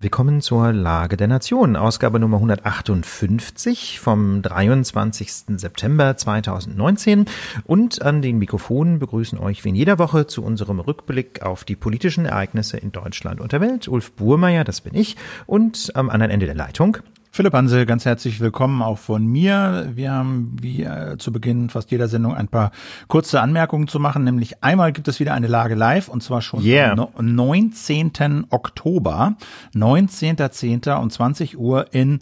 Willkommen zur Lage der Nation, Ausgabe Nummer 158 vom 23. September 2019. Und an den Mikrofonen begrüßen euch wie in jeder Woche zu unserem Rückblick auf die politischen Ereignisse in Deutschland und der Welt. Ulf Burmeier, das bin ich, und am anderen Ende der Leitung Philipp Hansel, ganz herzlich willkommen auch von mir. Wir haben wie äh, zu Beginn fast jeder Sendung ein paar kurze Anmerkungen zu machen. Nämlich einmal gibt es wieder eine Lage live und zwar schon yeah. am 19. Oktober, 19.10. um 20 Uhr in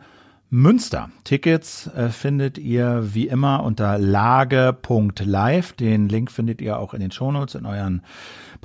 Münster. Tickets äh, findet ihr wie immer unter lage.live. Den Link findet ihr auch in den Shownotes in euren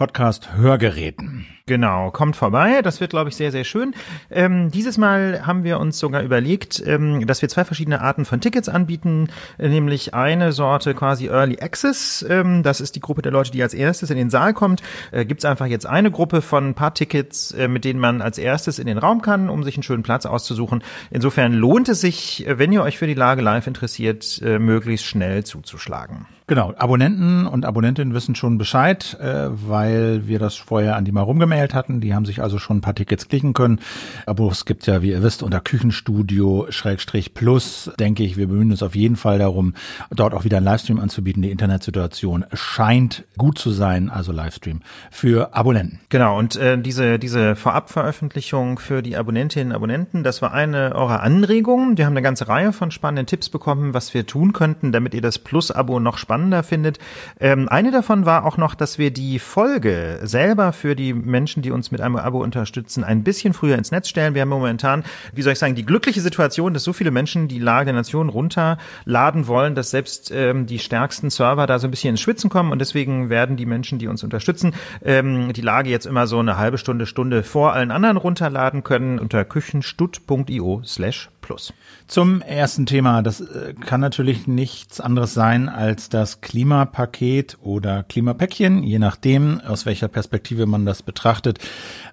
Podcast-Hörgeräten. Genau, kommt vorbei. Das wird, glaube ich, sehr, sehr schön. Ähm, dieses Mal haben wir uns sogar überlegt, ähm, dass wir zwei verschiedene Arten von Tickets anbieten, äh, nämlich eine Sorte quasi Early Access. Ähm, das ist die Gruppe der Leute, die als erstes in den Saal kommt. Äh, Gibt es einfach jetzt eine Gruppe von ein paar Tickets, äh, mit denen man als erstes in den Raum kann, um sich einen schönen Platz auszusuchen. Insofern lohnt es sich, äh, wenn ihr euch für die Lage live interessiert, äh, möglichst schnell zuzuschlagen. Genau, Abonnenten und Abonnentinnen wissen schon Bescheid, äh, weil wir das vorher an die mal rumgemailt hatten. Die haben sich also schon ein paar Tickets klicken können. Aber es gibt ja, wie ihr wisst, unter Küchenstudio Schrägstrich Plus, denke ich, wir bemühen uns auf jeden Fall darum, dort auch wieder einen Livestream anzubieten. Die Internetsituation scheint gut zu sein, also Livestream für Abonnenten. Genau, und äh, diese, diese Vorabveröffentlichung für die Abonnentinnen und Abonnenten, das war eine eurer Anregungen. Wir haben eine ganze Reihe von spannenden Tipps bekommen, was wir tun könnten, damit ihr das Plus-Abo noch spannend spannender findet. Ähm, eine davon war auch noch, dass wir die Folge selber für die Menschen, die uns mit einem Abo unterstützen, ein bisschen früher ins Netz stellen. Wir haben momentan, wie soll ich sagen, die glückliche Situation, dass so viele Menschen die Lage der Nation runterladen wollen, dass selbst ähm, die stärksten Server da so ein bisschen ins Schwitzen kommen und deswegen werden die Menschen, die uns unterstützen, ähm, die Lage jetzt immer so eine halbe Stunde, Stunde vor allen anderen runterladen können unter küchenstutt.io slash plus. Zum ersten Thema, das äh, kann natürlich nichts anderes sein als das Klimapaket oder Klimapäckchen, je nachdem, aus welcher Perspektive man das betrachtet,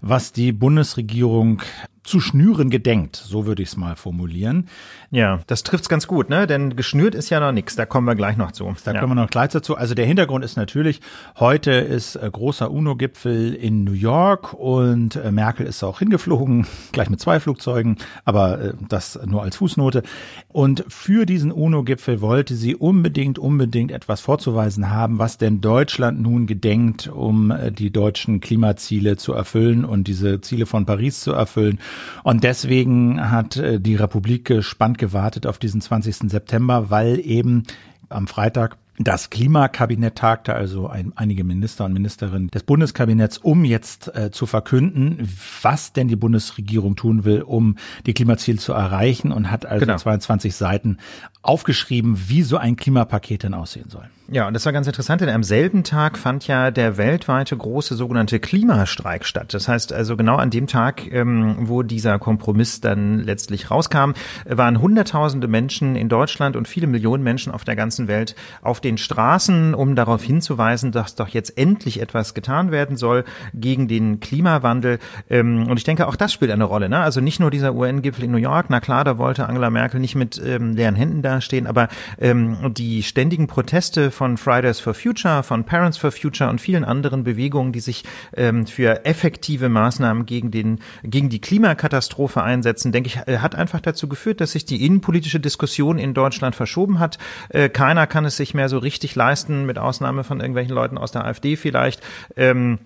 was die Bundesregierung zu schnüren gedenkt, so würde ich es mal formulieren. Ja, das trifft's ganz gut, ne? Denn geschnürt ist ja noch nichts, da kommen wir gleich noch zu. Da ja. kommen wir noch gleich dazu. Also der Hintergrund ist natürlich, heute ist äh, großer UNO-Gipfel in New York und äh, Merkel ist auch hingeflogen, gleich mit zwei Flugzeugen, aber äh, das nur als Fußnote. Und für diesen UNO-Gipfel wollte sie unbedingt, unbedingt etwas vorzuweisen haben, was denn Deutschland nun gedenkt, um die deutschen Klimaziele zu erfüllen und diese Ziele von Paris zu erfüllen. Und deswegen hat äh, die Republik gespannt gewartet auf diesen 20. September, weil eben am Freitag das Klimakabinett tagte, also ein, einige Minister und Ministerinnen des Bundeskabinetts, um jetzt äh, zu verkünden, was denn die Bundesregierung tun will, um die Klimaziele zu erreichen und hat also genau. 22 Seiten aufgeschrieben, wie so ein Klimapaket denn aussehen soll. Ja, und das war ganz interessant, denn am selben Tag fand ja der weltweite große sogenannte Klimastreik statt. Das heißt also genau an dem Tag, ähm, wo dieser Kompromiss dann letztlich rauskam, waren Hunderttausende Menschen in Deutschland und viele Millionen Menschen auf der ganzen Welt auf den Straßen, um darauf hinzuweisen, dass doch jetzt endlich etwas getan werden soll gegen den Klimawandel. Ähm, und ich denke, auch das spielt eine Rolle. Ne? Also nicht nur dieser UN-Gipfel in New York, na klar, da wollte Angela Merkel nicht mit ähm, leeren Händen dastehen, aber die ständigen Proteste von Fridays for Future, von Parents for Future und vielen anderen Bewegungen, die sich ähm, für effektive Maßnahmen gegen den gegen die Klimakatastrophe einsetzen, denke ich, äh, hat einfach dazu geführt, dass sich die innenpolitische Diskussion in Deutschland verschoben hat. Äh, keiner kann es sich mehr so richtig leisten, mit Ausnahme von irgendwelchen Leuten aus der AfD vielleicht. Ähm,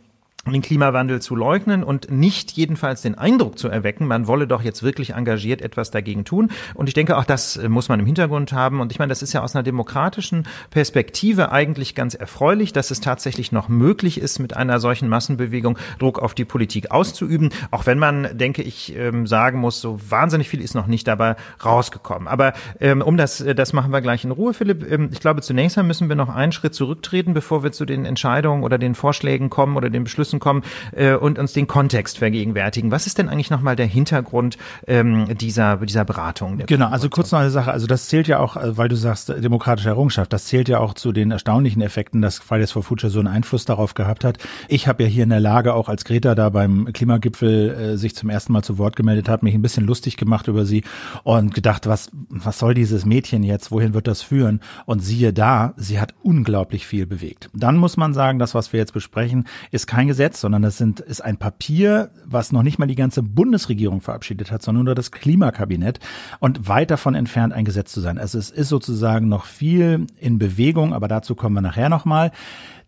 den Klimawandel zu leugnen und nicht jedenfalls den Eindruck zu erwecken, man wolle doch jetzt wirklich engagiert etwas dagegen tun. Und ich denke, auch das äh, muss man im Hintergrund haben. Und ich meine, das ist ja aus einer demokratischen Perspektive eigentlich ganz erfreulich, dass es tatsächlich noch möglich ist, mit einer solchen Massenbewegung Druck auf die Politik auszuüben. Auch wenn man, denke ich, ähm, sagen muss, so wahnsinnig viel ist noch nicht dabei rausgekommen. Aber ähm, um das, äh, das machen wir gleich in Ruhe, Philipp. Ähm, ich glaube, zunächst mal müssen wir noch einen Schritt zurücktreten, bevor wir zu den Entscheidungen oder den Vorschlägen kommen oder den Beschlüssen Ergebnissen kommen äh, und uns den Kontext vergegenwärtigen. Was ist denn eigentlich nochmal der Hintergrund ähm, dieser, dieser Beratung? Genau, also kurz noch eine Sache. Also das zählt ja auch, äh, weil du sagst, demokratische Errungenschaft, das zählt ja auch zu den erstaunlichen Effekten, dass Fridays for Future so einen Einfluss darauf gehabt hat. Ich habe ja hier in der Lage, auch als Greta da beim Klimagipfel äh, sich zum ersten Mal zu Wort gemeldet hat, mich ein bisschen lustig gemacht über sie und gedacht, was, was soll dieses Mädchen jetzt, wohin wird das führen? Und siehe da, sie hat unglaublich viel bewegt. Dann muss man sagen, das, was wir jetzt besprechen, ist kein Gesetz Gesetz, sondern das sind, ist ein Papier, was noch nicht mal die ganze Bundesregierung verabschiedet hat, sondern nur das Klimakabinett und weit davon entfernt, ein Gesetz zu sein. Also es ist sozusagen noch viel in Bewegung, aber dazu kommen wir nachher nochmal.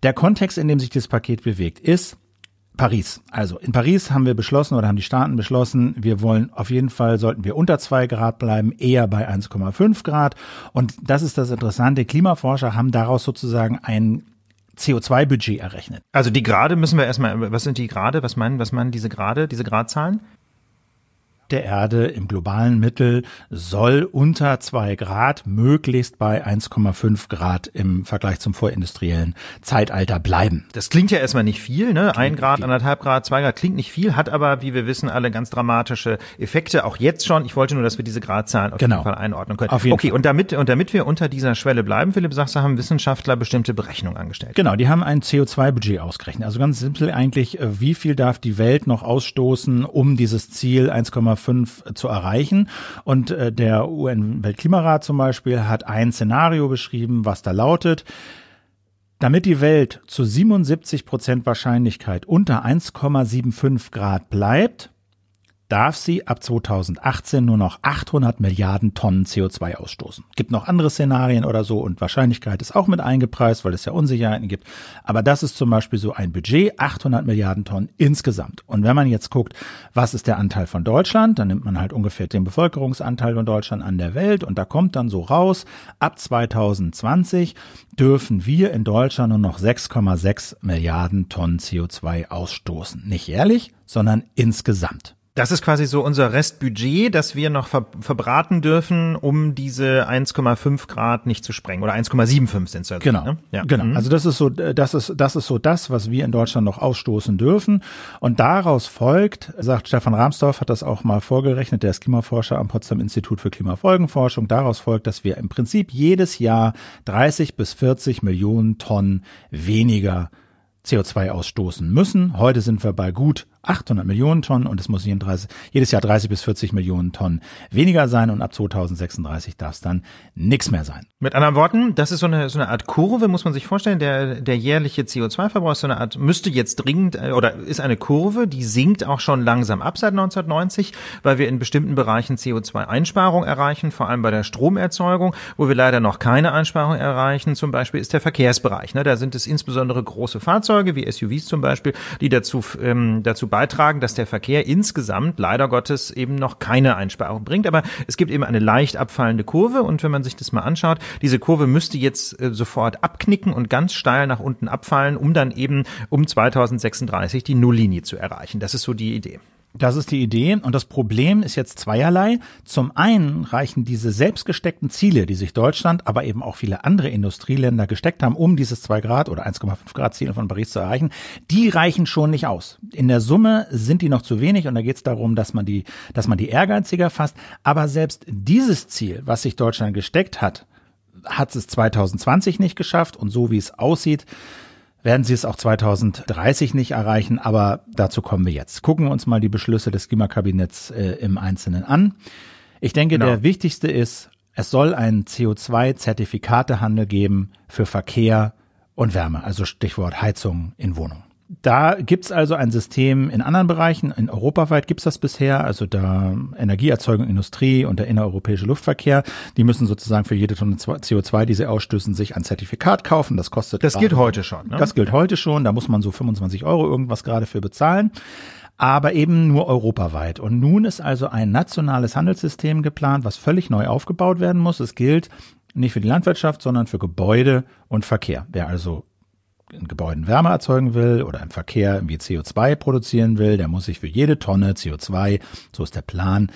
Der Kontext, in dem sich das Paket bewegt, ist, Paris. Also in Paris haben wir beschlossen oder haben die Staaten beschlossen, wir wollen auf jeden Fall, sollten wir unter zwei Grad bleiben, eher bei 1,5 Grad. Und das ist das Interessante. Klimaforscher haben daraus sozusagen ein CO2-Budget errechnet. Also die Grade müssen wir erstmal, was sind die Grade? Was meinen, was meinen diese Grade, diese Gradzahlen? Der Erde im globalen Mittel soll unter zwei Grad, möglichst bei 1,5 Grad im Vergleich zum vorindustriellen Zeitalter bleiben. Das klingt ja erstmal nicht viel, ne? Ein Grad, anderthalb Grad, zwei Grad klingt nicht viel, hat aber, wie wir wissen, alle ganz dramatische Effekte, auch jetzt schon. Ich wollte nur, dass wir diese Gradzahlen auf genau. jeden Fall einordnen können. Auf jeden okay, Fall. und damit, und damit wir unter dieser Schwelle bleiben, Philipp sagst du, haben Wissenschaftler bestimmte Berechnungen angestellt. Genau, die haben ein CO2-Budget ausgerechnet. Also ganz simpel eigentlich, äh, wie viel darf die Welt noch ausstoßen, um dieses Ziel 1,5 1,5 zu erreichen. Und äh, der UN-Weltklimarat zum Beispiel hat ein Szenario beschrieben, was da lautet, damit die Welt zu 77 Prozent Wahrscheinlichkeit unter 1,75 Grad bleibt, darf sie ab 2018 nur noch 800 Milliarden Tonnen CO2 ausstoßen. Gibt noch andere Szenarien oder so und Wahrscheinlichkeit ist auch mit eingepreist, weil es ja Unsicherheiten gibt. Aber das ist zum Beispiel so ein Budget, 800 Milliarden Tonnen insgesamt. Und wenn man jetzt guckt, was ist der Anteil von Deutschland, dann nimmt man halt ungefähr den Bevölkerungsanteil von Deutschland an der Welt und da kommt dann so raus, ab 2020 dürfen wir in Deutschland nur noch 6,6 Milliarden Tonnen CO2 ausstoßen. Nicht jährlich, sondern insgesamt. Das ist quasi so unser Restbudget, das wir noch ver verbraten dürfen, um diese 1,5 Grad nicht zu sprengen. Oder 1,75 sind es. Genau, ne? ja. genau. Mhm. Also das ist so, das ist, das ist so das, was wir in Deutschland noch ausstoßen dürfen. Und daraus folgt, sagt Stefan Rahmsdorf, hat das auch mal vorgerechnet, der ist Klimaforscher am Potsdam Institut für Klimafolgenforschung. Daraus folgt, dass wir im Prinzip jedes Jahr 30 bis 40 Millionen Tonnen weniger CO2 ausstoßen müssen. Heute sind wir bei gut 800 Millionen Tonnen und es muss jedes Jahr 30 bis 40 Millionen Tonnen weniger sein und ab 2036 darf es dann nichts mehr sein. Mit anderen Worten, das ist so eine, so eine Art Kurve, muss man sich vorstellen. Der, der jährliche CO2-Verbrauch ist so eine Art, müsste jetzt dringend äh, oder ist eine Kurve, die sinkt auch schon langsam ab seit 1990, weil wir in bestimmten Bereichen CO2-Einsparung erreichen, vor allem bei der Stromerzeugung, wo wir leider noch keine Einsparung erreichen. Zum Beispiel ist der Verkehrsbereich. Ne? Da sind es insbesondere große Fahrzeuge wie SUVs zum Beispiel, die dazu, ähm, dazu beitragen, dass der Verkehr insgesamt leider Gottes eben noch keine Einsparung bringt. Aber es gibt eben eine leicht abfallende Kurve und wenn man sich das mal anschaut, diese Kurve müsste jetzt äh, sofort abknicken und ganz steil nach unten abfallen, um dann eben um 2036 die Nulllinie zu erreichen. Das ist so die Idee. Das ist die Idee. Und das Problem ist jetzt zweierlei. Zum einen reichen diese selbstgesteckten Ziele, die sich Deutschland, aber eben auch viele andere Industrieländer gesteckt haben, um dieses 2 Grad oder 1,5 Grad Ziel von Paris zu erreichen, die reichen schon nicht aus. In der Summe sind die noch zu wenig und da geht es darum, dass man die, dass man die ehrgeiziger fasst. Aber selbst dieses Ziel, was sich Deutschland gesteckt hat, hat es 2020 nicht geschafft und so wie es aussieht, werden sie es auch 2030 nicht erreichen, aber dazu kommen wir jetzt. Gucken wir uns mal die Beschlüsse des Klimakabinetts äh, im Einzelnen an. Ich denke, genau. der wichtigste ist, es soll einen CO2-Zertifikatehandel geben für Verkehr und Wärme, also Stichwort Heizung in Wohnungen. Da gibt's also ein System in anderen Bereichen. In europaweit gibt's das bisher, also da Energieerzeugung, Industrie und der innereuropäische Luftverkehr, die müssen sozusagen für jede Tonne CO2, die sie ausstößen, sich ein Zertifikat kaufen. Das kostet. Das gilt heute schon. Ne? Das gilt heute schon. Da muss man so 25 Euro irgendwas gerade für bezahlen aber eben nur europaweit. Und nun ist also ein nationales Handelssystem geplant, was völlig neu aufgebaut werden muss. Es gilt nicht für die Landwirtschaft, sondern für Gebäude und Verkehr. Wer also in Gebäuden Wärme erzeugen will oder im Verkehr irgendwie CO2 produzieren will, der muss sich für jede Tonne CO2, so ist der Plan,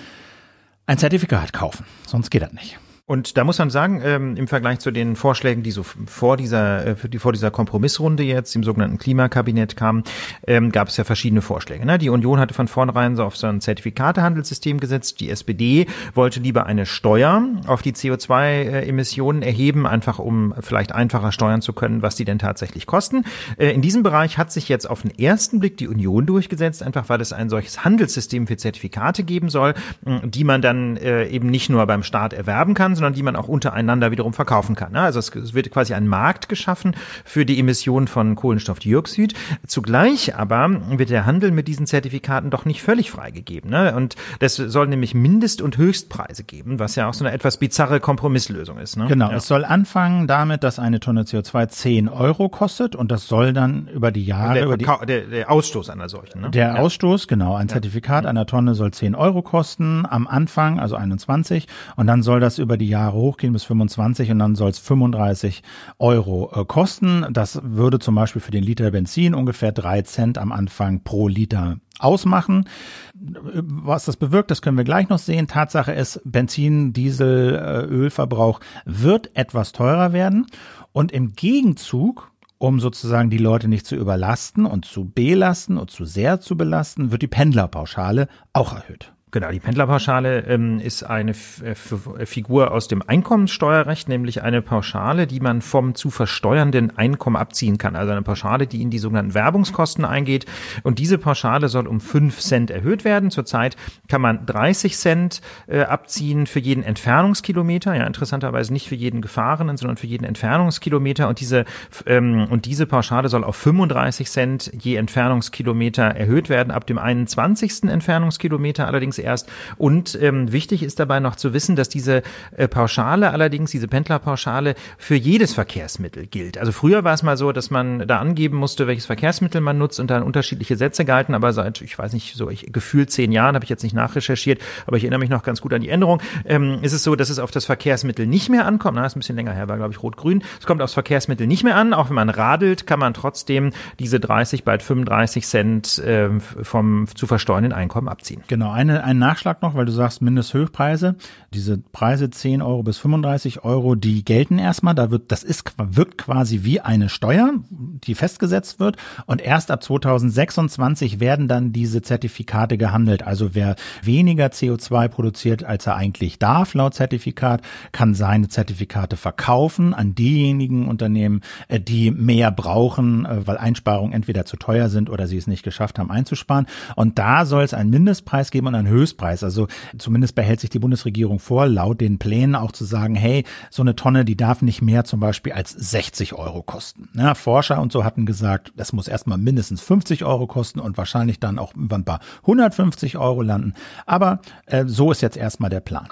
ein Zertifikat kaufen. Sonst geht das nicht. Und da muss man sagen, ähm, im Vergleich zu den Vorschlägen, die so vor dieser, äh, die vor dieser Kompromissrunde jetzt im sogenannten Klimakabinett kamen, ähm, gab es ja verschiedene Vorschläge. Ne? Die Union hatte von vornherein so auf so ein Zertifikatehandelssystem gesetzt. Die SPD wollte lieber eine Steuer auf die CO2-Emissionen erheben, einfach um vielleicht einfacher steuern zu können, was die denn tatsächlich kosten. Äh, in diesem Bereich hat sich jetzt auf den ersten Blick die Union durchgesetzt, einfach weil es ein solches Handelssystem für Zertifikate geben soll, die man dann äh, eben nicht nur beim Staat erwerben kann, sondern die man auch untereinander wiederum verkaufen kann. Ne? Also es wird quasi ein Markt geschaffen für die Emission von Kohlenstoffdioxid. Zugleich aber wird der Handel mit diesen Zertifikaten doch nicht völlig freigegeben. Ne? Und das soll nämlich Mindest- und Höchstpreise geben, was ja auch so eine etwas bizarre Kompromisslösung ist. Ne? Genau, ja. es soll anfangen damit, dass eine Tonne CO2 10 Euro kostet und das soll dann über die Jahre... Der, über die, der, der Ausstoß einer solchen. Ne? Der ja. Ausstoß, genau. Ein Zertifikat einer Tonne soll 10 Euro kosten am Anfang, also 21 und dann soll das über die Jahre hochgehen bis 25 und dann soll es 35 Euro äh, kosten. Das würde zum Beispiel für den Liter Benzin ungefähr drei Cent am Anfang pro Liter ausmachen. Was das bewirkt, das können wir gleich noch sehen. Tatsache ist, Benzin, Diesel, äh, Ölverbrauch wird etwas teurer werden. Und im Gegenzug, um sozusagen die Leute nicht zu überlasten und zu belasten und zu sehr zu belasten, wird die Pendlerpauschale auch erhöht. Genau, die Pendlerpauschale ähm, ist eine F F Figur aus dem Einkommensteuerrecht, nämlich eine Pauschale, die man vom zu versteuernden Einkommen abziehen kann. Also eine Pauschale, die in die sogenannten Werbungskosten eingeht. Und diese Pauschale soll um fünf Cent erhöht werden. Zurzeit kann man 30 Cent äh, abziehen für jeden Entfernungskilometer. Ja, interessanterweise nicht für jeden gefahrenen, sondern für jeden Entfernungskilometer. Und diese, ähm, und diese Pauschale soll auf 35 Cent je Entfernungskilometer erhöht werden. Ab dem 21. Entfernungskilometer allerdings erst. Und ähm, wichtig ist dabei noch zu wissen, dass diese äh, Pauschale allerdings, diese Pendlerpauschale für jedes Verkehrsmittel gilt. Also früher war es mal so, dass man da angeben musste, welches Verkehrsmittel man nutzt und dann unterschiedliche Sätze galten. Aber seit, ich weiß nicht, so ich, gefühlt zehn Jahren, habe ich jetzt nicht nachrecherchiert, aber ich erinnere mich noch ganz gut an die Änderung, ähm, ist es so, dass es auf das Verkehrsmittel nicht mehr ankommt. Na, ist ein bisschen länger her, war glaube ich rot-grün. Es kommt aufs Verkehrsmittel nicht mehr an. Auch wenn man radelt, kann man trotzdem diese 30, bald 35 Cent äh, vom zu versteuernden Einkommen abziehen. Genau, eine, ein Nachschlag noch, weil du sagst Mindesthöchpreise. Diese Preise 10 Euro bis 35 Euro, die gelten erstmal. Da wird, das ist, wirkt quasi wie eine Steuer, die festgesetzt wird. Und erst ab 2026 werden dann diese Zertifikate gehandelt. Also wer weniger CO2 produziert, als er eigentlich darf, laut Zertifikat, kann seine Zertifikate verkaufen an diejenigen Unternehmen, äh, die mehr brauchen, äh, weil Einsparungen entweder zu teuer sind oder sie es nicht geschafft haben einzusparen. Und da soll es einen Mindestpreis geben und einen Höchstpreis. Preis. Also zumindest behält sich die Bundesregierung vor, laut den Plänen auch zu sagen, hey, so eine Tonne, die darf nicht mehr zum Beispiel als 60 Euro kosten. Ja, Forscher und so hatten gesagt, das muss erstmal mindestens 50 Euro kosten und wahrscheinlich dann auch über ein paar 150 Euro landen. Aber äh, so ist jetzt erstmal der Plan.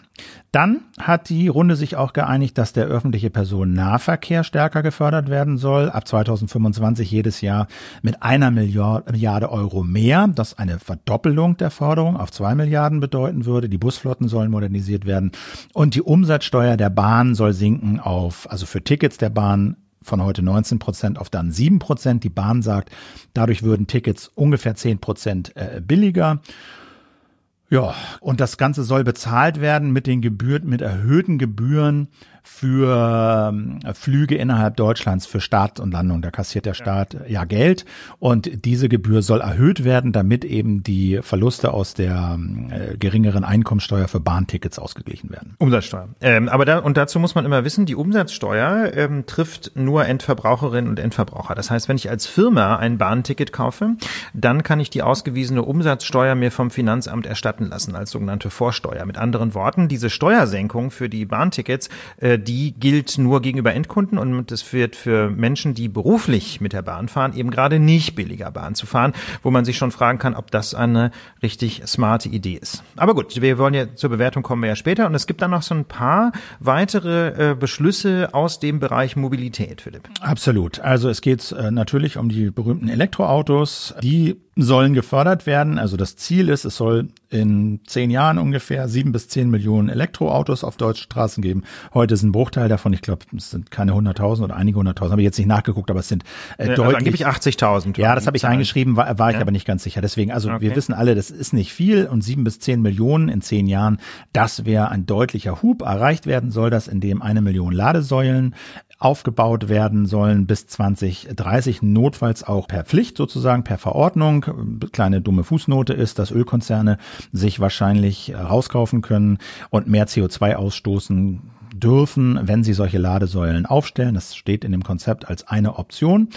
Dann hat die Runde sich auch geeinigt, dass der öffentliche Personennahverkehr stärker gefördert werden soll. Ab 2025 jedes Jahr mit einer Milliarde Euro mehr. Das eine Verdoppelung der Forderung auf zwei Milliarden bedeuten würde. Die Busflotten sollen modernisiert werden. Und die Umsatzsteuer der Bahn soll sinken auf, also für Tickets der Bahn von heute 19 Prozent auf dann 7 Prozent. Die Bahn sagt, dadurch würden Tickets ungefähr 10 Prozent äh, billiger. Ja, und das Ganze soll bezahlt werden mit den Gebühren, mit erhöhten Gebühren für ähm, Flüge innerhalb Deutschlands für Start und Landung. Da kassiert der Staat ja. ja Geld und diese Gebühr soll erhöht werden, damit eben die Verluste aus der äh, geringeren Einkommensteuer für Bahntickets ausgeglichen werden. Umsatzsteuer. Ähm, aber da, und dazu muss man immer wissen, die Umsatzsteuer ähm, trifft nur Endverbraucherinnen und Endverbraucher. Das heißt, wenn ich als Firma ein Bahnticket kaufe, dann kann ich die ausgewiesene Umsatzsteuer mir vom Finanzamt erstatten lassen als sogenannte Vorsteuer. Mit anderen Worten, diese Steuersenkung für die Bahntickets äh, die gilt nur gegenüber Endkunden und es wird für Menschen, die beruflich mit der Bahn fahren, eben gerade nicht billiger Bahn zu fahren, wo man sich schon fragen kann, ob das eine richtig smarte Idee ist. Aber gut, wir wollen ja zur Bewertung kommen wir ja später und es gibt dann noch so ein paar weitere äh, Beschlüsse aus dem Bereich Mobilität, Philipp. Absolut. Also es geht äh, natürlich um die berühmten Elektroautos, die sollen gefördert werden. Also das Ziel ist, es soll in zehn Jahren ungefähr sieben bis zehn Millionen Elektroautos auf deutschen Straßen geben. Heute ist ein Bruchteil davon, ich glaube, es sind keine hunderttausend oder einige hunderttausend, habe ich jetzt nicht nachgeguckt, aber es sind äh, also deutlich. Also 80.000. Ja, das habe ich eingeschrieben, war, war ich ja. aber nicht ganz sicher. Deswegen, also okay. wir wissen alle, das ist nicht viel und sieben bis zehn Millionen in zehn Jahren, das wäre ein deutlicher Hub. Erreicht werden soll das, indem eine Million Ladesäulen aufgebaut werden sollen bis 2030, notfalls auch per Pflicht sozusagen, per Verordnung. Kleine dumme Fußnote ist, dass Ölkonzerne sich wahrscheinlich rauskaufen können und mehr CO2 ausstoßen dürfen, wenn sie solche Ladesäulen aufstellen. Das steht in dem Konzept als eine Option.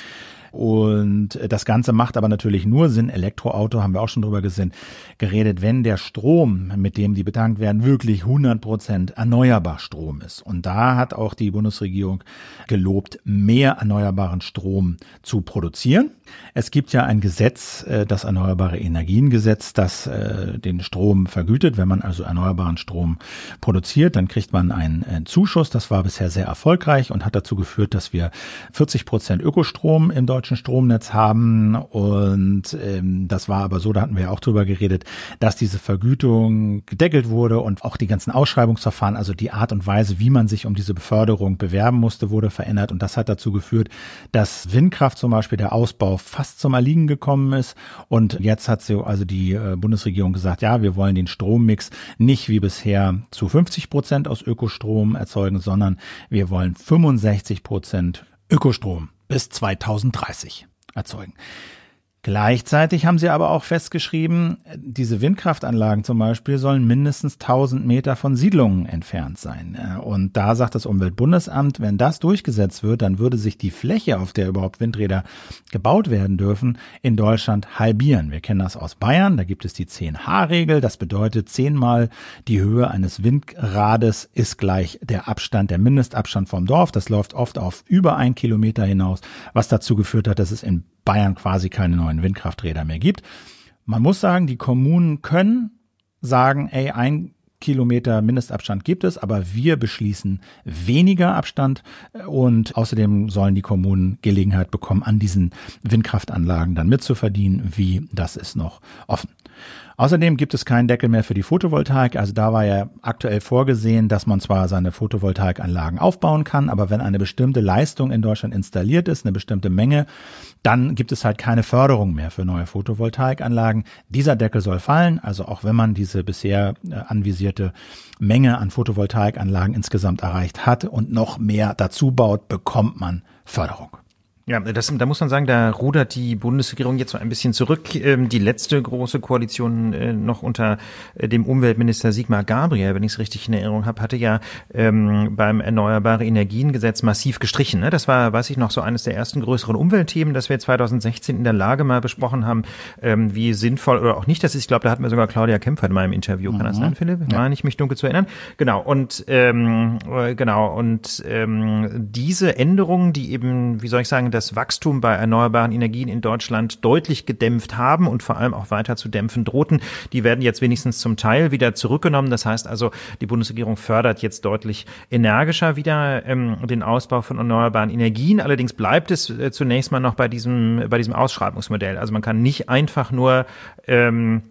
Und das Ganze macht aber natürlich nur Sinn, Elektroauto, haben wir auch schon drüber gesehen, geredet, wenn der Strom, mit dem die betankt werden, wirklich 100 Prozent erneuerbar Strom ist. Und da hat auch die Bundesregierung gelobt, mehr erneuerbaren Strom zu produzieren. Es gibt ja ein Gesetz, äh, das Erneuerbare Energiengesetz, das äh, den Strom vergütet. Wenn man also erneuerbaren Strom produziert, dann kriegt man einen Zuschuss. Das war bisher sehr erfolgreich und hat dazu geführt, dass wir 40 Prozent Ökostrom im deutschen Stromnetz haben. Und ähm, das war aber so, da hatten wir ja auch drüber geredet, dass diese Vergütung gedeckelt wurde und auch die ganzen Ausschreibungsverfahren, also die Art und Weise, wie man sich um diese Beförderung bewerben musste, wurde verändert. Und das hat dazu geführt, dass Windkraft zum Beispiel der Ausbau fast zum Erliegen gekommen ist. Und jetzt hat sie also die äh, Bundesregierung gesagt, ja, wir wollen den Strommix nicht wie bisher zu 50 Prozent aus Ökostrom erzeugen, sondern wir wollen 65 Prozent Ökostrom bis 2030 erzeugen. Gleichzeitig haben sie aber auch festgeschrieben, diese Windkraftanlagen zum Beispiel sollen mindestens 1000 Meter von Siedlungen entfernt sein. Und da sagt das Umweltbundesamt, wenn das durchgesetzt wird, dann würde sich die Fläche, auf der überhaupt Windräder gebaut werden dürfen, in Deutschland halbieren. Wir kennen das aus Bayern, da gibt es die 10H-Regel. Das bedeutet, zehnmal die Höhe eines Windrades ist gleich der Abstand, der Mindestabstand vom Dorf. Das läuft oft auf über ein Kilometer hinaus, was dazu geführt hat, dass es in Bayern quasi keine neuen Windkrafträder mehr gibt. Man muss sagen, die Kommunen können sagen, ey, ein Kilometer Mindestabstand gibt es, aber wir beschließen weniger Abstand und außerdem sollen die Kommunen Gelegenheit bekommen, an diesen Windkraftanlagen dann mitzuverdienen. Wie, das ist noch offen. Außerdem gibt es keinen Deckel mehr für die Photovoltaik. Also da war ja aktuell vorgesehen, dass man zwar seine Photovoltaikanlagen aufbauen kann, aber wenn eine bestimmte Leistung in Deutschland installiert ist, eine bestimmte Menge, dann gibt es halt keine Förderung mehr für neue Photovoltaikanlagen. Dieser Deckel soll fallen. Also auch wenn man diese bisher äh, anvisierte Menge an Photovoltaikanlagen insgesamt erreicht hat und noch mehr dazu baut, bekommt man Förderung. Ja, das, da muss man sagen, da rudert die Bundesregierung jetzt so ein bisschen zurück. Ähm, die letzte große Koalition äh, noch unter äh, dem Umweltminister Sigmar Gabriel, wenn ich es richtig in Erinnerung habe, hatte ja ähm, beim Erneuerbare Energiengesetz massiv gestrichen. Ne? Das war, weiß ich noch, so eines der ersten größeren Umweltthemen, das wir 2016 in der Lage mal besprochen haben, ähm, wie sinnvoll oder auch nicht das ist. Ich glaube, da hatten wir sogar Claudia Kempfer in meinem Interview. Kann mhm. das sein, Philipp? Ja. Meine ich mich dunkel zu erinnern. Genau. Und ähm, äh, genau. Und ähm, diese Änderungen, die eben, wie soll ich sagen, das Wachstum bei erneuerbaren Energien in Deutschland deutlich gedämpft haben und vor allem auch weiter zu dämpfen drohten. Die werden jetzt wenigstens zum Teil wieder zurückgenommen. Das heißt also, die Bundesregierung fördert jetzt deutlich energischer wieder ähm, den Ausbau von erneuerbaren Energien. Allerdings bleibt es äh, zunächst mal noch bei diesem, bei diesem Ausschreibungsmodell. Also man kann nicht einfach nur ähm,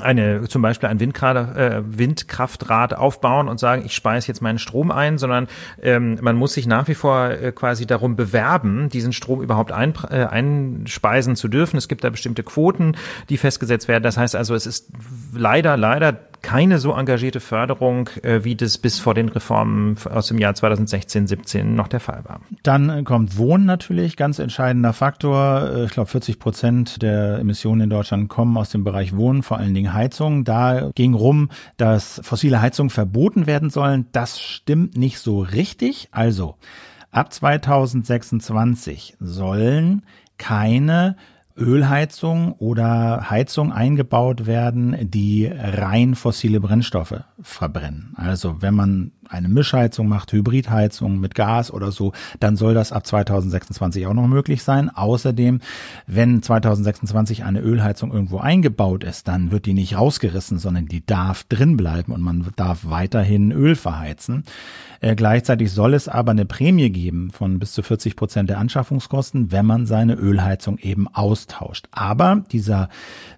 eine zum Beispiel ein Windgrad, äh, Windkraftrad aufbauen und sagen, ich speise jetzt meinen Strom ein, sondern ähm, man muss sich nach wie vor äh, quasi darum bewerben, diesen Strom überhaupt ein, äh, einspeisen zu dürfen. Es gibt da bestimmte Quoten, die festgesetzt werden. Das heißt also, es ist leider, leider keine so engagierte Förderung, äh, wie das bis vor den Reformen aus dem Jahr 2016, 17 noch der Fall war. Dann äh, kommt Wohnen natürlich, ganz entscheidender Faktor. Äh, ich glaube, 40 Prozent der Emissionen in Deutschland kommen aus dem Bereich Wohnen, vor allen Dingen Heizung. Da ging rum, dass fossile Heizungen verboten werden sollen. Das stimmt nicht so richtig. Also, ab 2026 sollen keine Ölheizung oder Heizung eingebaut werden, die rein fossile Brennstoffe verbrennen. Also wenn man eine Mischheizung macht, Hybridheizung mit Gas oder so, dann soll das ab 2026 auch noch möglich sein. Außerdem, wenn 2026 eine Ölheizung irgendwo eingebaut ist, dann wird die nicht rausgerissen, sondern die darf drin bleiben und man darf weiterhin Öl verheizen. Äh, gleichzeitig soll es aber eine Prämie geben von bis zu 40 Prozent der Anschaffungskosten, wenn man seine Ölheizung eben austauscht. Aber dieser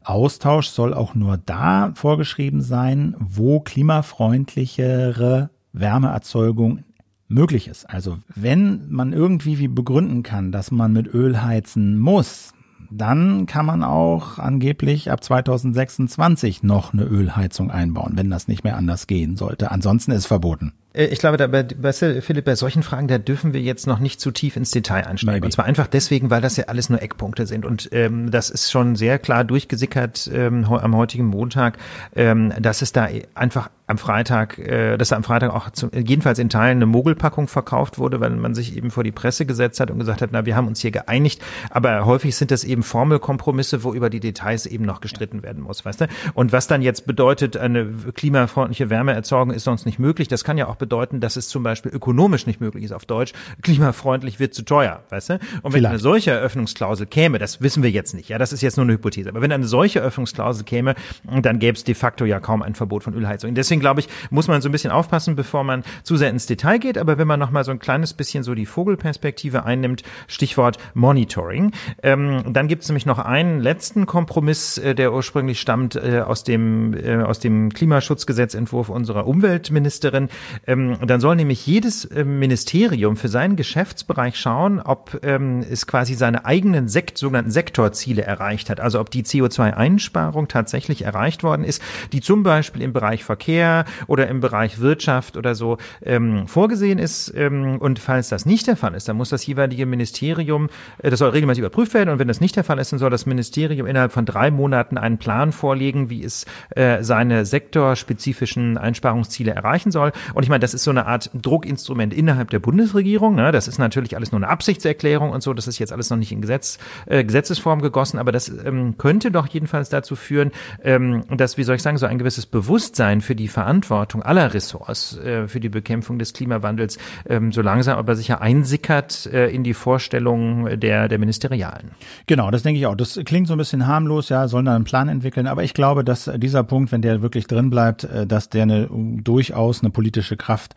Austausch soll auch nur da vorgeschrieben sein, wo klimafreundlichere Wärmeerzeugung möglich ist. Also wenn man irgendwie wie begründen kann, dass man mit Öl heizen muss, dann kann man auch angeblich ab 2026 noch eine Ölheizung einbauen, wenn das nicht mehr anders gehen sollte. Ansonsten ist verboten. Äh, ich glaube, da, bei, weißt du, Philipp, bei solchen Fragen, da dürfen wir jetzt noch nicht zu tief ins Detail einsteigen. Maybe. Und zwar einfach deswegen, weil das ja alles nur Eckpunkte sind. Und ähm, das ist schon sehr klar durchgesickert ähm, am heutigen Montag, ähm, dass es da einfach am Freitag, äh, dass da am Freitag auch zum, jedenfalls in Teilen eine Mogelpackung verkauft wurde, weil man sich eben vor die Presse gesetzt hat und gesagt hat, na, wir haben uns hier geeinigt. Aber häufig sind das eben Formelkompromisse, wo über die Details eben noch gestritten werden muss, weißt du? Und was dann jetzt bedeutet, eine klimafreundliche Wärmeerzeugung ist sonst nicht möglich, das kann ja auch bedeuten, dass es zum Beispiel ökonomisch nicht möglich ist auf Deutsch. Klimafreundlich wird zu teuer, weißt du? Und wenn Vielleicht. eine solche Eröffnungsklausel käme, das wissen wir jetzt nicht, ja, das ist jetzt nur eine Hypothese, aber wenn eine solche Eröffnungsklausel käme, dann gäbe es de facto ja kaum ein Verbot von Ölheizung. Deswegen glaube ich, muss man so ein bisschen aufpassen, bevor man zu sehr ins Detail geht, aber wenn man noch mal so ein kleines bisschen so die Vogelperspektive einnimmt, Stichwort Monitoring, ähm, dann gibt es nämlich noch einen letzten Kompromiss, äh, der ursprünglich stammt äh, aus dem äh, aus dem Klimaschutzgesetzentwurf unserer Umweltministerin. Ähm, dann soll nämlich jedes äh, Ministerium für seinen Geschäftsbereich schauen, ob ähm, es quasi seine eigenen Sekt, sogenannten Sektorziele erreicht hat. Also ob die CO2-Einsparung tatsächlich erreicht worden ist, die zum Beispiel im Bereich Verkehr oder im Bereich Wirtschaft oder so ähm, vorgesehen ist. Ähm, und falls das nicht der Fall ist, dann muss das jeweilige Ministerium, äh, das soll regelmäßig überprüft werden. Und wenn das nicht der Fall ist, dann soll das Ministerium innerhalb von drei Monaten einen Plan vorlegen, wie es äh, seine sektorspezifischen Einsparungsziele erreichen soll. Und ich meine, das ist so eine Art Druckinstrument innerhalb der Bundesregierung. Ne? Das ist natürlich alles nur eine Absichtserklärung und so. Das ist jetzt alles noch nicht in Gesetz, äh, Gesetzesform gegossen, aber das ähm, könnte doch jedenfalls dazu führen, ähm, dass, wie soll ich sagen, so ein gewisses Bewusstsein für die Verantwortung aller Ressorts äh, für die Bekämpfung des Klimawandels ähm, so langsam aber sicher einsickert äh, in die Vorstellungen der, der Ministerialen. Genau, das denke ich auch. Das klingt so ein bisschen harmlos, ja, sollen da einen Plan entwickeln, aber ich glaube, dass dieser Punkt, wenn der wirklich drin bleibt, äh, dass der eine durchaus eine politische Kraft Kraft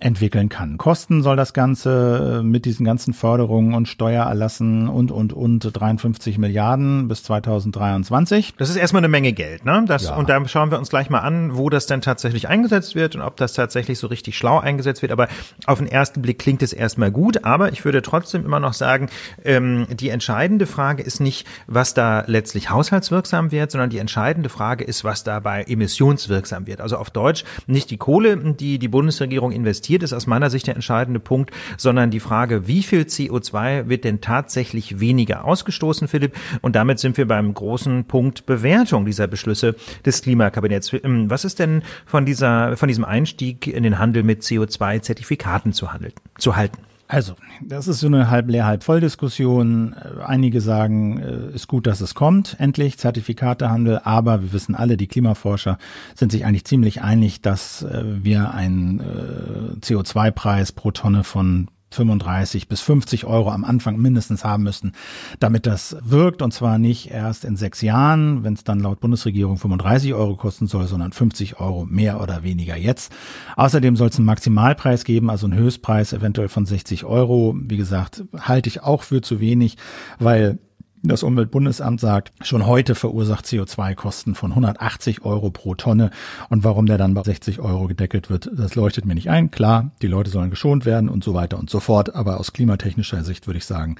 entwickeln kann. Kosten soll das Ganze äh, mit diesen ganzen Förderungen und Steuererlassen und, und, und 53 Milliarden bis 2023. Das ist erstmal eine Menge Geld, ne? Das, ja. Und da schauen wir uns gleich mal an, wo das denn tatsächlich eingesetzt wird und ob das tatsächlich so richtig schlau eingesetzt wird. Aber auf den ersten Blick klingt es erstmal gut. Aber ich würde trotzdem immer noch sagen, ähm, die entscheidende Frage ist nicht, was da letztlich haushaltswirksam wird, sondern die entscheidende Frage ist, was dabei emissionswirksam wird. Also auf Deutsch nicht die Kohle, die die Bundesregierung investiert, investiert, ist aus meiner Sicht der entscheidende Punkt, sondern die Frage, wie viel CO2 wird denn tatsächlich weniger ausgestoßen, Philipp? Und damit sind wir beim großen Punkt Bewertung dieser Beschlüsse des Klimakabinetts. Ähm, was ist denn von dieser, von diesem Einstieg in den Handel mit CO2-Zertifikaten zu, handeln, zu halten? Also, das ist so eine halb leer, halb voll Diskussion. Einige sagen, äh, ist gut, dass es kommt, endlich Zertifikatehandel, aber wir wissen alle, die Klimaforscher sind sich eigentlich ziemlich einig, dass äh, wir einen äh, CO2-Preis pro Tonne von 35 bis 50 Euro am Anfang mindestens haben müssten, damit das wirkt. Und zwar nicht erst in sechs Jahren, wenn es dann laut Bundesregierung 35 Euro kosten soll, sondern 50 Euro mehr oder weniger jetzt. Außerdem soll es einen Maximalpreis geben, also einen Höchstpreis eventuell von 60 Euro. Wie gesagt, halte ich auch für zu wenig, weil das Umweltbundesamt sagt, schon heute verursacht CO2-Kosten von 180 Euro pro Tonne. Und warum der dann bei 60 Euro gedeckelt wird, das leuchtet mir nicht ein. Klar, die Leute sollen geschont werden und so weiter und so fort. Aber aus klimatechnischer Sicht würde ich sagen,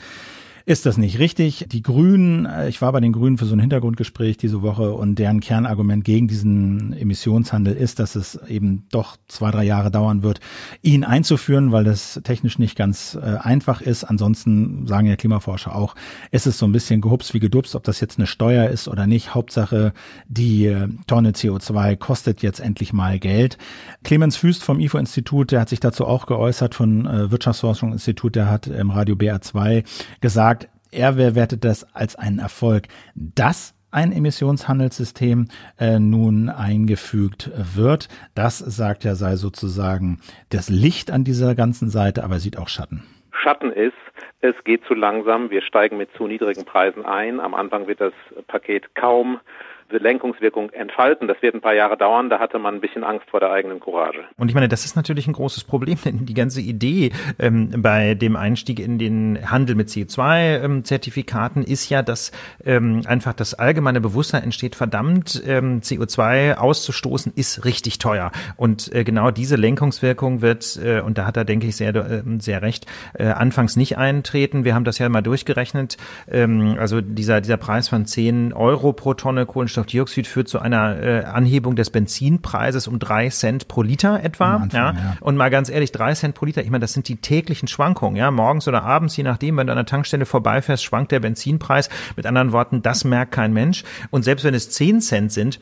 ist das nicht richtig. Die Grünen, äh, ich war bei den Grünen für so ein Hintergrundgespräch diese Woche und deren Kernargument gegen diesen Emissionshandel ist, dass es eben doch zwei, drei Jahre dauern wird, ihn einzuführen, weil das technisch nicht ganz äh, einfach ist. Ansonsten sagen ja Klimaforscher auch, ist es so ein bisschen gehupst wie gedupst, ob das jetzt eine Steuer ist oder nicht. Hauptsache, die äh, Tonne CO2 kostet jetzt endlich mal Geld. Clemens Füst vom IFO-Institut, der hat sich dazu auch geäußert, von Wirtschaftsforschungsinstitut, der hat im Radio BR2 gesagt, er bewertet das als einen Erfolg, dass ein Emissionshandelssystem äh, nun eingefügt wird. Das sagt er sei sozusagen das Licht an dieser ganzen Seite, aber sieht auch Schatten. Schatten ist, es geht zu langsam, wir steigen mit zu niedrigen Preisen ein. Am Anfang wird das Paket kaum Lenkungswirkung entfalten. Das wird ein paar Jahre dauern. Da hatte man ein bisschen Angst vor der eigenen Courage. Und ich meine, das ist natürlich ein großes Problem, denn die ganze Idee ähm, bei dem Einstieg in den Handel mit CO2-Zertifikaten ähm, ist ja, dass ähm, einfach das allgemeine Bewusstsein entsteht, verdammt, ähm, CO2 auszustoßen ist richtig teuer. Und äh, genau diese Lenkungswirkung wird, äh, und da hat er, denke ich, sehr, äh, sehr recht, äh, anfangs nicht eintreten. Wir haben das ja mal durchgerechnet. Ähm, also dieser, dieser Preis von 10 Euro pro Tonne Kohlenstoff Kohlenstoffdioxid führt zu einer äh, Anhebung des Benzinpreises um drei Cent pro Liter etwa. Anfang, ja? ja? Und mal ganz ehrlich, drei Cent pro Liter, ich meine, das sind die täglichen Schwankungen. Ja, morgens oder abends, je nachdem, wenn du an der Tankstelle vorbeifährst, schwankt der Benzinpreis. Mit anderen Worten, das merkt kein Mensch. Und selbst wenn es zehn Cent sind,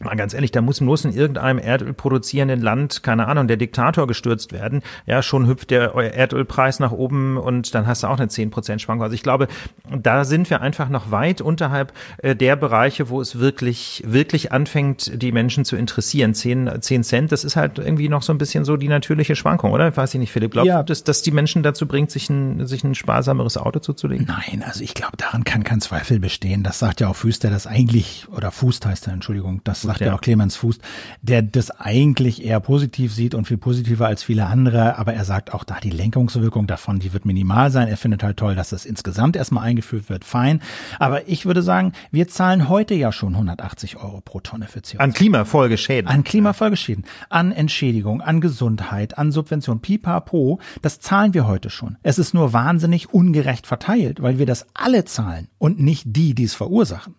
Mal ganz ehrlich, da muss bloß in irgendeinem Erdöl produzierenden Land, keine Ahnung, der Diktator gestürzt werden. Ja, schon hüpft der Erdölpreis nach oben und dann hast du auch eine 10% Schwankung. Also ich glaube, da sind wir einfach noch weit unterhalb äh, der Bereiche, wo es wirklich, wirklich anfängt, die Menschen zu interessieren. 10, 10 Cent, das ist halt irgendwie noch so ein bisschen so die natürliche Schwankung, oder? Weiß ich nicht, Philipp. Glaubst ja. du, dass, dass die Menschen dazu bringt, sich ein, sich ein sparsameres Auto zuzulegen? Nein, also ich glaube, daran kann kein Zweifel bestehen. Das sagt ja auch Fuß, der das eigentlich, oder Fuß heißt er, Entschuldigung, das sagt ja, ja auch Clemens Fuß, der das eigentlich eher positiv sieht und viel positiver als viele andere, aber er sagt auch, da die Lenkungswirkung davon, die wird minimal sein. Er findet halt toll, dass das insgesamt erstmal eingeführt wird, fein. Aber ich würde sagen, wir zahlen heute ja schon 180 Euro pro Tonne für CO2. An Klimafolgeschäden. An Klimafolgeschäden, an Entschädigung, an Gesundheit, an Subvention, pipapo, das zahlen wir heute schon. Es ist nur wahnsinnig ungerecht verteilt, weil wir das alle zahlen und nicht die, die es verursachen.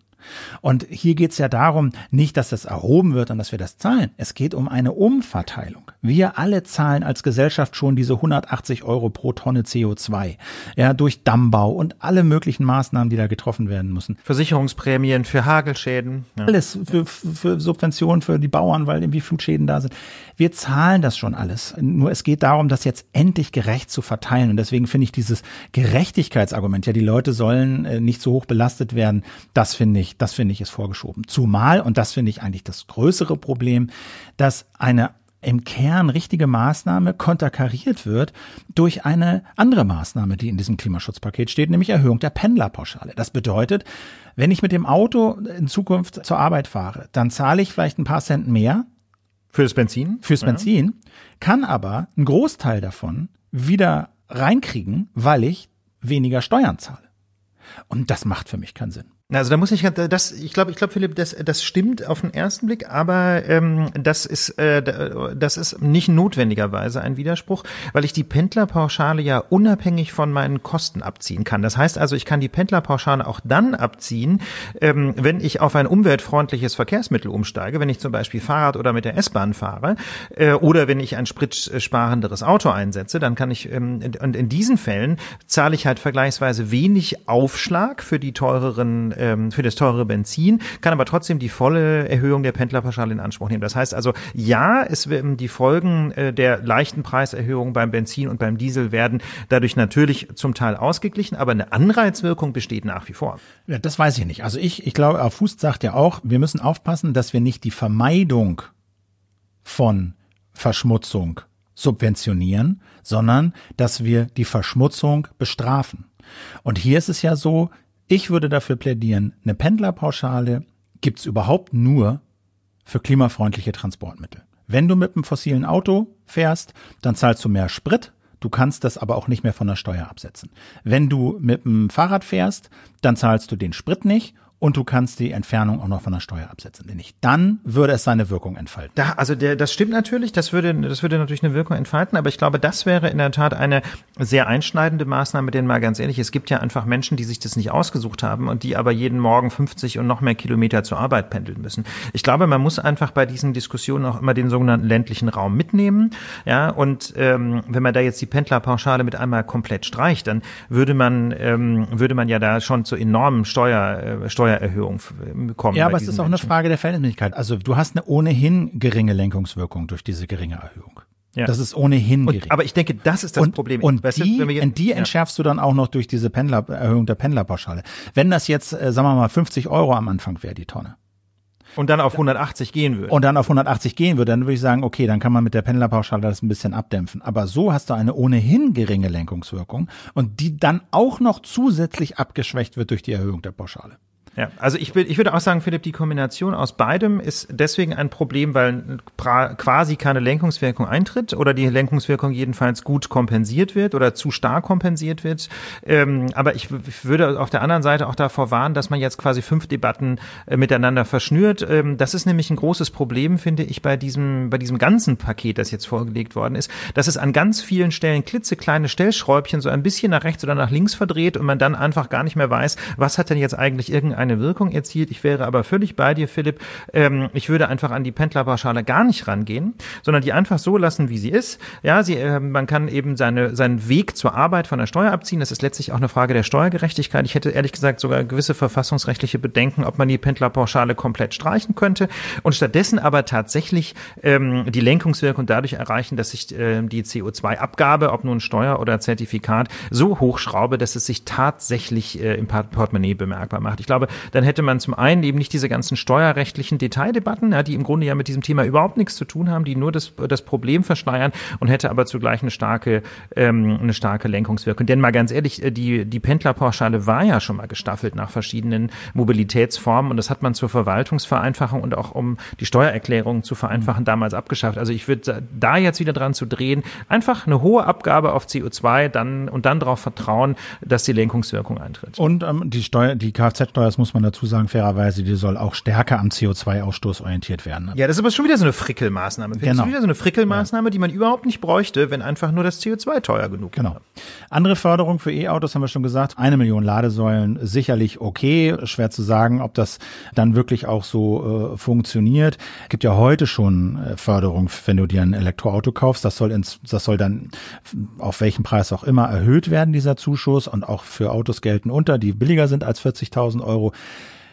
Und hier geht es ja darum, nicht, dass das erhoben wird und dass wir das zahlen. Es geht um eine Umverteilung. Wir alle zahlen als Gesellschaft schon diese 180 Euro pro Tonne CO2. Ja, durch Dammbau und alle möglichen Maßnahmen, die da getroffen werden müssen. Versicherungsprämien für Hagelschäden. Ja. Alles für, für Subventionen für die Bauern, weil irgendwie Flutschäden da sind. Wir zahlen das schon alles. Nur es geht darum, das jetzt endlich gerecht zu verteilen. Und deswegen finde ich dieses Gerechtigkeitsargument, ja, die Leute sollen äh, nicht so hoch belastet werden, das finde ich, das finde ich ist vorgeschoben. Zumal, und das finde ich eigentlich das größere Problem, dass eine im Kern richtige Maßnahme konterkariert wird durch eine andere Maßnahme, die in diesem Klimaschutzpaket steht, nämlich Erhöhung der Pendlerpauschale. Das bedeutet, wenn ich mit dem Auto in Zukunft zur Arbeit fahre, dann zahle ich vielleicht ein paar Cent mehr für das Benzin? Fürs Benzin, ja. kann aber einen Großteil davon wieder reinkriegen, weil ich weniger Steuern zahle. Und das macht für mich keinen Sinn. Also da muss ich das, ich glaube, ich glaube, Philipp, das, das stimmt auf den ersten Blick, aber ähm, das ist, äh, das ist nicht notwendigerweise ein Widerspruch, weil ich die Pendlerpauschale ja unabhängig von meinen Kosten abziehen kann. Das heißt also, ich kann die Pendlerpauschale auch dann abziehen, ähm, wenn ich auf ein umweltfreundliches Verkehrsmittel umsteige, wenn ich zum Beispiel Fahrrad oder mit der S-Bahn fahre äh, oder wenn ich ein spritsparenderes Auto einsetze, dann kann ich ähm, und in diesen Fällen zahle ich halt vergleichsweise wenig Aufschlag für die teureren ähm, für das teure Benzin, kann aber trotzdem die volle Erhöhung der Pendlerpauschale in Anspruch nehmen. Das heißt also, ja, es werden die Folgen äh, der leichten Preiserhöhung beim Benzin und beim Diesel werden dadurch natürlich zum Teil ausgeglichen, aber eine Anreizwirkung besteht nach wie vor. Ja, das weiß ich nicht. Also ich, ich glaube, Fuß sagt ja auch, wir müssen aufpassen, dass wir nicht die Vermeidung von Verschmutzung subventionieren, sondern dass wir die Verschmutzung bestrafen. Und hier ist es ja so, ich würde dafür plädieren, eine Pendlerpauschale gibt's überhaupt nur für klimafreundliche Transportmittel. Wenn du mit einem fossilen Auto fährst, dann zahlst du mehr Sprit, du kannst das aber auch nicht mehr von der Steuer absetzen. Wenn du mit dem Fahrrad fährst, dann zahlst du den Sprit nicht und du kannst die Entfernung auch noch von der Steuer absetzen. Denn nicht dann würde es seine Wirkung entfalten. Da, also der, das stimmt natürlich, das würde, das würde natürlich eine Wirkung entfalten, aber ich glaube, das wäre in der Tat eine sehr einschneidende Maßnahme, denn mal ganz ehrlich, es gibt ja einfach Menschen, die sich das nicht ausgesucht haben und die aber jeden Morgen 50 und noch mehr Kilometer zur Arbeit pendeln müssen. Ich glaube, man muss einfach bei diesen Diskussionen auch immer den sogenannten ländlichen Raum mitnehmen. Ja, und ähm, wenn man da jetzt die Pendlerpauschale mit einmal komplett streicht, dann würde man, ähm, würde man ja da schon zu enormen Steuer, äh, Steuer Steuererhöhung bekommen. Ja, aber es ist auch Menschen. eine Frage der Verhältnismäßigkeit. Also du hast eine ohnehin geringe Lenkungswirkung durch diese geringe Erhöhung. Ja. Das ist ohnehin und, gering. Aber ich denke, das ist das und, Problem. Und weißt die, du, jetzt, die entschärfst ja. du dann auch noch durch diese Pendler, Erhöhung der Pendlerpauschale. Wenn das jetzt, äh, sagen wir mal, 50 Euro am Anfang wäre, die Tonne. Und dann auf 180 gehen würde. Und dann auf 180 gehen würde, dann würde ich sagen, okay, dann kann man mit der Pendlerpauschale das ein bisschen abdämpfen. Aber so hast du eine ohnehin geringe Lenkungswirkung und die dann auch noch zusätzlich abgeschwächt wird durch die Erhöhung der Pauschale. Ja, also ich, will, ich würde auch sagen, Philipp, die Kombination aus beidem ist deswegen ein Problem, weil quasi keine Lenkungswirkung eintritt oder die Lenkungswirkung jedenfalls gut kompensiert wird oder zu stark kompensiert wird. Ähm, aber ich, ich würde auf der anderen Seite auch davor warnen, dass man jetzt quasi fünf Debatten äh, miteinander verschnürt. Ähm, das ist nämlich ein großes Problem, finde ich, bei diesem, bei diesem ganzen Paket, das jetzt vorgelegt worden ist, dass es an ganz vielen Stellen klitzekleine Stellschräubchen so ein bisschen nach rechts oder nach links verdreht und man dann einfach gar nicht mehr weiß, was hat denn jetzt eigentlich irgendein eine Wirkung erzielt. Ich wäre aber völlig bei dir, Philipp. Ähm, ich würde einfach an die Pendlerpauschale gar nicht rangehen, sondern die einfach so lassen, wie sie ist. Ja, sie, äh, man kann eben seine, seinen Weg zur Arbeit von der Steuer abziehen. Das ist letztlich auch eine Frage der Steuergerechtigkeit. Ich hätte ehrlich gesagt sogar gewisse verfassungsrechtliche Bedenken, ob man die Pendlerpauschale komplett streichen könnte und stattdessen aber tatsächlich ähm, die Lenkungswirkung dadurch erreichen, dass sich äh, die CO2-Abgabe, ob nun Steuer oder Zertifikat, so hochschraube, dass es sich tatsächlich äh, im Portemonnaie bemerkbar macht. Ich glaube, dann hätte man zum einen eben nicht diese ganzen steuerrechtlichen Detaildebatten, ja, die im Grunde ja mit diesem Thema überhaupt nichts zu tun haben, die nur das, das Problem verschleiern und hätte aber zugleich eine starke, ähm, eine starke Lenkungswirkung. Denn mal ganz ehrlich, äh, die, die Pendlerpauschale war ja schon mal gestaffelt nach verschiedenen Mobilitätsformen und das hat man zur Verwaltungsvereinfachung und auch um die Steuererklärung zu vereinfachen damals abgeschafft. Also ich würde da jetzt wieder dran zu drehen, einfach eine hohe Abgabe auf CO2 dann und dann darauf vertrauen, dass die Lenkungswirkung eintritt. Und ähm, die Steuer, die Kfz-Steuer, das muss man dazu sagen, fairerweise, die soll auch stärker am CO2-Ausstoß orientiert werden. Ja, das ist aber schon wieder so eine Frickelmaßnahme. Genau. Das ist wieder so eine Frickelmaßnahme, ja. die man überhaupt nicht bräuchte, wenn einfach nur das CO2 teuer genug genau. wäre. Genau. Andere Förderung für E-Autos haben wir schon gesagt. Eine Million Ladesäulen sicherlich okay. Schwer zu sagen, ob das dann wirklich auch so äh, funktioniert. Gibt ja heute schon äh, Förderung, wenn du dir ein Elektroauto kaufst. Das soll ins, das soll dann auf welchen Preis auch immer erhöht werden, dieser Zuschuss. Und auch für Autos gelten unter, die billiger sind als 40.000 Euro.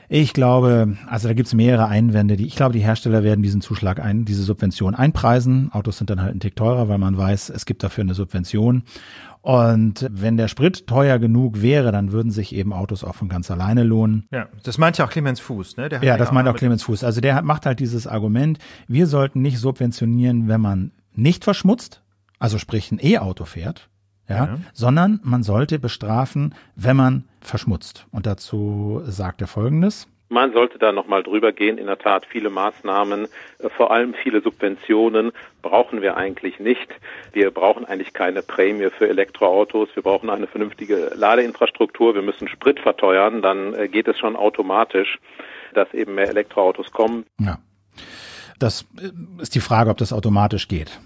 Ich glaube, also da gibt's mehrere Einwände. Die, ich glaube, die Hersteller werden diesen Zuschlag ein, diese Subvention einpreisen. Autos sind dann halt ein Tick teurer, weil man weiß, es gibt dafür eine Subvention. Und wenn der Sprit teuer genug wäre, dann würden sich eben Autos auch von ganz alleine lohnen. Ja, das meint ja auch Clemens Fuß, ne? ja, das meint auch Clemens Fuß. Also der macht halt dieses Argument, wir sollten nicht subventionieren, wenn man nicht verschmutzt, also sprich ein E-Auto fährt, ja, ja, sondern man sollte bestrafen, wenn man verschmutzt. Und dazu sagt er Folgendes. Man sollte da nochmal drüber gehen. In der Tat, viele Maßnahmen, äh, vor allem viele Subventionen brauchen wir eigentlich nicht. Wir brauchen eigentlich keine Prämie für Elektroautos. Wir brauchen eine vernünftige Ladeinfrastruktur. Wir müssen Sprit verteuern. Dann äh, geht es schon automatisch, dass eben mehr Elektroautos kommen. Ja. Das äh, ist die Frage, ob das automatisch geht.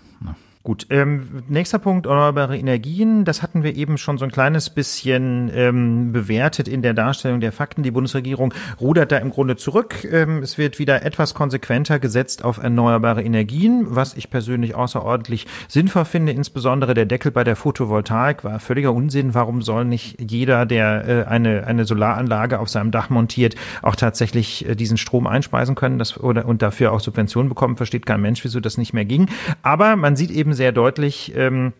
Gut, ähm, nächster Punkt, erneuerbare Energien. Das hatten wir eben schon so ein kleines bisschen ähm, bewertet in der Darstellung der Fakten. Die Bundesregierung rudert da im Grunde zurück. Ähm, es wird wieder etwas konsequenter gesetzt auf erneuerbare Energien, was ich persönlich außerordentlich sinnvoll finde. Insbesondere der Deckel bei der Photovoltaik war völliger Unsinn. Warum soll nicht jeder, der äh, eine, eine Solaranlage auf seinem Dach montiert, auch tatsächlich äh, diesen Strom einspeisen können das, oder, und dafür auch Subventionen bekommen? Versteht kein Mensch, wieso das nicht mehr ging. Aber man sieht eben sehr deutlich, ähm,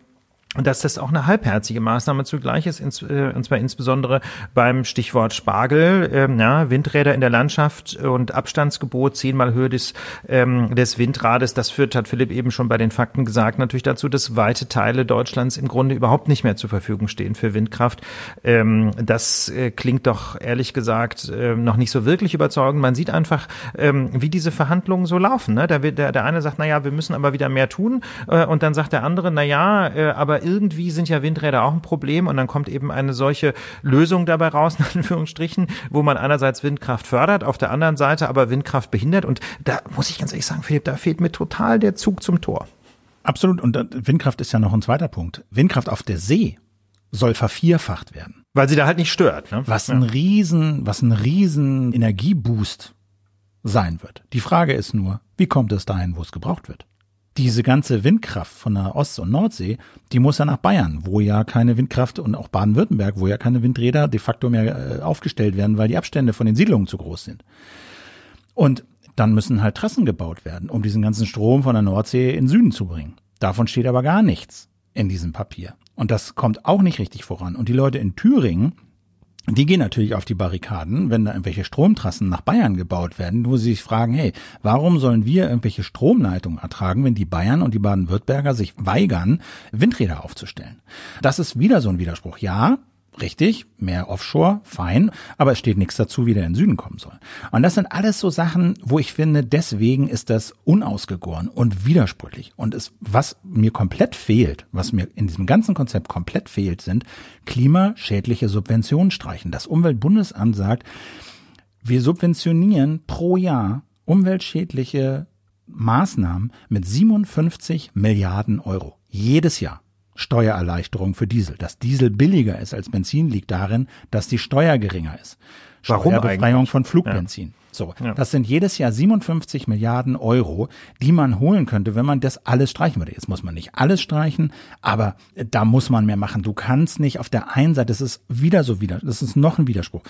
dass das auch eine halbherzige Maßnahme zugleich ist, ins, äh, und zwar insbesondere beim Stichwort Spargel, ähm, ja, Windräder in der Landschaft und Abstandsgebot zehnmal Höhe des, ähm, des Windrades. Das führt, hat Philipp eben schon bei den Fakten gesagt, natürlich dazu, dass weite Teile Deutschlands im Grunde überhaupt nicht mehr zur Verfügung stehen für Windkraft. Ähm, das äh, klingt doch ehrlich gesagt äh, noch nicht so wirklich überzeugend. Man sieht einfach, ähm, wie diese Verhandlungen so laufen. Ne? Da wird der, der eine sagt, na ja, wir müssen aber wieder mehr tun, äh, und dann sagt der andere, na ja, äh, aber irgendwie sind ja Windräder auch ein Problem und dann kommt eben eine solche Lösung dabei raus, in Anführungsstrichen, wo man einerseits Windkraft fördert, auf der anderen Seite aber Windkraft behindert und da muss ich ganz ehrlich sagen, Philipp, da fehlt mir total der Zug zum Tor. Absolut und Windkraft ist ja noch ein zweiter Punkt. Windkraft auf der See soll vervierfacht werden. Weil sie da halt nicht stört. Ne? Was ein riesen, was ein riesen Energieboost sein wird. Die Frage ist nur, wie kommt es dahin, wo es gebraucht wird? Diese ganze Windkraft von der Ost- und Nordsee, die muss ja nach Bayern, wo ja keine Windkraft und auch Baden-Württemberg, wo ja keine Windräder de facto mehr äh, aufgestellt werden, weil die Abstände von den Siedlungen zu groß sind. Und dann müssen halt Trassen gebaut werden, um diesen ganzen Strom von der Nordsee in Süden zu bringen. Davon steht aber gar nichts in diesem Papier. Und das kommt auch nicht richtig voran. Und die Leute in Thüringen, die gehen natürlich auf die Barrikaden, wenn da irgendwelche Stromtrassen nach Bayern gebaut werden, wo sie sich fragen, hey, warum sollen wir irgendwelche Stromleitungen ertragen, wenn die Bayern und die Baden-Württemberger sich weigern, Windräder aufzustellen? Das ist wieder so ein Widerspruch. Ja, Richtig, mehr Offshore, fein, aber es steht nichts dazu, wie der in den Süden kommen soll. Und das sind alles so Sachen, wo ich finde, deswegen ist das unausgegoren und widersprüchlich. Und es, was mir komplett fehlt, was mir in diesem ganzen Konzept komplett fehlt, sind klimaschädliche Subventionen streichen. Das Umweltbundesamt sagt, wir subventionieren pro Jahr umweltschädliche Maßnahmen mit 57 Milliarden Euro. Jedes Jahr. Steuererleichterung für Diesel. Dass Diesel billiger ist als Benzin liegt darin, dass die Steuer geringer ist. Warum Steuerbefreiung von Flugbenzin. Ja. So, ja. das sind jedes Jahr 57 Milliarden Euro, die man holen könnte, wenn man das alles streichen würde. Jetzt muss man nicht alles streichen, aber da muss man mehr machen. Du kannst nicht auf der einen Seite, das ist wieder so wieder, das ist noch ein Widerspruch.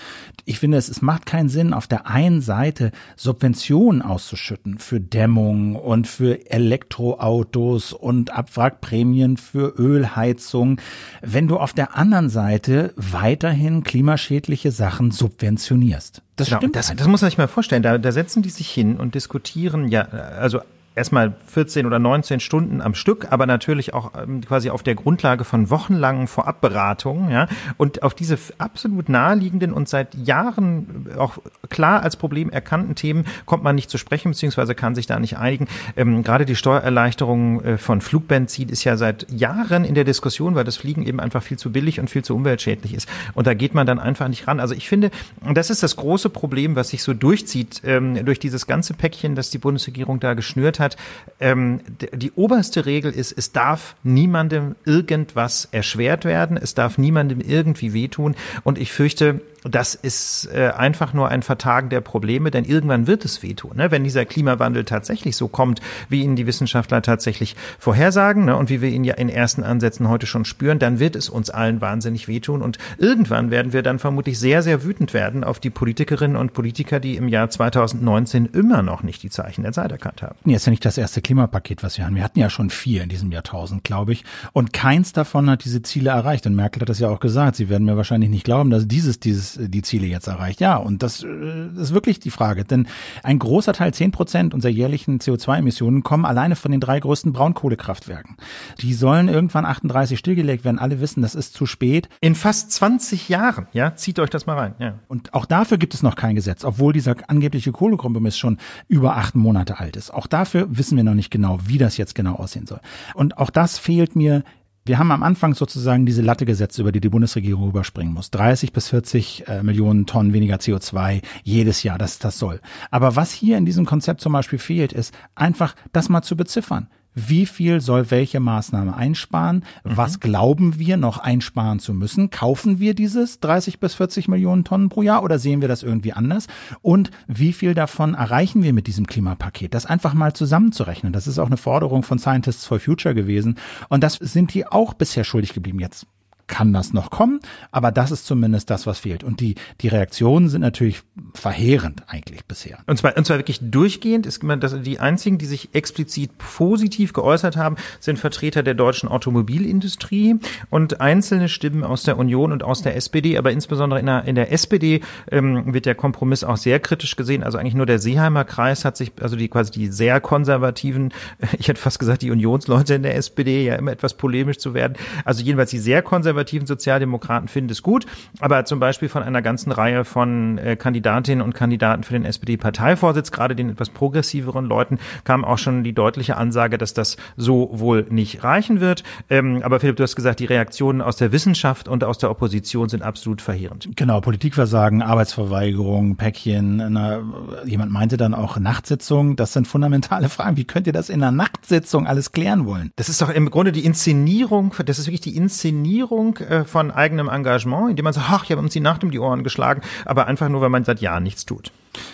Ich finde, es, es macht keinen Sinn, auf der einen Seite Subventionen auszuschütten für Dämmung und für Elektroautos und Abwrackprämien für Ölheizung, wenn du auf der anderen Seite weiterhin klimaschädliche Sachen subventionierst. Das genau, stimmt. Das, das muss man sich mal vorstellen. Da, da setzen die sich hin und diskutieren ja, also erstmal 14 oder 19 Stunden am Stück, aber natürlich auch ähm, quasi auf der Grundlage von wochenlangen Vorabberatungen, ja. Und auf diese absolut naheliegenden und seit Jahren auch klar als Problem erkannten Themen kommt man nicht zu sprechen, beziehungsweise kann sich da nicht einigen. Ähm, gerade die Steuererleichterung äh, von Flugbenzin ist ja seit Jahren in der Diskussion, weil das Fliegen eben einfach viel zu billig und viel zu umweltschädlich ist. Und da geht man dann einfach nicht ran. Also ich finde, das ist das große Problem, was sich so durchzieht ähm, durch dieses ganze Päckchen, das die Bundesregierung da geschnürt hat hat, ähm, die oberste Regel ist, es darf niemandem irgendwas erschwert werden, es darf niemandem irgendwie wehtun. Und ich fürchte, das ist äh, einfach nur ein Vertagen der Probleme, denn irgendwann wird es wehtun. Ne? Wenn dieser Klimawandel tatsächlich so kommt, wie ihn die Wissenschaftler tatsächlich vorhersagen ne? und wie wir ihn ja in ersten Ansätzen heute schon spüren, dann wird es uns allen wahnsinnig wehtun und irgendwann werden wir dann vermutlich sehr, sehr wütend werden auf die Politikerinnen und Politiker, die im Jahr 2019 immer noch nicht die Zeichen der Zeit erkannt haben. Jetzt nicht das erste Klimapaket, was wir haben. Wir hatten ja schon vier in diesem Jahrtausend, glaube ich, und keins davon hat diese Ziele erreicht. Und Merkel hat das ja auch gesagt. Sie werden mir wahrscheinlich nicht glauben, dass dieses, dieses die Ziele jetzt erreicht. Ja, und das, äh, das ist wirklich die Frage. Denn ein großer Teil, zehn Prozent unserer jährlichen CO2-Emissionen, kommen alleine von den drei größten Braunkohlekraftwerken. Die sollen irgendwann 38 stillgelegt werden. Alle wissen, das ist zu spät. In fast 20 Jahren, ja, zieht euch das mal rein. Ja. Und auch dafür gibt es noch kein Gesetz, obwohl dieser angebliche Kohlekompromiss schon über acht Monate alt ist. Auch dafür wissen wir noch nicht genau, wie das jetzt genau aussehen soll. Und auch das fehlt mir wir haben am Anfang sozusagen diese Latte gesetzt, über die die Bundesregierung überspringen muss. 30 bis 40 äh, Millionen Tonnen weniger CO2 jedes Jahr, das das soll. Aber was hier in diesem Konzept zum Beispiel fehlt, ist einfach das mal zu beziffern wie viel soll welche Maßnahme einsparen, mhm. was glauben wir noch einsparen zu müssen, kaufen wir dieses 30 bis 40 Millionen Tonnen pro Jahr oder sehen wir das irgendwie anders und wie viel davon erreichen wir mit diesem Klimapaket, das einfach mal zusammenzurechnen. Das ist auch eine Forderung von Scientists for Future gewesen und das sind die auch bisher schuldig geblieben. Jetzt kann das noch kommen, aber das ist zumindest das, was fehlt. Und die, die Reaktionen sind natürlich verheerend eigentlich bisher. Und zwar, und zwar wirklich durchgehend ist man, dass die einzigen, die sich explizit positiv geäußert haben, sind Vertreter der deutschen Automobilindustrie und einzelne Stimmen aus der Union und aus der SPD, aber insbesondere in der, in der SPD ähm, wird der Kompromiss auch sehr kritisch gesehen. Also eigentlich nur der Seeheimer Kreis hat sich, also die quasi die sehr konservativen, ich hätte fast gesagt, die Unionsleute in der SPD, ja immer etwas polemisch zu werden. Also jedenfalls die sehr konservativen konservativen Sozialdemokraten finden es gut, aber zum Beispiel von einer ganzen Reihe von äh, Kandidatinnen und Kandidaten für den SPD-Parteivorsitz, gerade den etwas progressiveren Leuten, kam auch schon die deutliche Ansage, dass das so wohl nicht reichen wird. Ähm, aber Philipp, du hast gesagt, die Reaktionen aus der Wissenschaft und aus der Opposition sind absolut verheerend. Genau, Politikversagen, Arbeitsverweigerung, Päckchen. Na, jemand meinte dann auch Nachtsitzung. Das sind fundamentale Fragen. Wie könnt ihr das in einer Nachtsitzung alles klären wollen? Das ist doch im Grunde die Inszenierung, das ist wirklich die Inszenierung äh, von eigenem Engagement, indem man sagt, ach, ich habe uns die Nacht um die Ohren geschlagen, aber einfach nur, weil man seit Jahren nichts tut.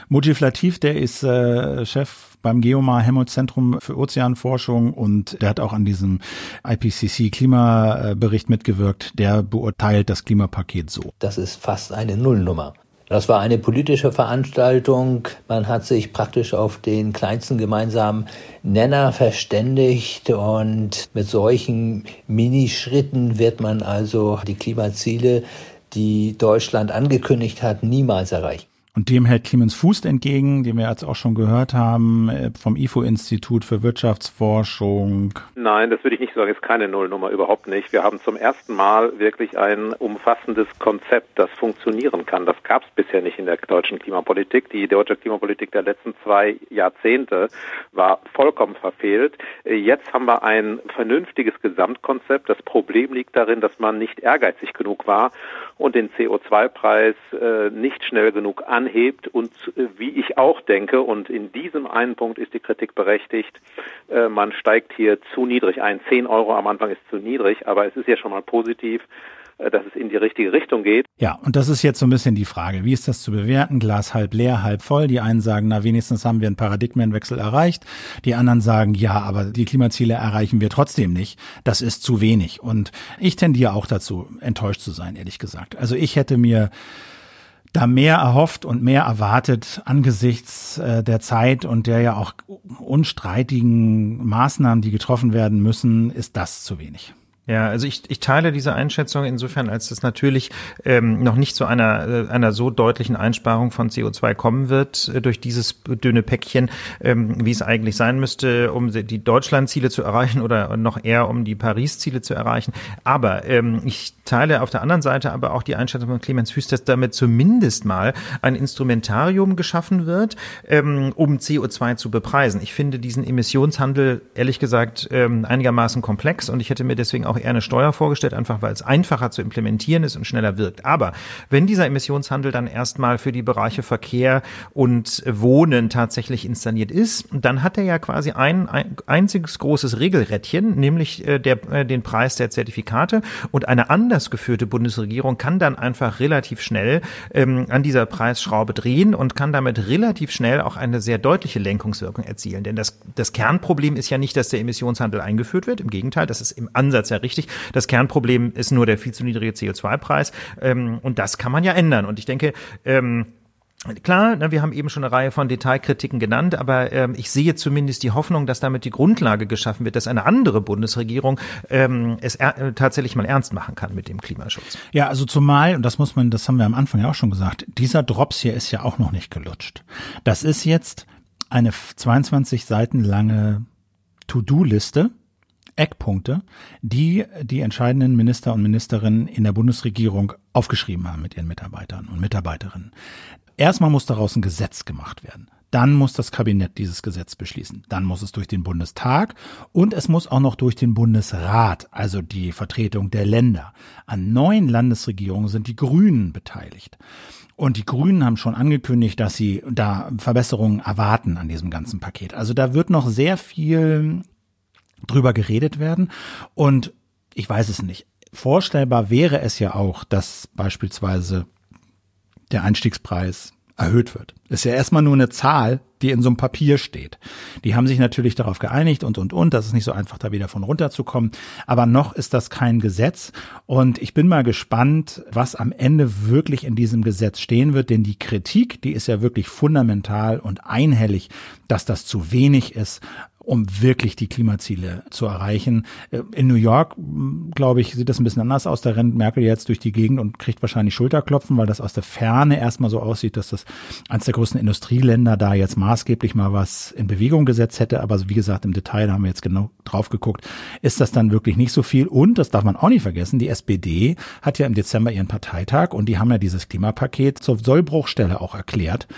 Mujib Latif, der ist äh, Chef beim Geomar Helmholtz Zentrum für Ozeanforschung und der hat auch an diesem IPCC Klimabericht mitgewirkt. Der beurteilt das Klimapaket so. Das ist fast eine Nullnummer. Das war eine politische Veranstaltung. Man hat sich praktisch auf den kleinsten gemeinsamen Nenner verständigt und mit solchen Minischritten wird man also die Klimaziele, die Deutschland angekündigt hat, niemals erreichen. Und dem hält Clemens Fuß entgegen, den wir jetzt auch schon gehört haben, äh, vom IFO-Institut für Wirtschaftsforschung. Nein, das würde ich nicht sagen, ist keine Nullnummer, überhaupt nicht. Wir haben zum ersten Mal wirklich ein umfassendes Konzept, das funktionieren kann. Das gab es bisher nicht in der deutschen Klimapolitik. Die deutsche Klimapolitik der letzten zwei Jahrzehnte war vollkommen verfehlt. Jetzt haben wir ein vernünftiges Gesamtkonzept. Das Problem liegt darin, dass man nicht ehrgeizig genug war und den CO2-Preis äh, nicht schnell genug anhebt und äh, wie ich auch denke, und in diesem einen Punkt ist die Kritik berechtigt, äh, man steigt hier zu niedrig ein. 10 Euro am Anfang ist zu niedrig, aber es ist ja schon mal positiv, äh, dass es in die richtige Richtung geht. Ja, und das ist jetzt so ein bisschen die Frage. Wie ist das zu bewerten? Glas halb leer, halb voll. Die einen sagen, na, wenigstens haben wir einen Paradigmenwechsel erreicht. Die anderen sagen, ja, aber die Klimaziele erreichen wir trotzdem nicht. Das ist zu wenig. Und ich tendiere auch dazu, enttäuscht zu sein, ehrlich gesagt. Also ich hätte mir da mehr erhofft und mehr erwartet angesichts äh, der Zeit und der ja auch unstreitigen Maßnahmen, die getroffen werden müssen, ist das zu wenig. Ja, also ich, ich teile diese Einschätzung insofern, als es natürlich ähm, noch nicht zu einer, äh, einer so deutlichen Einsparung von CO2 kommen wird äh, durch dieses dünne Päckchen, ähm, wie es eigentlich sein müsste, um die Deutschland-Ziele zu erreichen oder noch eher um die Paris-Ziele zu erreichen. Aber ähm, ich teile auf der anderen Seite aber auch die Einschätzung von Clemens Hüst, dass damit zumindest mal ein Instrumentarium geschaffen wird, ähm, um CO2 zu bepreisen. Ich finde diesen Emissionshandel ehrlich gesagt ähm, einigermaßen komplex und ich hätte mir deswegen auch eher eine Steuer vorgestellt, einfach weil es einfacher zu implementieren ist und schneller wirkt. Aber wenn dieser Emissionshandel dann erstmal für die Bereiche Verkehr und Wohnen tatsächlich installiert ist, dann hat er ja quasi ein, ein einziges großes Regelrädchen, nämlich äh, der, äh, den Preis der Zertifikate und eine anders geführte Bundesregierung kann dann einfach relativ schnell ähm, an dieser Preisschraube drehen und kann damit relativ schnell auch eine sehr deutliche Lenkungswirkung erzielen. Denn das, das Kernproblem ist ja nicht, dass der Emissionshandel eingeführt wird. Im Gegenteil, das ist im Ansatz ja richtig. Das Kernproblem ist nur der viel zu niedrige CO2-Preis. Ähm, und das kann man ja ändern. Und ich denke, ähm, Klar, ne, wir haben eben schon eine Reihe von Detailkritiken genannt, aber ähm, ich sehe zumindest die Hoffnung, dass damit die Grundlage geschaffen wird, dass eine andere Bundesregierung ähm, es äh, tatsächlich mal ernst machen kann mit dem Klimaschutz. Ja, also zumal, und das muss man, das haben wir am Anfang ja auch schon gesagt, dieser Drops hier ist ja auch noch nicht gelutscht. Das ist jetzt eine 22 Seiten lange To-Do-Liste, Eckpunkte, die die entscheidenden Minister und Ministerinnen in der Bundesregierung aufgeschrieben haben mit ihren Mitarbeitern und Mitarbeiterinnen. Erstmal muss daraus ein Gesetz gemacht werden. Dann muss das Kabinett dieses Gesetz beschließen. Dann muss es durch den Bundestag und es muss auch noch durch den Bundesrat, also die Vertretung der Länder. An neun Landesregierungen sind die Grünen beteiligt. Und die Grünen haben schon angekündigt, dass sie da Verbesserungen erwarten an diesem ganzen Paket. Also da wird noch sehr viel drüber geredet werden. Und ich weiß es nicht. Vorstellbar wäre es ja auch, dass beispielsweise der Einstiegspreis erhöht wird. Ist ja erstmal nur eine Zahl, die in so einem Papier steht. Die haben sich natürlich darauf geeinigt und, und, und. Das ist nicht so einfach, da wieder von runterzukommen. Aber noch ist das kein Gesetz. Und ich bin mal gespannt, was am Ende wirklich in diesem Gesetz stehen wird. Denn die Kritik, die ist ja wirklich fundamental und einhellig, dass das zu wenig ist um wirklich die Klimaziele zu erreichen. Äh, in New York, glaube ich, sieht das ein bisschen anders aus. Da rennt Merkel jetzt durch die Gegend und kriegt wahrscheinlich Schulterklopfen, weil das aus der Ferne erstmal so aussieht, dass das eines der größten Industrieländer da jetzt maßgeblich mal was in Bewegung gesetzt hätte. Aber wie gesagt, im Detail, da haben wir jetzt genau drauf geguckt, ist das dann wirklich nicht so viel. Und, das darf man auch nicht vergessen, die SPD hat ja im Dezember ihren Parteitag und die haben ja dieses Klimapaket zur Sollbruchstelle auch erklärt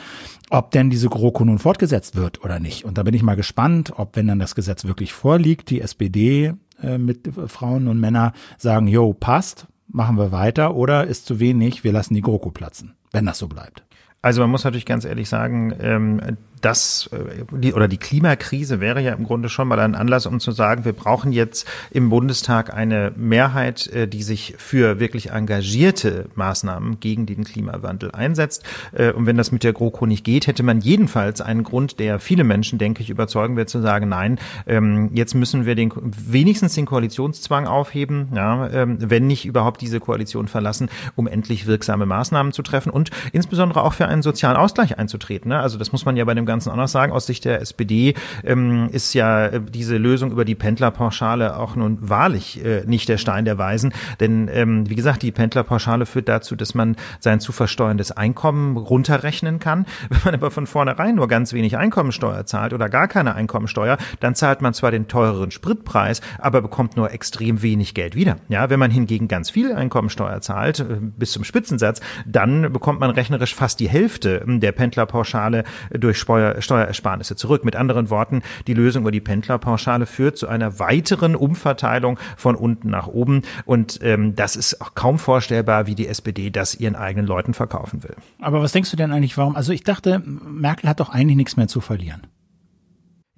ob denn diese GroKo nun fortgesetzt wird oder nicht. Und da bin ich mal gespannt, ob, wenn dann das Gesetz wirklich vorliegt, die SPD äh, mit Frauen und Männer sagen, jo, passt, machen wir weiter, oder ist zu wenig, wir lassen die GroKo platzen, wenn das so bleibt. Also man muss natürlich ganz ehrlich sagen, ähm, das äh, die, oder die Klimakrise wäre ja im Grunde schon mal ein Anlass, um zu sagen, wir brauchen jetzt im Bundestag eine Mehrheit, äh, die sich für wirklich engagierte Maßnahmen gegen den Klimawandel einsetzt. Äh, und wenn das mit der GroKo nicht geht, hätte man jedenfalls einen Grund, der viele Menschen, denke ich, überzeugen wird, zu sagen, nein, ähm, jetzt müssen wir den wenigstens den Koalitionszwang aufheben, ja, ähm, wenn nicht überhaupt diese Koalition verlassen, um endlich wirksame Maßnahmen zu treffen und insbesondere auch für einen sozialen Ausgleich einzutreten. Ne? Also das muss man ja bei dem Ganzen auch sagen. Aus Sicht der SPD ähm, ist ja äh, diese Lösung über die Pendlerpauschale auch nun wahrlich äh, nicht der Stein der Weisen. Denn ähm, wie gesagt, die Pendlerpauschale führt dazu, dass man sein zu versteuerndes Einkommen runterrechnen kann. Wenn man aber von vornherein nur ganz wenig Einkommensteuer zahlt oder gar keine Einkommensteuer, dann zahlt man zwar den teureren Spritpreis, aber bekommt nur extrem wenig Geld wieder. Ja, wenn man hingegen ganz viel Einkommensteuer zahlt, äh, bis zum Spitzensatz, dann bekommt man rechnerisch fast die Hälfte der Pendlerpauschale durch Steuer Steuer, Steuerersparnisse zurück. Mit anderen Worten, die Lösung über die Pendlerpauschale führt zu einer weiteren Umverteilung von unten nach oben. Und ähm, das ist auch kaum vorstellbar, wie die SPD das ihren eigenen Leuten verkaufen will. Aber was denkst du denn eigentlich, warum? Also ich dachte, Merkel hat doch eigentlich nichts mehr zu verlieren.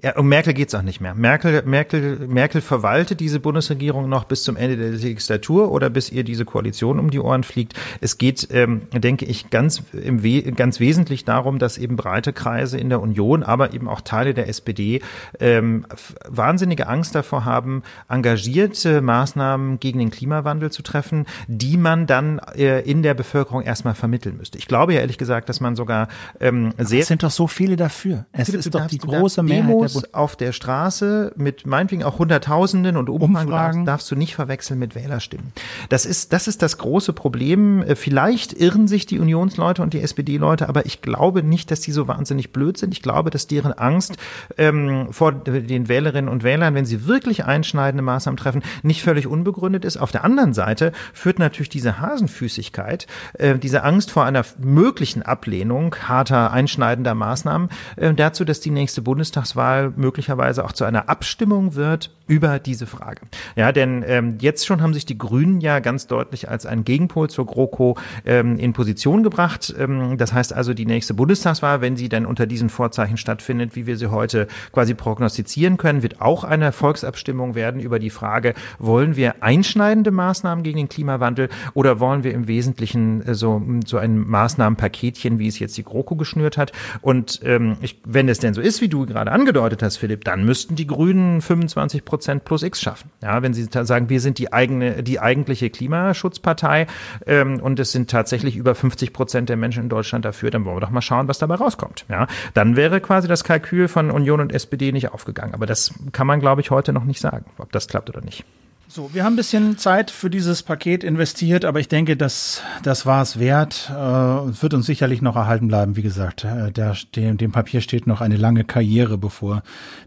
Ja, um Merkel geht's auch nicht mehr. Merkel, Merkel, Merkel verwaltet diese Bundesregierung noch bis zum Ende der Legislatur oder bis ihr diese Koalition um die Ohren fliegt. Es geht, ähm, denke ich, ganz, im We ganz wesentlich darum, dass eben breite Kreise in der Union, aber eben auch Teile der SPD ähm, wahnsinnige Angst davor haben, engagierte Maßnahmen gegen den Klimawandel zu treffen, die man dann äh, in der Bevölkerung erstmal vermitteln müsste. Ich glaube ja ehrlich gesagt, dass man sogar ähm, sehr. Es sind doch so viele dafür. Es ist doch die große Mehrheit Demos auf der Straße mit meinetwegen auch Hunderttausenden und Umfragen, Umfragen. darfst du nicht verwechseln mit Wählerstimmen. Das ist, das ist das große Problem. Äh, vielleicht irren sich die Unionsleute und die SPD-Leute, aber ich glaube nicht, dass die so wahnsinnig blöd sind. Ich glaube, dass deren Angst ähm, vor den Wählerinnen und Wählern, wenn sie wirklich einschneidende Maßnahmen treffen, nicht völlig unbegründet ist. Auf der anderen Seite führt natürlich diese Hasenfüßigkeit, äh, diese Angst vor einer möglichen Ablehnung harter, einschneidender Maßnahmen äh, dazu, dass die nächste Bundestagswahl möglicherweise auch zu einer Abstimmung wird über diese Frage. Ja, denn ähm, jetzt schon haben sich die Grünen ja ganz deutlich als ein Gegenpol zur GroKo ähm, in Position gebracht. Ähm, das heißt also, die nächste Bundestagswahl, wenn sie dann unter diesen Vorzeichen stattfindet, wie wir sie heute quasi prognostizieren können, wird auch eine Volksabstimmung werden über die Frage, wollen wir einschneidende Maßnahmen gegen den Klimawandel oder wollen wir im Wesentlichen äh, so, so ein Maßnahmenpaketchen, wie es jetzt die GroKo geschnürt hat. Und ähm, ich, wenn es denn so ist, wie du gerade angedeutet angedeutet hast, Philipp, dann müssten die Grünen 25 Prozent plus X schaffen. Ja, wenn sie sagen, wir sind die eigene, die eigentliche Klimaschutzpartei ähm, und es sind tatsächlich über 50 Prozent der Menschen in Deutschland dafür, dann wollen wir doch mal schauen, was dabei rauskommt. Ja, dann wäre quasi das Kalkül von Union und SPD nicht aufgegangen. Aber das kann man, glaube ich, heute noch nicht sagen, ob das klappt oder nicht. So, wir haben ein bisschen Zeit für dieses Paket investiert, aber ich denke, das, das war es wert. Äh, wird uns sicherlich noch erhalten bleiben. Wie gesagt, äh, der, dem, dem Papier steht noch eine lange Karriere bevor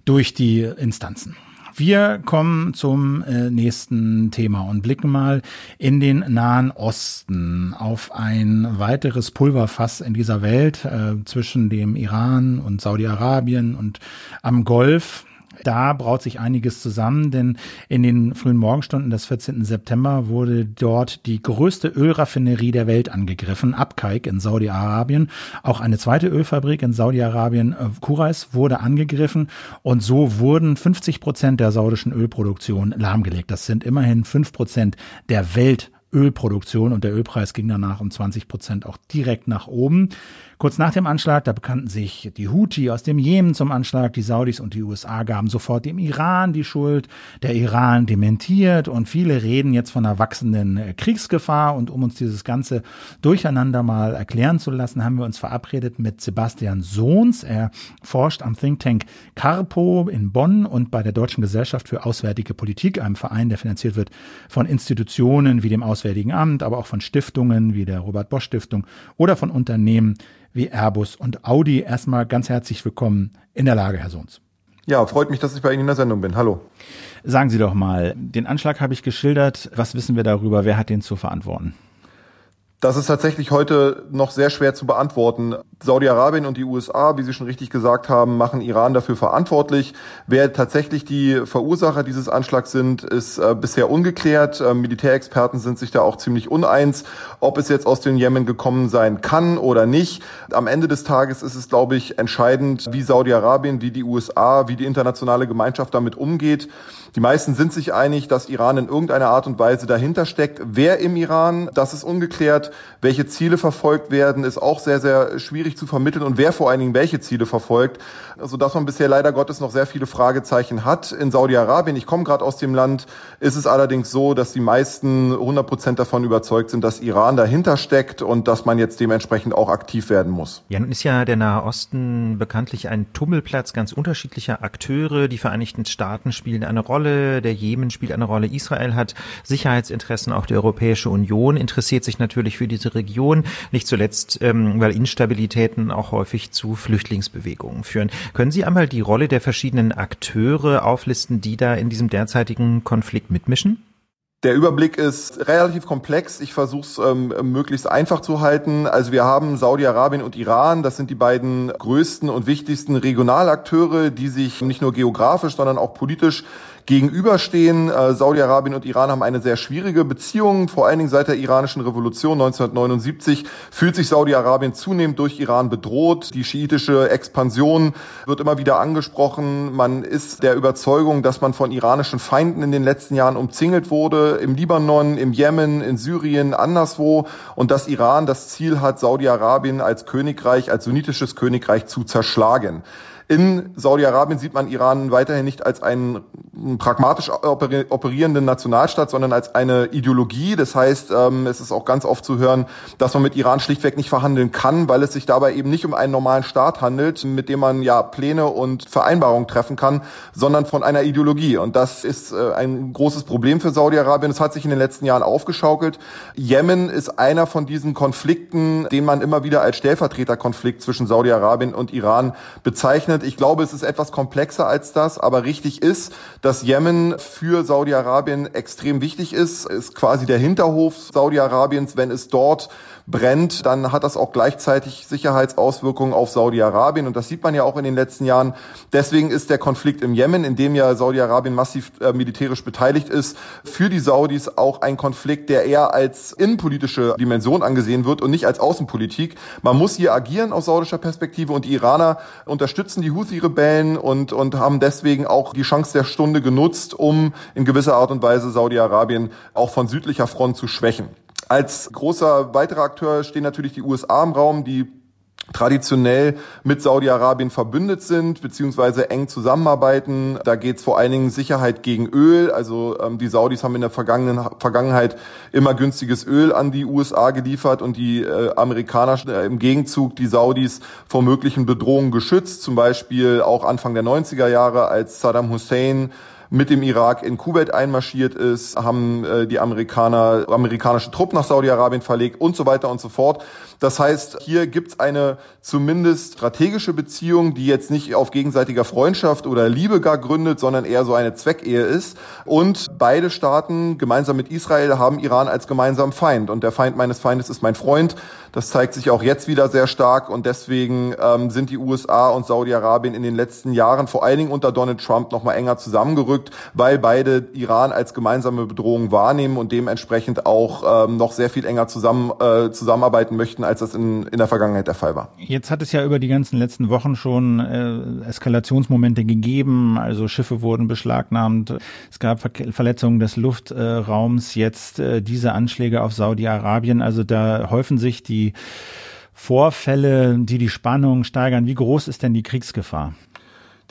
durch die Instanzen. Wir kommen zum äh, nächsten Thema und blicken mal in den Nahen Osten auf ein weiteres Pulverfass in dieser Welt äh, zwischen dem Iran und Saudi-Arabien und am Golf da braut sich einiges zusammen, denn in den frühen Morgenstunden des 14. September wurde dort die größte Ölraffinerie der Welt angegriffen, Abkaik in Saudi-Arabien. Auch eine zweite Ölfabrik in Saudi-Arabien, äh, Kurais, wurde angegriffen und so wurden 50 Prozent der saudischen Ölproduktion lahmgelegt. Das sind immerhin fünf Prozent der Weltölproduktion und der Ölpreis ging danach um 20 Prozent auch direkt nach oben. Kurz nach dem Anschlag, da bekannten sich die Houthi aus dem Jemen zum Anschlag, die Saudis und die USA gaben sofort dem Iran die Schuld, der Iran dementiert und viele reden jetzt von einer wachsenden äh, Kriegsgefahr. Und um uns dieses ganze Durcheinander mal erklären zu lassen, haben wir uns verabredet mit Sebastian Sohns. Er forscht am Think Tank Carpo in Bonn und bei der Deutschen Gesellschaft für Auswärtige Politik, einem Verein, der finanziert wird von Institutionen wie dem Auswärtigen Amt, aber auch von Stiftungen wie der Robert Bosch Stiftung oder von Unternehmen wie Airbus und Audi. Erstmal ganz herzlich willkommen in der Lage, Herr Sohns. Ja, freut mich, dass ich bei Ihnen in der Sendung bin. Hallo. Sagen Sie doch mal, den Anschlag habe ich geschildert. Was wissen wir darüber? Wer hat den zu verantworten? Das ist tatsächlich heute noch sehr schwer zu beantworten. Saudi-Arabien und die USA, wie Sie schon richtig gesagt haben, machen Iran dafür verantwortlich. Wer tatsächlich die Verursacher dieses Anschlags sind, ist äh, bisher ungeklärt. Äh, Militärexperten sind sich da auch ziemlich uneins, ob es jetzt aus dem Jemen gekommen sein kann oder nicht. Am Ende des Tages ist es, glaube ich, entscheidend, wie Saudi-Arabien, wie die USA, wie die internationale Gemeinschaft damit umgeht. Die meisten sind sich einig, dass Iran in irgendeiner Art und Weise dahinter steckt. Wer im Iran, das ist ungeklärt. Welche Ziele verfolgt werden, ist auch sehr, sehr schwierig zu vermitteln und wer vor allen Dingen welche Ziele verfolgt, sodass man bisher leider Gottes noch sehr viele Fragezeichen hat. In Saudi-Arabien, ich komme gerade aus dem Land, ist es allerdings so, dass die meisten 100 Prozent davon überzeugt sind, dass Iran dahinter steckt und dass man jetzt dementsprechend auch aktiv werden muss. Ja, nun ist ja der Nahe Osten bekanntlich ein Tummelplatz ganz unterschiedlicher Akteure. Die Vereinigten Staaten spielen eine. Rolle, der Jemen spielt eine Rolle, Israel hat Sicherheitsinteressen, auch die Europäische Union interessiert sich natürlich für diese Region, nicht zuletzt, ähm, weil Instabilitäten auch häufig zu Flüchtlingsbewegungen führen. Können Sie einmal die Rolle der verschiedenen Akteure auflisten, die da in diesem derzeitigen Konflikt mitmischen? Der Überblick ist relativ komplex. Ich versuche es ähm, möglichst einfach zu halten. Also wir haben Saudi-Arabien und Iran. Das sind die beiden größten und wichtigsten Regionalakteure, die sich nicht nur geografisch, sondern auch politisch gegenüberstehen. Äh, Saudi-Arabien und Iran haben eine sehr schwierige Beziehung, vor allen Dingen seit der iranischen Revolution 1979 fühlt sich Saudi-Arabien zunehmend durch Iran bedroht. Die schiitische Expansion wird immer wieder angesprochen. Man ist der Überzeugung, dass man von iranischen Feinden in den letzten Jahren umzingelt wurde, im Libanon, im Jemen, in Syrien, anderswo und dass Iran das Ziel hat, Saudi-Arabien als Königreich, als sunnitisches Königreich zu zerschlagen. In Saudi-Arabien sieht man Iran weiterhin nicht als einen pragmatisch operierenden Nationalstaat, sondern als eine Ideologie. Das heißt, ähm, es ist auch ganz oft zu hören, dass man mit Iran schlichtweg nicht verhandeln kann, weil es sich dabei eben nicht um einen normalen Staat handelt, mit dem man ja Pläne und Vereinbarungen treffen kann, sondern von einer Ideologie. Und das ist äh, ein großes Problem für Saudi-Arabien. Es hat sich in den letzten Jahren aufgeschaukelt. Jemen ist einer von diesen Konflikten, den man immer wieder als Stellvertreterkonflikt zwischen Saudi-Arabien und Iran bezeichnet bezeichnet. Ich glaube, es ist etwas komplexer als das, aber richtig ist, dass Jemen für Saudi-Arabien extrem wichtig ist, ist quasi der Hinterhof Saudi-Arabiens, wenn es dort brennt, dann hat das auch gleichzeitig Sicherheitsauswirkungen auf Saudi-Arabien und das sieht man ja auch in den letzten Jahren. Deswegen ist der Konflikt im Jemen, in dem ja Saudi-Arabien massiv äh, militärisch beteiligt ist, für die Saudis auch ein Konflikt, der eher als innenpolitische Dimension angesehen wird und nicht als Außenpolitik. Man muss hier agieren aus saudischer Perspektive und die Iraner unterstützen die Houthi-Rebellen und, und haben deswegen auch die Chance der Stunde genutzt, um in gewisser Art und Weise Saudi-Arabien auch von südlicher Front zu schwächen. Als großer weiterer Akteur stehen natürlich die USA im Raum, die traditionell mit Saudi-Arabien verbündet sind, beziehungsweise eng zusammenarbeiten. Da geht es vor allen Dingen Sicherheit gegen Öl. Also ähm, die Saudis haben in der vergangenen Vergangenheit immer günstiges Öl an die USA geliefert und die äh, Amerikaner äh, im Gegenzug die Saudis vor möglichen Bedrohungen geschützt. Zum Beispiel auch Anfang der 90er Jahre, als Saddam Hussein mit dem Irak in Kuwait einmarschiert ist, haben äh, die Amerikaner amerikanische Truppen nach Saudi-Arabien verlegt und so weiter und so fort. Das heißt, hier gibt's eine zumindest strategische Beziehung, die jetzt nicht auf gegenseitiger Freundschaft oder Liebe gar gründet, sondern eher so eine Zweckehe ist. Und beide Staaten gemeinsam mit Israel haben Iran als gemeinsamen Feind. Und der Feind meines Feindes ist mein Freund. Das zeigt sich auch jetzt wieder sehr stark. Und deswegen ähm, sind die USA und Saudi-Arabien in den letzten Jahren, vor allen Dingen unter Donald Trump, noch mal enger zusammengerückt, weil beide Iran als gemeinsame Bedrohung wahrnehmen und dementsprechend auch ähm, noch sehr viel enger zusammen, äh, zusammenarbeiten möchten als das in, in der Vergangenheit der Fall war. Jetzt hat es ja über die ganzen letzten Wochen schon äh, Eskalationsmomente gegeben. Also Schiffe wurden beschlagnahmt. Es gab Ver Verletzungen des Luftraums. Jetzt äh, diese Anschläge auf Saudi-Arabien. Also da häufen sich die Vorfälle, die die Spannung steigern. Wie groß ist denn die Kriegsgefahr?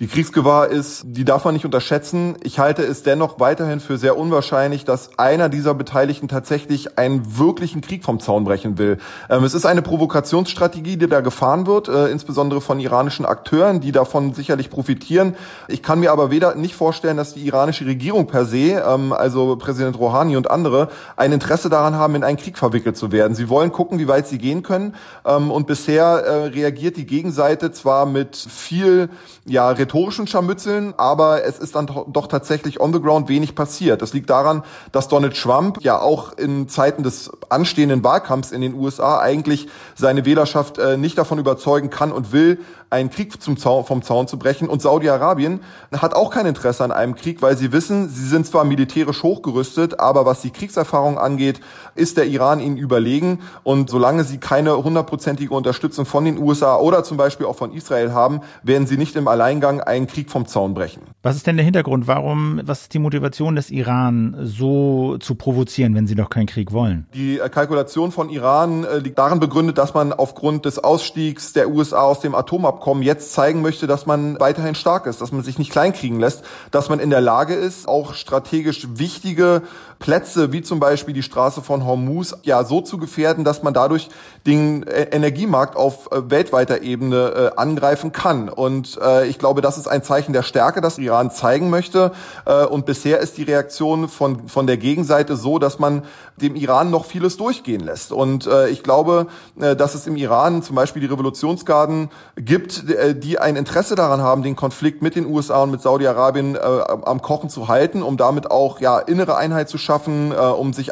Die Kriegsgewahr ist, die darf man nicht unterschätzen. Ich halte es dennoch weiterhin für sehr unwahrscheinlich, dass einer dieser Beteiligten tatsächlich einen wirklichen Krieg vom Zaun brechen will. Ähm, es ist eine Provokationsstrategie, die da gefahren wird, äh, insbesondere von iranischen Akteuren, die davon sicherlich profitieren. Ich kann mir aber weder nicht vorstellen, dass die iranische Regierung per se, ähm, also Präsident Rouhani und andere, ein Interesse daran haben, in einen Krieg verwickelt zu werden. Sie wollen gucken, wie weit sie gehen können. Ähm, und bisher äh, reagiert die Gegenseite zwar mit viel, ja, rhetorischen Scharmützeln, aber es ist dann doch tatsächlich on the ground wenig passiert. Das liegt daran, dass Donald Trump ja auch in Zeiten des anstehenden Wahlkampfs in den USA eigentlich seine Wählerschaft äh, nicht davon überzeugen kann und will, einen Krieg zum Zaun, vom Zaun zu brechen. Und Saudi-Arabien hat auch kein Interesse an einem Krieg, weil sie wissen, sie sind zwar militärisch hochgerüstet, aber was die Kriegserfahrung angeht, ist der Iran ihnen überlegen. Und solange sie keine hundertprozentige Unterstützung von den USA oder zum Beispiel auch von Israel haben, werden sie nicht im Alleingang einen Krieg vom Zaun brechen. Was ist denn der Hintergrund? Warum, was ist die Motivation des Iran, so zu provozieren, wenn sie doch keinen Krieg wollen? Die äh, Kalkulation von Iran äh, liegt darin begründet, dass man aufgrund des Ausstiegs der USA aus dem Atomabkommen Abkommen jetzt zeigen möchte, dass man weiterhin stark ist, dass man sich nicht kleinkriegen lässt, dass man in der Lage ist, auch strategisch wichtige Plätze wie zum Beispiel die Straße von Hormuz ja so zu gefährden, dass man dadurch den äh, Energiemarkt auf weltweiter Ebene äh, angreifen kann. Und äh, ich glaube, das ist ein Zeichen der Stärke, das Iran zeigen möchte. Äh, und bisher ist die Reaktion von, von der Gegenseite so, dass man dem Iran noch vieles durchgehen lässt. Und äh, ich glaube, äh, dass es im Iran zum Beispiel die Revolutionsgarden gibt, die ein Interesse daran haben, den Konflikt mit den USA und mit Saudi-Arabien am Kochen zu halten, um damit auch ja innere Einheit zu schaffen, um sich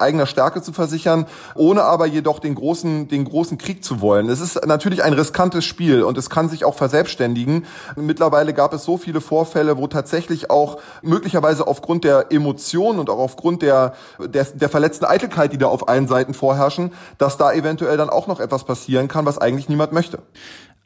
eigener Stärke zu versichern, ohne aber jedoch den großen, den großen Krieg zu wollen. Es ist natürlich ein riskantes Spiel und es kann sich auch verselbstständigen. Mit Mittlerweile gab es so viele Vorfälle, wo tatsächlich auch möglicherweise aufgrund der Emotionen und auch aufgrund der, der, der verletzten Eitelkeit, die da auf allen Seiten vorherrschen, dass da eventuell dann auch noch etwas passieren kann, was eigentlich niemand möchte.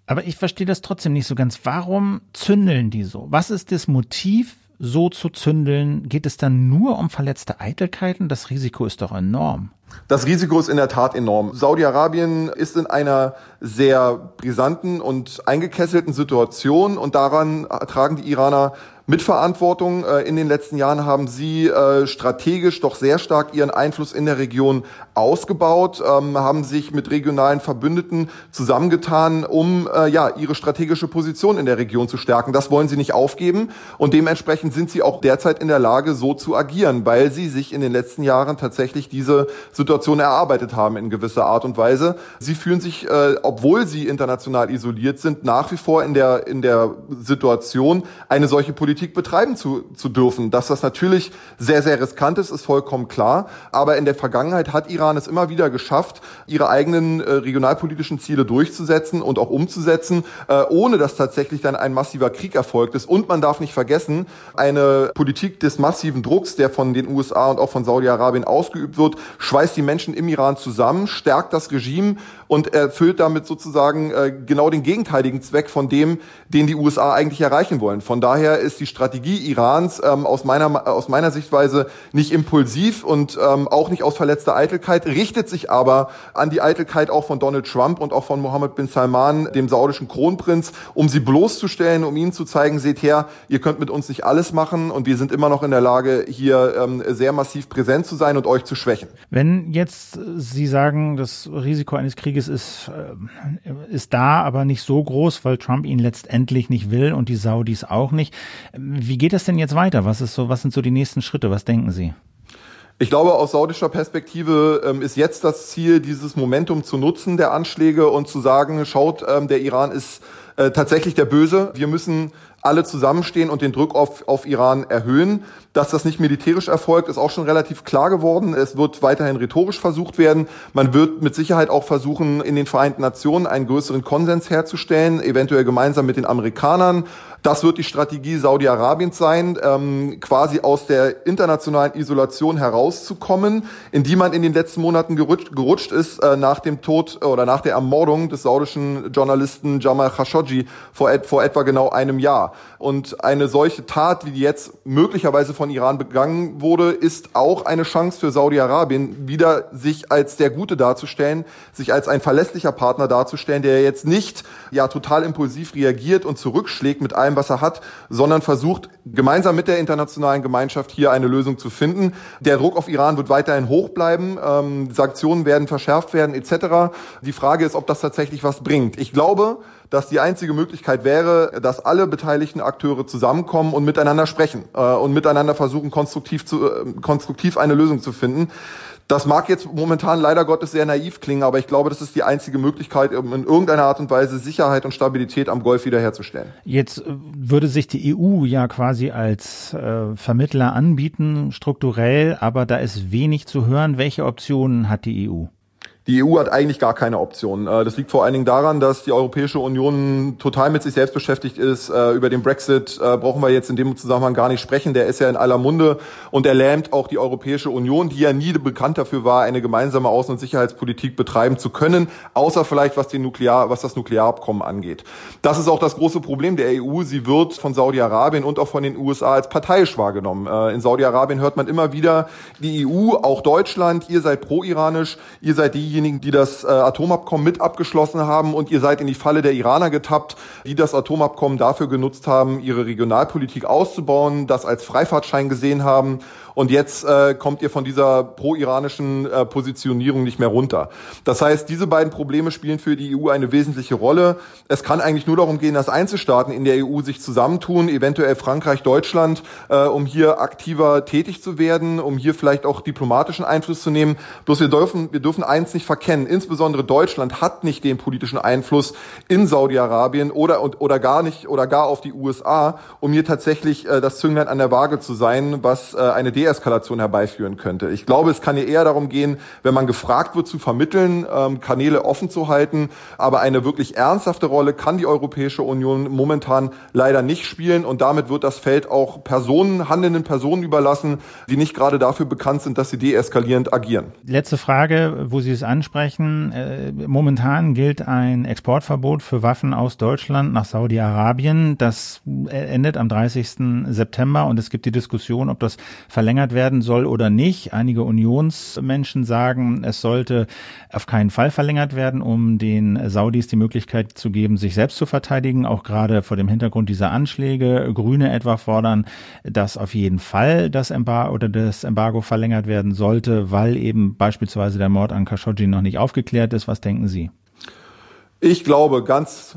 Aber ich verstehe das trotzdem nicht so ganz. Warum zündeln die so? Was ist das Motiv, so zu zündeln? Geht es dann nur um verletzte Eitelkeiten? Das Risiko ist doch enorm. Das Risiko ist in der Tat enorm. Saudi-Arabien ist in einer sehr brisanten und eingekesselten Situation und daran tragen die Iraner Mitverantwortung. Äh, in den letzten Jahren haben sie äh, strategisch doch sehr stark ihren Einfluss in der Region ausgebaut, ähm, haben sich mit regionalen Verbündeten zusammengetan, um äh, ja ihre strategische Position in der Region zu stärken. Das wollen sie nicht aufgeben und dementsprechend sind sie auch derzeit in der Lage, so zu agieren, weil sie sich in den letzten Jahren tatsächlich diese Situation erarbeitet haben in gewisser Art und Weise. Sie fühlen sich, obwohl sie international isoliert sind, nach wie vor in der in der Situation, eine solche Politik Politik betreiben zu, zu dürfen. Dass das natürlich sehr, sehr riskant ist, ist vollkommen klar. Aber in der Vergangenheit hat Iran es immer wieder geschafft, ihre eigenen äh, regionalpolitischen Ziele durchzusetzen und auch umzusetzen, äh, ohne dass tatsächlich dann ein massiver Krieg erfolgt ist. Und man darf nicht vergessen, eine Politik des massiven Drucks, der von den USA und auch von Saudi-Arabien ausgeübt wird, schweißt die Menschen im Iran zusammen, stärkt das Regime und erfüllt damit sozusagen äh, genau den gegenteiligen Zweck von dem, den die USA eigentlich erreichen wollen. Von daher ist die Strategie Irans ähm, aus meiner aus meiner Sichtweise nicht impulsiv und ähm, auch nicht aus verletzter Eitelkeit, richtet sich aber an die Eitelkeit auch von Donald Trump und auch von Mohammed bin Salman, dem saudischen Kronprinz, um sie bloßzustellen, um ihnen zu zeigen, seht her, ihr könnt mit uns nicht alles machen und wir sind immer noch in der Lage, hier ähm, sehr massiv präsent zu sein und euch zu schwächen. Wenn jetzt Sie sagen, das Risiko eines Krieges Krieges ist, äh, ist da, aber nicht so groß, weil Trump ihn letztendlich nicht will und die Saudis auch nicht. Wie geht das denn jetzt weiter? Was ist so, was sind so die nächsten Schritte? Was denken Sie? Ich glaube, aus saudischer Perspektive ähm, ist jetzt das Ziel, dieses Momentum zu nutzen der Anschläge und zu sagen, schaut, ähm, der Iran ist äh, tatsächlich der Böse. Wir müssen alle zusammenstehen und den Druck auf, auf Iran erhöhen. Dass das nicht militärisch erfolgt, ist auch schon relativ klar geworden. Es wird weiterhin rhetorisch versucht werden. Man wird mit Sicherheit auch versuchen, in den Vereinten Nationen einen größeren Konsens herzustellen, eventuell gemeinsam mit den Amerikanern. Das wird die Strategie Saudi-Arabiens sein, ähm, quasi aus der internationalen Isolation herauszukommen, in die man in den letzten Monaten gerutscht, gerutscht ist äh, nach dem Tod oder nach der Ermordung des saudischen Journalisten Jamal Khashoggi vor, et vor etwa genau einem Jahr. Und eine solche Tat, wie die jetzt möglicherweise von Iran begangen wurde, ist auch eine Chance für Saudi-Arabien, wieder sich als der Gute darzustellen, sich als ein verlässlicher Partner darzustellen, der jetzt nicht ja total impulsiv reagiert und zurückschlägt mit allem, allem, was er hat, sondern versucht, gemeinsam mit der internationalen Gemeinschaft hier eine Lösung zu finden. Der Druck auf Iran wird weiterhin hoch bleiben, ähm, Sanktionen werden verschärft werden etc. Die Frage ist, ob das tatsächlich was bringt. Ich glaube, dass die einzige Möglichkeit wäre, dass alle beteiligten Akteure zusammenkommen und miteinander sprechen äh, und miteinander versuchen, konstruktiv, zu, äh, konstruktiv eine Lösung zu finden. Das mag jetzt momentan leider Gottes sehr naiv klingen, aber ich glaube, das ist die einzige Möglichkeit, um in irgendeiner Art und Weise Sicherheit und Stabilität am Golf wiederherzustellen. Jetzt äh, würde sich die EU ja quasi als äh, Vermittler anbieten, strukturell, aber da ist wenig zu hören. Welche Optionen hat die EU? Die EU hat eigentlich gar keine Option. Äh, das liegt vor allen Dingen daran, dass die Europäische Union total mit sich selbst beschäftigt ist. Äh, über den Brexit äh, brauchen wir jetzt in dem Zusammenhang gar nicht sprechen. Der ist ja in aller Munde und er lähmt auch die Europäische Union, die ja nie bekannt dafür war, eine gemeinsame Außen- und Sicherheitspolitik betreiben zu können, außer vielleicht was, den Nuklear, was das Nuklearabkommen angeht. Das ist auch das große Problem der EU. Sie wird von Saudi-Arabien und auch von den USA als parteiisch wahrgenommen. In Saudi-Arabien hört man immer wieder, die EU, auch Deutschland, ihr seid pro-iranisch, ihr seid die diejenigen, die das äh, Atomabkommen mit abgeschlossen haben und ihr seid in die Falle der Iraner getappt, die das Atomabkommen dafür genutzt haben, ihre Regionalpolitik auszubauen, das als Freifahrtschein gesehen haben und jetzt äh, kommt ihr von dieser pro-iranischen äh, Positionierung nicht mehr runter. Das heißt, diese beiden Probleme spielen für die EU eine wesentliche Rolle. Es kann eigentlich nur darum gehen, dass Einzelstaaten in der EU sich zusammentun, eventuell Frankreich, Deutschland, äh, um hier aktiver tätig zu werden, um hier vielleicht auch diplomatischen Einfluss zu nehmen. Bloß wir dürfen, wir dürfen eins nicht verkennen. Insbesondere Deutschland hat nicht den politischen Einfluss in Saudi-Arabien oder, oder gar nicht, oder gar auf die USA, um hier tatsächlich äh, das Zünglein an der Waage zu sein, was äh, eine Deeskalation herbeiführen könnte. Ich glaube, es kann ja eher darum gehen, wenn man gefragt wird, zu vermitteln, ähm, Kanäle offen zu halten. Aber eine wirklich ernsthafte Rolle kann die Europäische Union momentan leider nicht spielen. Und damit wird das Feld auch Personen, handelnden Personen überlassen, die nicht gerade dafür bekannt sind, dass sie deeskalierend agieren. Letzte Frage, wo Sie es ansprechen. Äh, momentan gilt ein Exportverbot für Waffen aus Deutschland nach Saudi-Arabien. Das endet am 30. September und es gibt die Diskussion, ob das verlängert werden soll oder nicht. Einige Unionsmenschen sagen, es sollte auf keinen Fall verlängert werden, um den Saudis die Möglichkeit zu geben, sich selbst zu verteidigen, auch gerade vor dem Hintergrund dieser Anschläge. Grüne etwa fordern, dass auf jeden Fall das Embargo oder das Embargo verlängert werden sollte, weil eben beispielsweise der Mord an Khashoggi noch nicht aufgeklärt ist. Was denken Sie? Ich glaube ganz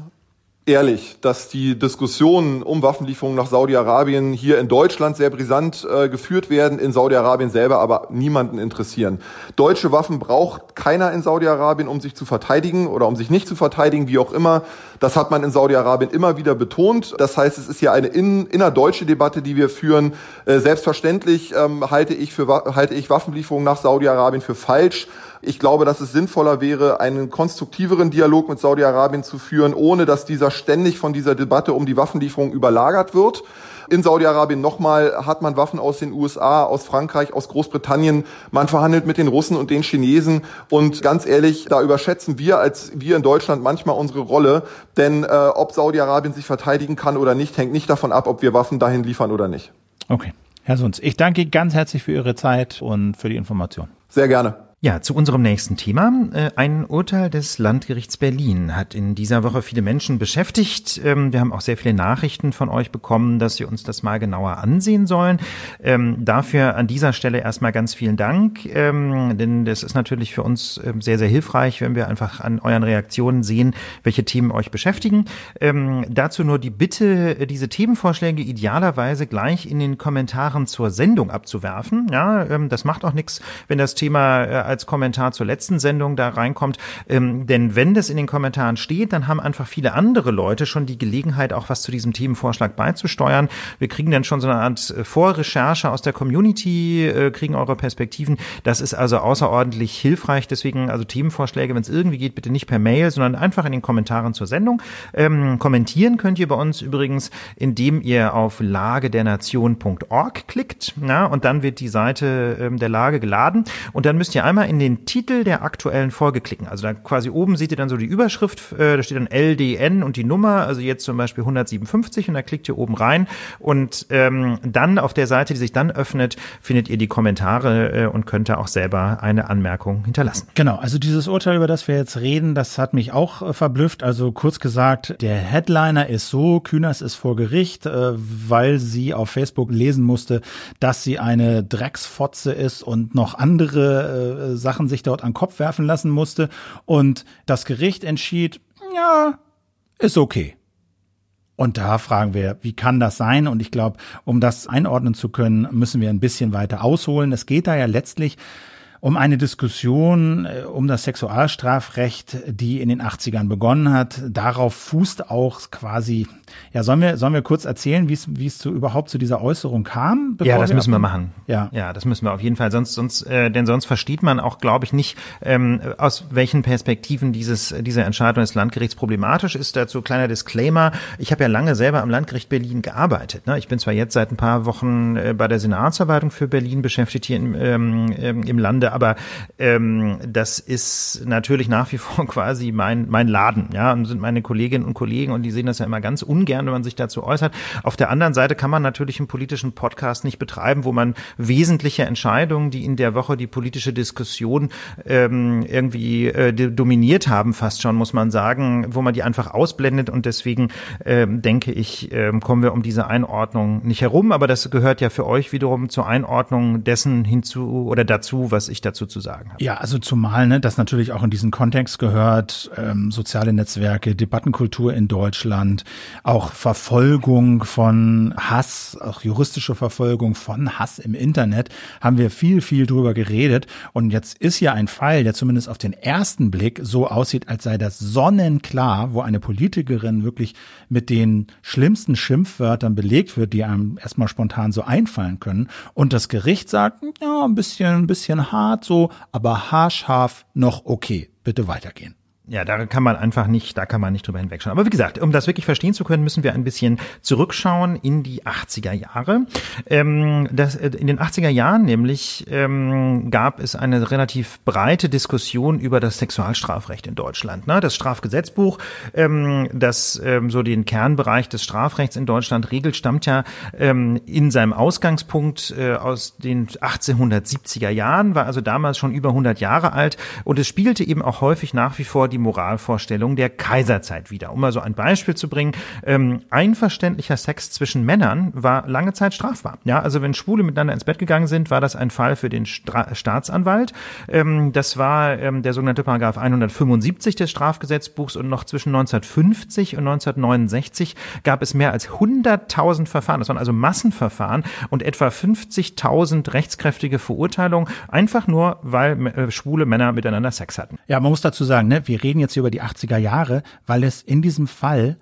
ehrlich, dass die Diskussionen um Waffenlieferungen nach Saudi-Arabien hier in Deutschland sehr brisant äh, geführt werden, in Saudi-Arabien selber aber niemanden interessieren. Deutsche Waffen braucht keiner in Saudi-Arabien, um sich zu verteidigen oder um sich nicht zu verteidigen, wie auch immer. Das hat man in Saudi-Arabien immer wieder betont. Das heißt, es ist hier eine in, innerdeutsche Debatte, die wir führen. Äh, selbstverständlich ähm, halte ich für halte ich Waffenlieferungen nach Saudi-Arabien für falsch. Ich glaube, dass es sinnvoller wäre, einen konstruktiveren Dialog mit Saudi-Arabien zu führen, ohne dass dieser ständig von dieser Debatte um die Waffenlieferung überlagert wird. In Saudi-Arabien nochmal hat man Waffen aus den USA, aus Frankreich, aus Großbritannien. Man verhandelt mit den Russen und den Chinesen. Und ganz ehrlich, da überschätzen wir als wir in Deutschland manchmal unsere Rolle. Denn äh, ob Saudi-Arabien sich verteidigen kann oder nicht, hängt nicht davon ab, ob wir Waffen dahin liefern oder nicht. Okay. Herr Sunz, ich danke ganz herzlich für Ihre Zeit und für die Information. Sehr gerne. Ja, zu unserem nächsten Thema. Äh, ein Urteil des Landgerichts Berlin hat in dieser Woche viele Menschen beschäftigt. Ähm, wir haben auch sehr viele Nachrichten von euch bekommen, dass wir uns das mal genauer ansehen sollen. Ähm, dafür an dieser Stelle erstmal ganz vielen Dank, ähm, denn das ist natürlich für uns sehr, sehr hilfreich, wenn wir einfach an euren Reaktionen sehen, welche Themen euch beschäftigen. Dazu nur die Bitte, diese Themenvorschläge idealerweise gleich in den Kommentaren zur Sendung abzuwerfen. Ja, das macht auch nichts, wenn das Thema äh, als Kommentar zur letzten Sendung da reinkommt. Ähm, denn wenn das in den Kommentaren steht, dann haben einfach viele andere Leute schon die Gelegenheit, auch was zu diesem Themenvorschlag beizusteuern. Wir kriegen dann schon so eine Art äh, Vorrecherche aus der Community, äh, kriegen eure Perspektiven. Das ist also außerordentlich hilfreich. Deswegen also Themenvorschläge, wenn es irgendwie geht, bitte nicht per Mail, sondern einfach in den Kommentaren zur Sendung. Ähm, kommentieren könnt ihr bei uns übrigens, indem ihr auf lagedernation.org klickt. Ja, und dann wird die Seite ähm, der Lage geladen. Und dann müsst ihr einmal einmal in den Titel der aktuellen Folge klicken. Also da quasi oben seht ihr dann so die Überschrift, äh, da steht dann LDN und die Nummer, also jetzt zum Beispiel 157 und da klickt ihr oben rein und ähm, dann auf der Seite, die sich dann öffnet, findet ihr die Kommentare äh, und könnt da auch selber eine Anmerkung hinterlassen. Genau, also dieses Urteil, über das wir jetzt reden, das hat mich auch äh, verblüfft. Also kurz gesagt, der Headliner ist so, Kühners ist vor Gericht, äh, weil sie auf Facebook lesen musste, dass sie eine Drecksfotze ist und noch andere äh, Sachen sich dort an den Kopf werfen lassen musste. Und das Gericht entschied, ja, ist okay. Und da fragen wir, wie kann das sein? Und ich glaube, um das einordnen zu können, müssen wir ein bisschen weiter ausholen. Es geht da ja letztlich um eine Diskussion äh, um das Sexualstrafrecht, die in den 80ern begonnen hat. Darauf fußt auch quasi, ja, sollen wir, sollen wir kurz erzählen, wie es, wie es zu, überhaupt zu dieser Äußerung kam? Ja, das müssen wir machen. Ja. Ja, das müssen wir auf jeden Fall. Sonst, sonst, äh, denn sonst versteht man auch, glaube ich, nicht, ähm, aus welchen Perspektiven dieses, diese Entscheidung des Landgerichts problematisch ist. Dazu kleiner Disclaimer. Ich habe ja lange selber am Landgericht Berlin gearbeitet. Ne? Ich bin zwar jetzt seit ein paar Wochen äh, bei der Senatsverwaltung für Berlin beschäftigt hier im, ähm, im Lande aber ähm, das ist natürlich nach wie vor quasi mein, mein Laden, ja, und sind meine Kolleginnen und Kollegen und die sehen das ja immer ganz ungern, wenn man sich dazu äußert. Auf der anderen Seite kann man natürlich einen politischen Podcast nicht betreiben, wo man wesentliche Entscheidungen, die in der Woche die politische Diskussion ähm, irgendwie äh, dominiert haben, fast schon, muss man sagen, wo man die einfach ausblendet und deswegen ähm, denke ich, ähm, kommen wir um diese Einordnung nicht herum, aber das gehört ja für euch wiederum zur Einordnung dessen hinzu oder dazu, was ich ich dazu zu sagen habe. Ja, also zumal, ne, das natürlich auch in diesen Kontext gehört, ähm, soziale Netzwerke, Debattenkultur in Deutschland, auch Verfolgung von Hass, auch juristische Verfolgung von Hass im Internet, haben wir viel, viel drüber geredet. Und jetzt ist ja ein Fall, der zumindest auf den ersten Blick so aussieht, als sei das sonnenklar, wo eine Politikerin wirklich mit den schlimmsten Schimpfwörtern belegt wird, die einem erstmal spontan so einfallen können. Und das Gericht sagt, ja, ein bisschen, ein bisschen hart so, aber haarscharf noch okay. Bitte weitergehen. Ja, da kann man einfach nicht, da kann man nicht drüber hinwegschauen. Aber wie gesagt, um das wirklich verstehen zu können, müssen wir ein bisschen zurückschauen in die 80er Jahre. Ähm, das, äh, in den 80er Jahren nämlich ähm, gab es eine relativ breite Diskussion über das Sexualstrafrecht in Deutschland. Ne? Das Strafgesetzbuch, ähm, das ähm, so den Kernbereich des Strafrechts in Deutschland regelt, stammt ja ähm, in seinem Ausgangspunkt äh, aus den 1870er Jahren, war also damals schon über 100 Jahre alt und es spiegelte eben auch häufig nach wie vor die die Moralvorstellung der Kaiserzeit wieder. Um mal so ein Beispiel zu bringen, ähm, einverständlicher Sex zwischen Männern war lange Zeit strafbar. Ja, also wenn Schwule miteinander ins Bett gegangen sind, war das ein Fall für den Stra Staatsanwalt. Ähm, das war ähm, der sogenannte Paragraph 175 des Strafgesetzbuchs und noch zwischen 1950 und 1969 gab es mehr als 100.000 Verfahren. Das waren also Massenverfahren und etwa 50.000 rechtskräftige Verurteilungen, einfach nur, weil äh, schwule Männer miteinander Sex hatten. Ja, man muss dazu sagen, ne, wir reden jetzt hier über die 80er Jahre, weil es in diesem Fall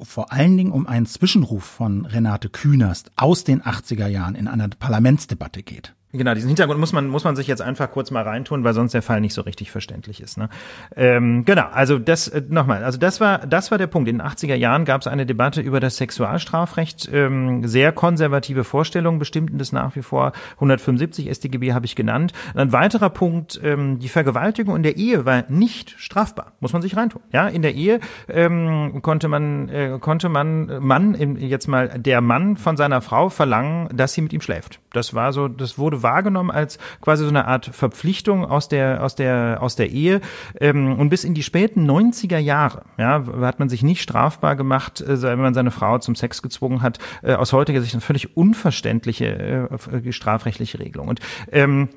vor allen Dingen um einen Zwischenruf von Renate Künast aus den 80er Jahren in einer Parlamentsdebatte geht. Genau, diesen Hintergrund muss man, muss man sich jetzt einfach kurz mal reintun, weil sonst der Fall nicht so richtig verständlich ist. Ne? Ähm, genau, also das äh, nochmal, also das war, das war der Punkt. In den 80er Jahren gab es eine Debatte über das Sexualstrafrecht. Ähm, sehr konservative Vorstellungen bestimmten das nach wie vor. 175 StGB habe ich genannt. Ein weiterer Punkt, ähm, die Vergewaltigung in der Ehe war nicht strafbar, muss man sich reintun. Ja, in der Ehe ähm, konnte man, äh, konnte man, Mann, jetzt mal der Mann von seiner Frau verlangen, dass sie mit ihm schläft. Das war so, das wurde wahrgenommen als quasi so eine Art Verpflichtung aus der, aus der, aus der Ehe. Ähm, und bis in die späten 90er Jahre, ja, hat man sich nicht strafbar gemacht, äh, wenn man seine Frau zum Sex gezwungen hat. Äh, aus heutiger Sicht eine völlig unverständliche äh, strafrechtliche Regelung. Und ähm,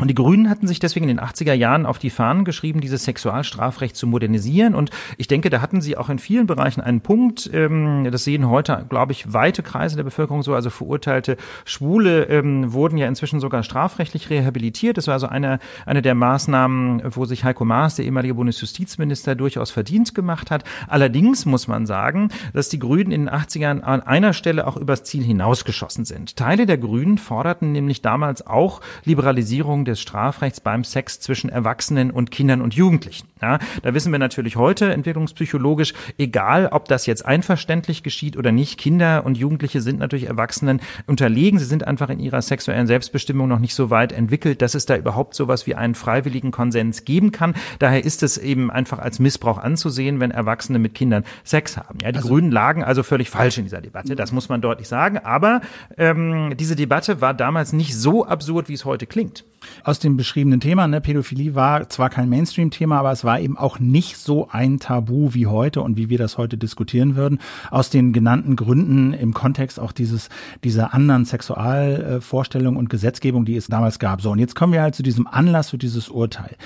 und die Grünen hatten sich deswegen in den 80er Jahren auf die Fahnen geschrieben, dieses Sexualstrafrecht zu modernisieren. Und ich denke, da hatten sie auch in vielen Bereichen einen Punkt. Ähm, das sehen heute, glaube ich, weite Kreise der Bevölkerung so. Also verurteilte Schwule ähm, wurden ja inzwischen sogar strafrechtlich rehabilitiert. Das war also eine, eine der Maßnahmen, wo sich Heiko Maas, der ehemalige Bundesjustizminister, durchaus verdient gemacht hat. Allerdings muss man sagen, dass die Grünen in den 80ern an einer Stelle auch übers Ziel hinausgeschossen sind. Teile der Grünen forderten nämlich damals auch Liberalisierung des Strafrechts beim Sex zwischen Erwachsenen und Kindern und Jugendlichen. Ja, da wissen wir natürlich heute entwicklungspsychologisch, egal ob das jetzt einverständlich geschieht oder nicht, Kinder und Jugendliche sind natürlich Erwachsenen unterlegen. Sie sind einfach in ihrer sexuellen Selbstbestimmung noch nicht so weit entwickelt, dass es da überhaupt sowas wie einen freiwilligen Konsens geben kann. Daher ist es eben einfach als Missbrauch anzusehen, wenn Erwachsene mit Kindern Sex haben. Ja, die also, Grünen lagen also völlig falsch in dieser Debatte. Das muss man deutlich sagen. Aber ähm, diese Debatte war damals nicht so absurd, wie es heute klingt aus dem beschriebenen Thema. Ne? Pädophilie war zwar kein Mainstream-Thema, aber es war eben auch nicht so ein Tabu wie heute und wie wir das heute diskutieren würden. Aus den genannten Gründen im Kontext auch dieses, dieser anderen Sexualvorstellung und Gesetzgebung, die es damals gab. So, und jetzt kommen wir halt zu diesem Anlass für dieses Urteil.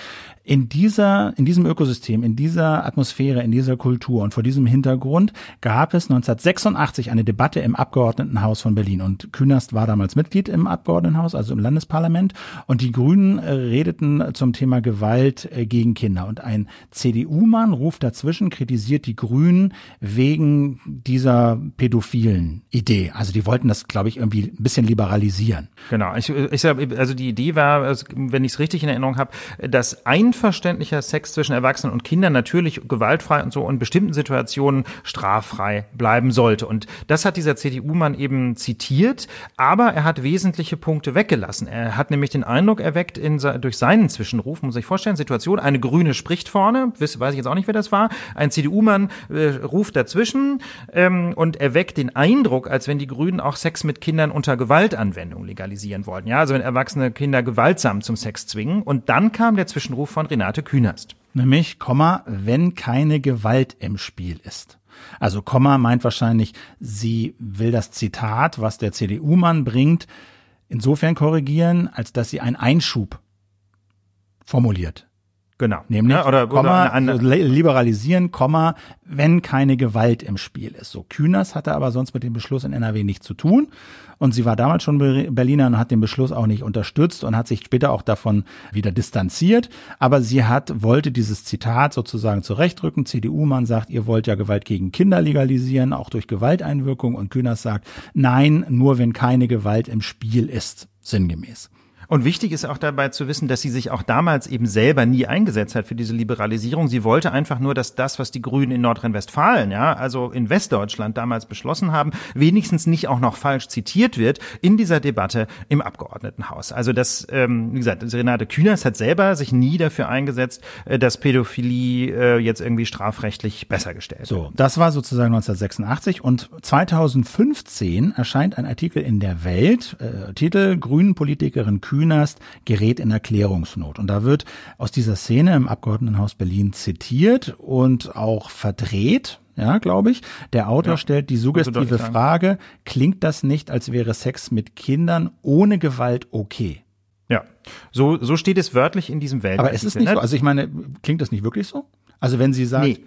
In dieser, in diesem Ökosystem, in dieser Atmosphäre, in dieser Kultur und vor diesem Hintergrund gab es 1986 eine Debatte im Abgeordnetenhaus von Berlin und Künast war damals Mitglied im Abgeordnetenhaus, also im Landesparlament und die Grünen äh, redeten zum Thema Gewalt äh, gegen Kinder und ein CDU-Mann ruft dazwischen, kritisiert die Grünen wegen dieser pädophilen Idee. Also die wollten das, glaube ich, irgendwie ein bisschen liberalisieren. Genau. Ich, ich also die Idee war, wenn ich es richtig in Erinnerung habe, dass ein unverständlicher Sex zwischen Erwachsenen und Kindern natürlich gewaltfrei und so in bestimmten Situationen straffrei bleiben sollte. Und das hat dieser CDU-Mann eben zitiert, aber er hat wesentliche Punkte weggelassen. Er hat nämlich den Eindruck erweckt in, durch seinen Zwischenruf, muss ich vorstellen, Situation, eine Grüne spricht vorne, weiß ich jetzt auch nicht, wer das war, ein CDU-Mann äh, ruft dazwischen ähm, und erweckt den Eindruck, als wenn die Grünen auch Sex mit Kindern unter Gewaltanwendung legalisieren wollten. Ja, also wenn erwachsene Kinder gewaltsam zum Sex zwingen. Und dann kam der Zwischenruf von von Renate Künast. Nämlich, Komma, wenn keine Gewalt im Spiel ist. Also Komma meint wahrscheinlich, sie will das Zitat, was der CDU-Mann bringt, insofern korrigieren, als dass sie einen Einschub formuliert. Genau. Nämlich, ja, oder, Komma, oder liberalisieren, Komma, wenn keine Gewalt im Spiel ist. So, Kühners hatte aber sonst mit dem Beschluss in NRW nichts zu tun. Und sie war damals schon Berliner und hat den Beschluss auch nicht unterstützt und hat sich später auch davon wieder distanziert. Aber sie hat, wollte dieses Zitat sozusagen zurechtrücken. CDU-Mann sagt, ihr wollt ja Gewalt gegen Kinder legalisieren, auch durch Gewalteinwirkung. Und Kühners sagt, nein, nur wenn keine Gewalt im Spiel ist, sinngemäß. Und wichtig ist auch dabei zu wissen, dass sie sich auch damals eben selber nie eingesetzt hat für diese Liberalisierung. Sie wollte einfach nur, dass das, was die Grünen in Nordrhein-Westfalen, ja, also in Westdeutschland damals beschlossen haben, wenigstens nicht auch noch falsch zitiert wird in dieser Debatte im Abgeordnetenhaus. Also das, ähm, wie gesagt, Renate Künast hat selber sich nie dafür eingesetzt, äh, dass Pädophilie äh, jetzt irgendwie strafrechtlich besser gestellt So, das war sozusagen 1986 und 2015 erscheint ein Artikel in der Welt, äh, Titel Grünen Politikerin Künast Künast gerät in Erklärungsnot. Und da wird aus dieser Szene im Abgeordnetenhaus Berlin zitiert und auch verdreht, ja, glaube ich. Der Autor ja, stellt die suggestive Frage, klingt das nicht, als wäre Sex mit Kindern ohne Gewalt okay? Ja, so, so steht es wörtlich in diesem Welt. Aber es ist nicht so, also ich meine, klingt das nicht wirklich so? Also wenn sie sagt, nee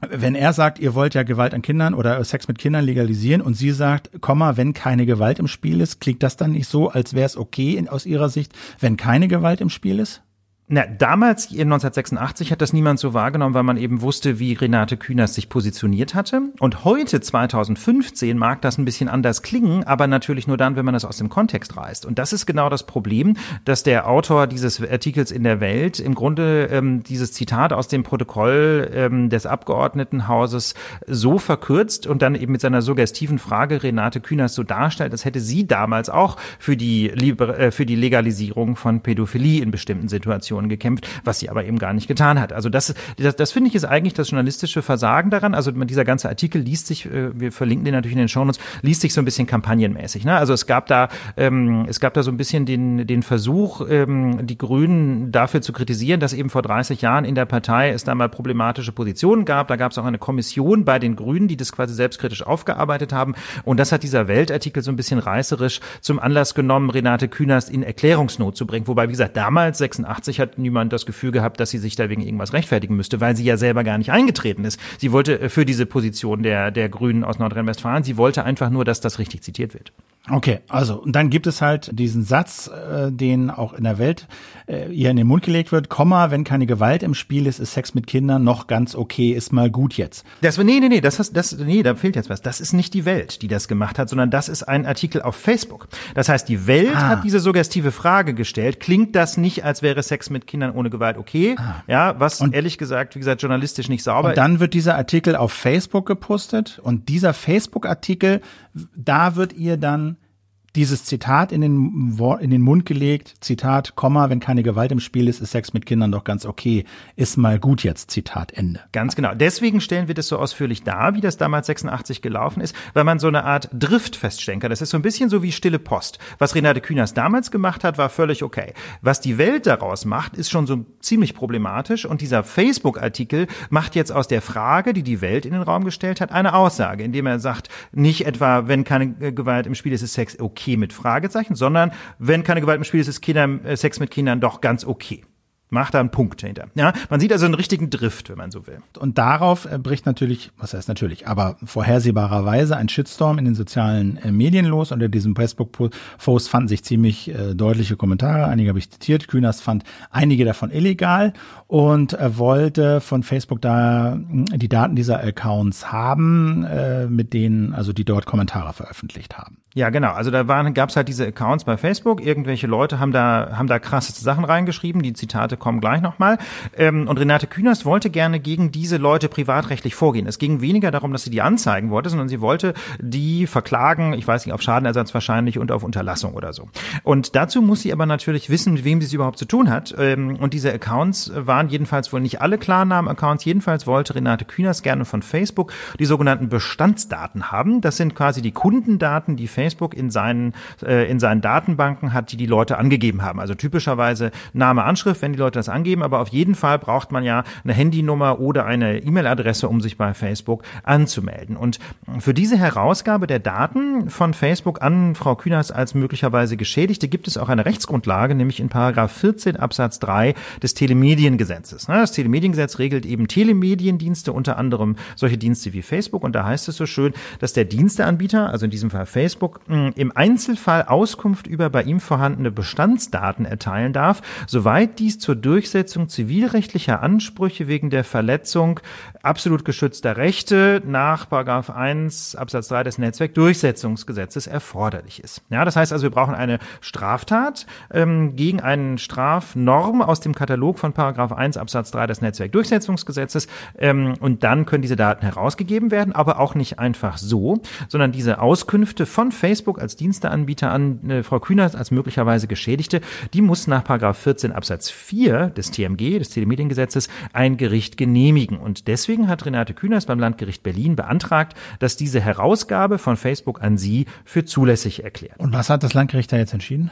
wenn er sagt, ihr wollt ja Gewalt an Kindern oder Sex mit Kindern legalisieren und sie sagt, Komma, wenn keine Gewalt im Spiel ist, klingt das dann nicht so, als wäre es okay aus ihrer Sicht, wenn keine Gewalt im Spiel ist? Na, damals, 1986, hat das niemand so wahrgenommen, weil man eben wusste, wie Renate Künast sich positioniert hatte. Und heute, 2015, mag das ein bisschen anders klingen, aber natürlich nur dann, wenn man das aus dem Kontext reißt. Und das ist genau das Problem, dass der Autor dieses Artikels in der Welt im Grunde ähm, dieses Zitat aus dem Protokoll ähm, des Abgeordnetenhauses so verkürzt und dann eben mit seiner suggestiven Frage Renate Künast so darstellt, als hätte sie damals auch für die, Liber äh, für die Legalisierung von Pädophilie in bestimmten Situationen Positionen gekämpft, was sie aber eben gar nicht getan hat. Also das, das, das finde ich ist eigentlich das journalistische Versagen daran. Also dieser ganze Artikel liest sich, äh, wir verlinken den natürlich in den Shownotes, liest sich so ein bisschen kampagnenmäßig. Ne? Also es gab da, ähm, es gab da so ein bisschen den, den Versuch, ähm, die Grünen dafür zu kritisieren, dass eben vor 30 Jahren in der Partei es da mal problematische Positionen gab. Da gab es auch eine Kommission bei den Grünen, die das quasi selbstkritisch aufgearbeitet haben. Und das hat dieser Weltartikel so ein bisschen reißerisch zum Anlass genommen, Renate Künast in Erklärungsnot zu bringen. Wobei, wie gesagt, damals 86 hat niemand das Gefühl gehabt, dass sie sich da wegen irgendwas rechtfertigen müsste, weil sie ja selber gar nicht eingetreten ist. Sie wollte äh, für diese Position der, der Grünen aus Nordrhein-Westfalen, sie wollte einfach nur, dass das richtig zitiert wird. Okay, also und dann gibt es halt diesen Satz, äh, den auch in der Welt äh, ihr in den Mund gelegt wird, Komma, wenn keine Gewalt im Spiel ist, ist Sex mit Kindern noch ganz okay, ist mal gut jetzt. Das nee, nee, nee, das hast, das nee, da fehlt jetzt was. Das ist nicht die Welt, die das gemacht hat, sondern das ist ein Artikel auf Facebook. Das heißt, die Welt ah. hat diese suggestive Frage gestellt, klingt das nicht, als wäre Sex mit Kindern ohne Gewalt okay? Ah. Ja, was und, ehrlich gesagt, wie gesagt, journalistisch nicht sauber. Und dann wird dieser Artikel auf Facebook gepostet und dieser Facebook Artikel, da wird ihr dann dieses Zitat in den, in den Mund gelegt, Zitat, Komma, wenn keine Gewalt im Spiel ist, ist Sex mit Kindern doch ganz okay. Ist mal gut jetzt, Zitat Ende. Ganz genau. Deswegen stellen wir das so ausführlich dar, wie das damals 86 gelaufen ist, weil man so eine Art Drift feststellen kann. Das ist so ein bisschen so wie stille Post. Was Renate Künast damals gemacht hat, war völlig okay. Was die Welt daraus macht, ist schon so ziemlich problematisch und dieser Facebook-Artikel macht jetzt aus der Frage, die die Welt in den Raum gestellt hat, eine Aussage, indem er sagt, nicht etwa, wenn keine Gewalt im Spiel ist, ist Sex okay okay mit Fragezeichen, sondern wenn keine Gewalt im Spiel ist, ist Kinder, äh, Sex mit Kindern doch ganz okay. Macht da einen Punkt hinter. Ja, man sieht also einen richtigen Drift, wenn man so will. Und darauf äh, bricht natürlich, was heißt natürlich, aber vorhersehbarerweise ein Shitstorm in den sozialen äh, Medien los. Unter diesem Facebook-Post fanden sich ziemlich äh, deutliche Kommentare. Einige habe ich zitiert. Kühners fand einige davon illegal und er wollte von Facebook da hm, die Daten dieser Accounts haben, äh, mit denen, also die dort Kommentare veröffentlicht haben. Ja, genau. Also da waren, gab's halt diese Accounts bei Facebook. Irgendwelche Leute haben da, haben da krasse Sachen reingeschrieben. Die Zitate kommen gleich nochmal. Ähm, und Renate Künast wollte gerne gegen diese Leute privatrechtlich vorgehen. Es ging weniger darum, dass sie die anzeigen wollte, sondern sie wollte die verklagen, ich weiß nicht, auf Schadenersatz wahrscheinlich und auf Unterlassung oder so. Und dazu muss sie aber natürlich wissen, mit wem sie es überhaupt zu tun hat. Ähm, und diese Accounts waren jedenfalls wohl nicht alle Klarnamen-Accounts. Jedenfalls wollte Renate Künast gerne von Facebook die sogenannten Bestandsdaten haben. Das sind quasi die Kundendaten, die Facebook in seinen, äh, in seinen Datenbanken hat, die die Leute angegeben haben. Also typischerweise Name, Anschrift, wenn die Leute Leute das angeben, aber auf jeden Fall braucht man ja eine Handynummer oder eine E-Mail-Adresse, um sich bei Facebook anzumelden. Und für diese Herausgabe der Daten von Facebook an Frau Kühners als möglicherweise Geschädigte gibt es auch eine Rechtsgrundlage, nämlich in Paragraph 14 Absatz 3 des Telemediengesetzes. Das Telemediengesetz regelt eben Telemediendienste, unter anderem solche Dienste wie Facebook. Und da heißt es so schön, dass der Diensteanbieter, also in diesem Fall Facebook, im Einzelfall Auskunft über bei ihm vorhandene Bestandsdaten erteilen darf, soweit dies zur Durchsetzung zivilrechtlicher Ansprüche wegen der Verletzung absolut geschützter Rechte nach 1 Absatz 3 des Netzwerkdurchsetzungsgesetzes erforderlich ist. Ja, das heißt also, wir brauchen eine Straftat ähm, gegen einen Strafnorm aus dem Katalog von 1 Absatz 3 des Netzwerkdurchsetzungsgesetzes ähm, und dann können diese Daten herausgegeben werden, aber auch nicht einfach so, sondern diese Auskünfte von Facebook als Diensteanbieter an äh, Frau Kühner als möglicherweise Geschädigte, die muss nach 14 Absatz 4 des TMG, des Telemediengesetzes, ein Gericht genehmigen und deswegen Deswegen hat Renate Künast beim Landgericht Berlin beantragt, dass diese Herausgabe von Facebook an sie für zulässig erklärt. Und was hat das Landgericht da jetzt entschieden?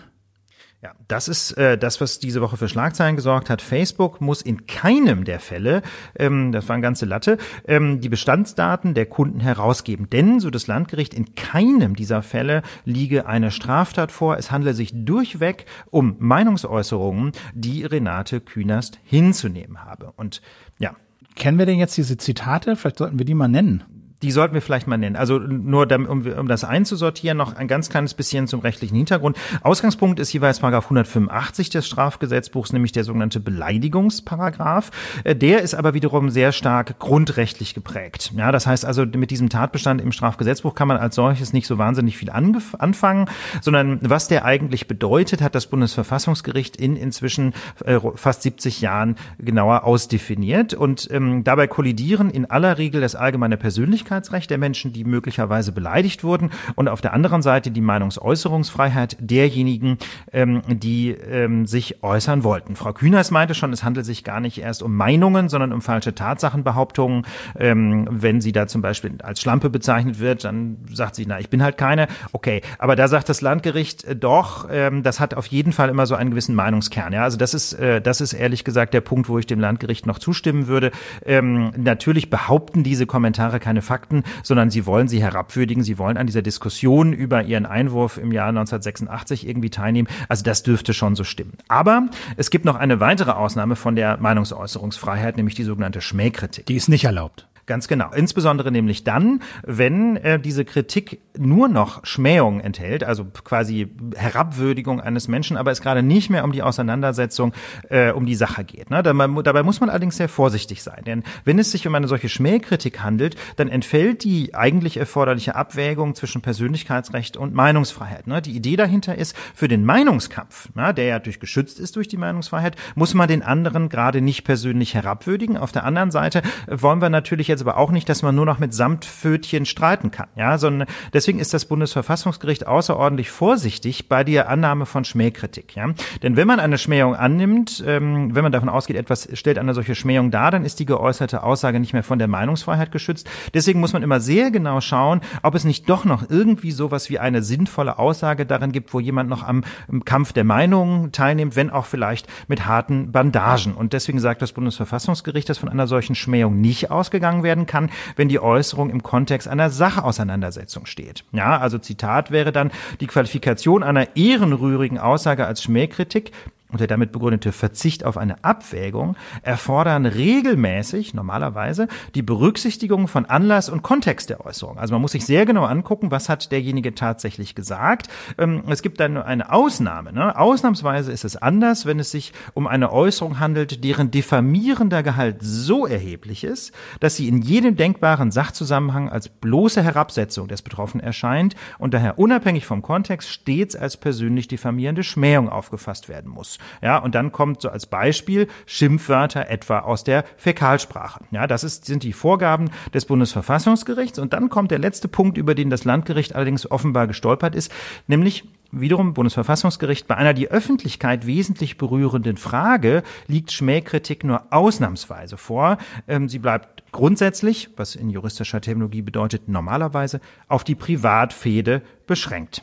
Ja, das ist äh, das, was diese Woche für Schlagzeilen gesorgt hat. Facebook muss in keinem der Fälle, ähm, das war eine ganze Latte, ähm, die Bestandsdaten der Kunden herausgeben. Denn, so das Landgericht, in keinem dieser Fälle liege eine Straftat vor. Es handle sich durchweg um Meinungsäußerungen, die Renate Künast hinzunehmen habe. Und ja, Kennen wir denn jetzt diese Zitate? Vielleicht sollten wir die mal nennen die sollten wir vielleicht mal nennen. Also nur um, um das einzusortieren, noch ein ganz kleines bisschen zum rechtlichen Hintergrund. Ausgangspunkt ist jeweils Paragraph 185 des Strafgesetzbuchs, nämlich der sogenannte Beleidigungsparagraph. Äh, der ist aber wiederum sehr stark grundrechtlich geprägt. Ja, das heißt also, mit diesem Tatbestand im Strafgesetzbuch kann man als solches nicht so wahnsinnig viel anfangen, sondern was der eigentlich bedeutet, hat das Bundesverfassungsgericht in inzwischen äh, fast 70 Jahren genauer ausdefiniert. Und ähm, dabei kollidieren in aller Regel das allgemeine Persönlichkeit Persönlichkeitsrecht der Menschen, die möglicherweise beleidigt wurden und auf der anderen Seite die Meinungsäußerungsfreiheit derjenigen, ähm, die ähm, sich äußern wollten. Frau Kühners meinte schon, es handelt sich gar nicht erst um Meinungen, sondern um falsche Tatsachenbehauptungen. Ähm, wenn sie da zum Beispiel als Schlampe bezeichnet wird, dann sagt sie, na, ich bin halt keine. Okay, aber da sagt das Landgericht äh, doch, ähm, das hat auf jeden Fall immer so einen gewissen Meinungskern. Ja, also das ist, äh, das ist ehrlich gesagt der Punkt, wo ich dem Landgericht noch zustimmen würde. Ähm, natürlich behaupten diese Kommentare keine Fakten Fakten, sondern sie wollen sie herabwürdigen, sie wollen an dieser Diskussion über ihren Einwurf im Jahr 1986 irgendwie teilnehmen. Also das dürfte schon so stimmen. Aber es gibt noch eine weitere Ausnahme von der Meinungsäußerungsfreiheit, nämlich die sogenannte Schmähkritik. Die ist nicht erlaubt. Ganz genau. Insbesondere nämlich dann, wenn äh, diese Kritik nur noch Schmähung enthält, also quasi Herabwürdigung eines Menschen, aber es gerade nicht mehr um die Auseinandersetzung äh, um die Sache geht. Ne? Dabei, dabei muss man allerdings sehr vorsichtig sein, denn wenn es sich um eine solche Schmähkritik handelt, dann entfällt die eigentlich erforderliche Abwägung zwischen Persönlichkeitsrecht und Meinungsfreiheit. Ne? Die Idee dahinter ist, für den Meinungskampf, ne, der ja durch geschützt ist durch die Meinungsfreiheit, muss man den anderen gerade nicht persönlich herabwürdigen. Auf der anderen Seite wollen wir natürlich jetzt aber auch nicht, dass man nur noch mit Samtpfötchen streiten kann, ja, sondern deswegen ist das Bundesverfassungsgericht außerordentlich vorsichtig bei der Annahme von Schmähkritik, ja. Denn wenn man eine Schmähung annimmt, ähm, wenn man davon ausgeht, etwas stellt eine solche Schmähung dar, dann ist die geäußerte Aussage nicht mehr von der Meinungsfreiheit geschützt. Deswegen muss man immer sehr genau schauen, ob es nicht doch noch irgendwie sowas wie eine sinnvolle Aussage darin gibt, wo jemand noch am Kampf der Meinungen teilnimmt, wenn auch vielleicht mit harten Bandagen. Und deswegen sagt das Bundesverfassungsgericht, dass von einer solchen Schmähung nicht ausgegangen werden kann, wenn die Äußerung im Kontext einer Sachauseinandersetzung steht. Ja, also Zitat wäre dann die Qualifikation einer ehrenrührigen Aussage als Schmähkritik und der damit begründete Verzicht auf eine Abwägung erfordern regelmäßig, normalerweise, die Berücksichtigung von Anlass und Kontext der Äußerung. Also man muss sich sehr genau angucken, was hat derjenige tatsächlich gesagt. Ähm, es gibt dann eine Ausnahme. Ne? Ausnahmsweise ist es anders, wenn es sich um eine Äußerung handelt, deren diffamierender Gehalt so erheblich ist, dass sie in jedem denkbaren Sachzusammenhang als bloße Herabsetzung des Betroffenen erscheint und daher unabhängig vom Kontext stets als persönlich diffamierende Schmähung aufgefasst werden muss. Ja, und dann kommt so als Beispiel Schimpfwörter etwa aus der Fäkalsprache. Ja, das ist, sind die Vorgaben des Bundesverfassungsgerichts. Und dann kommt der letzte Punkt, über den das Landgericht allerdings offenbar gestolpert ist, nämlich wiederum Bundesverfassungsgericht, bei einer die Öffentlichkeit wesentlich berührenden Frage liegt Schmähkritik nur ausnahmsweise vor. Ähm, sie bleibt grundsätzlich, was in juristischer Terminologie bedeutet normalerweise, auf die Privatfehde beschränkt.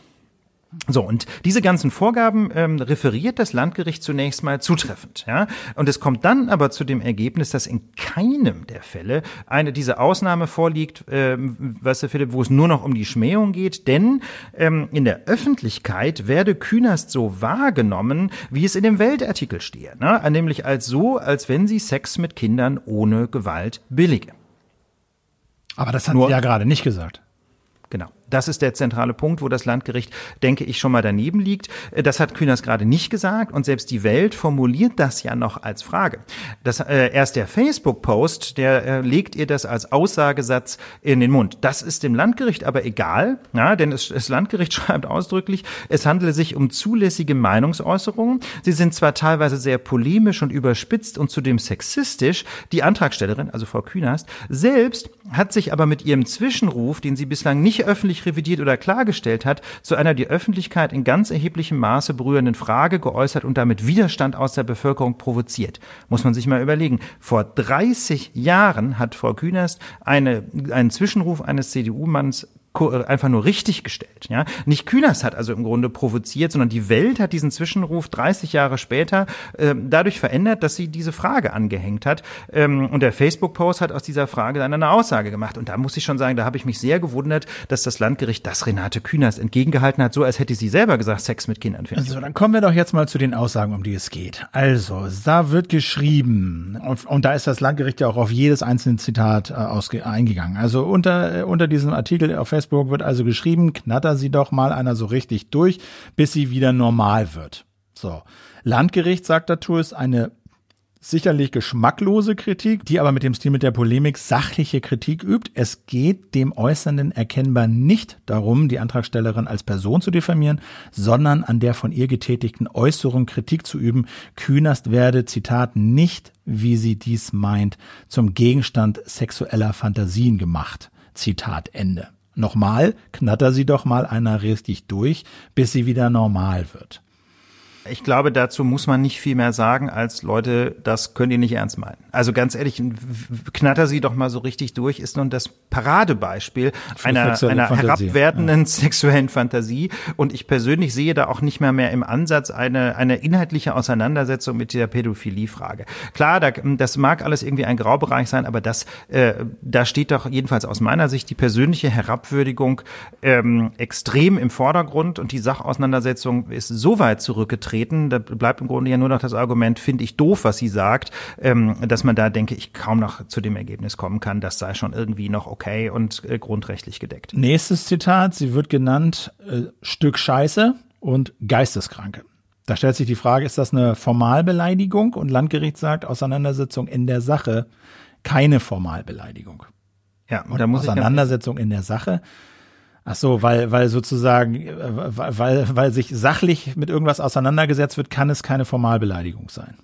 So, und diese ganzen Vorgaben ähm, referiert das Landgericht zunächst mal zutreffend. Ja? Und es kommt dann aber zu dem Ergebnis, dass in keinem der Fälle eine diese Ausnahme vorliegt, ähm, weißt du, Philipp, wo es nur noch um die Schmähung geht, denn ähm, in der Öffentlichkeit werde Künast so wahrgenommen, wie es in dem Weltartikel stehe, ne? nämlich als so, als wenn sie Sex mit Kindern ohne Gewalt billige. Aber das hat Nur, sie ja gerade nicht gesagt. Genau. Das ist der zentrale Punkt, wo das Landgericht, denke ich, schon mal daneben liegt. Das hat Kühners gerade nicht gesagt und selbst die Welt formuliert das ja noch als Frage. Das, äh, erst der Facebook-Post, der äh, legt ihr das als Aussagesatz in den Mund. Das ist dem Landgericht aber egal, ja, denn es, das Landgericht schreibt ausdrücklich, es handele sich um zulässige Meinungsäußerungen. Sie sind zwar teilweise sehr polemisch und überspitzt und zudem sexistisch. Die Antragstellerin, also Frau Künast, selbst hat sich aber mit ihrem Zwischenruf, den sie bislang nicht öffentlich revidiert oder klargestellt hat, zu einer die Öffentlichkeit in ganz erheblichem Maße berührenden Frage geäußert und damit Widerstand aus der Bevölkerung provoziert. Muss man sich mal überlegen. Vor 30 Jahren hat Frau Künast eine, einen Zwischenruf eines CDU-Manns einfach nur richtig gestellt. Ja? Nicht Kühners hat also im Grunde provoziert, sondern die Welt hat diesen Zwischenruf 30 Jahre später äh, dadurch verändert, dass sie diese Frage angehängt hat. Ähm, und der Facebook-Post hat aus dieser Frage dann eine Aussage gemacht. Und da muss ich schon sagen, da habe ich mich sehr gewundert, dass das Landgericht das Renate Kühners entgegengehalten hat, so als hätte sie selber gesagt, Sex mit Kindern. Also dann kommen wir doch jetzt mal zu den Aussagen, um die es geht. Also, da wird geschrieben, und, und da ist das Landgericht ja auch auf jedes einzelne Zitat äh, eingegangen. Also unter, unter diesem Artikel auf Facebook Facebook wird also geschrieben, knatter sie doch mal einer so richtig durch, bis sie wieder normal wird. So. Landgericht sagt dazu, ist eine sicherlich geschmacklose Kritik, die aber mit dem Stil mit der Polemik sachliche Kritik übt. Es geht dem Äußernden erkennbar nicht darum, die Antragstellerin als Person zu diffamieren, sondern an der von ihr getätigten Äußerung Kritik zu üben. Kühnerst werde, Zitat, nicht, wie sie dies meint, zum Gegenstand sexueller Fantasien gemacht. Zitat Ende. Nochmal, knatter sie doch mal einer richtig durch, bis sie wieder normal wird. Ich glaube, dazu muss man nicht viel mehr sagen, als Leute, das könnt ihr nicht ernst meinen. Also ganz ehrlich, knatter sie doch mal so richtig durch, ist nun das Paradebeispiel einer, einer herabwertenden ja. sexuellen Fantasie. Und ich persönlich sehe da auch nicht mehr mehr im Ansatz eine, eine inhaltliche Auseinandersetzung mit der Pädophilie-Frage. Klar, da, das mag alles irgendwie ein Graubereich sein, aber das, äh, da steht doch jedenfalls aus meiner Sicht die persönliche Herabwürdigung ähm, extrem im Vordergrund und die Sachauseinandersetzung ist so weit zurückgetreten, vertreten. Da bleibt im Grunde ja nur noch das Argument, finde ich doof, was sie sagt, ähm, dass man da, denke ich, kaum noch zu dem Ergebnis kommen kann, das sei schon irgendwie noch okay und äh, grundrechtlich gedeckt. Nächstes Zitat, sie wird genannt äh, Stück Scheiße und Geisteskranke. Da stellt sich die Frage, ist das eine Formalbeleidigung? Und Landgericht sagt, Auseinandersetzung in der Sache, keine Formalbeleidigung. Ja, und da muss Auseinandersetzung in der Sache Ach so, weil, weil sozusagen, äh, weil, weil sich sachlich mit irgendwas auseinandergesetzt wird, kann es keine Formalbeleidigung sein.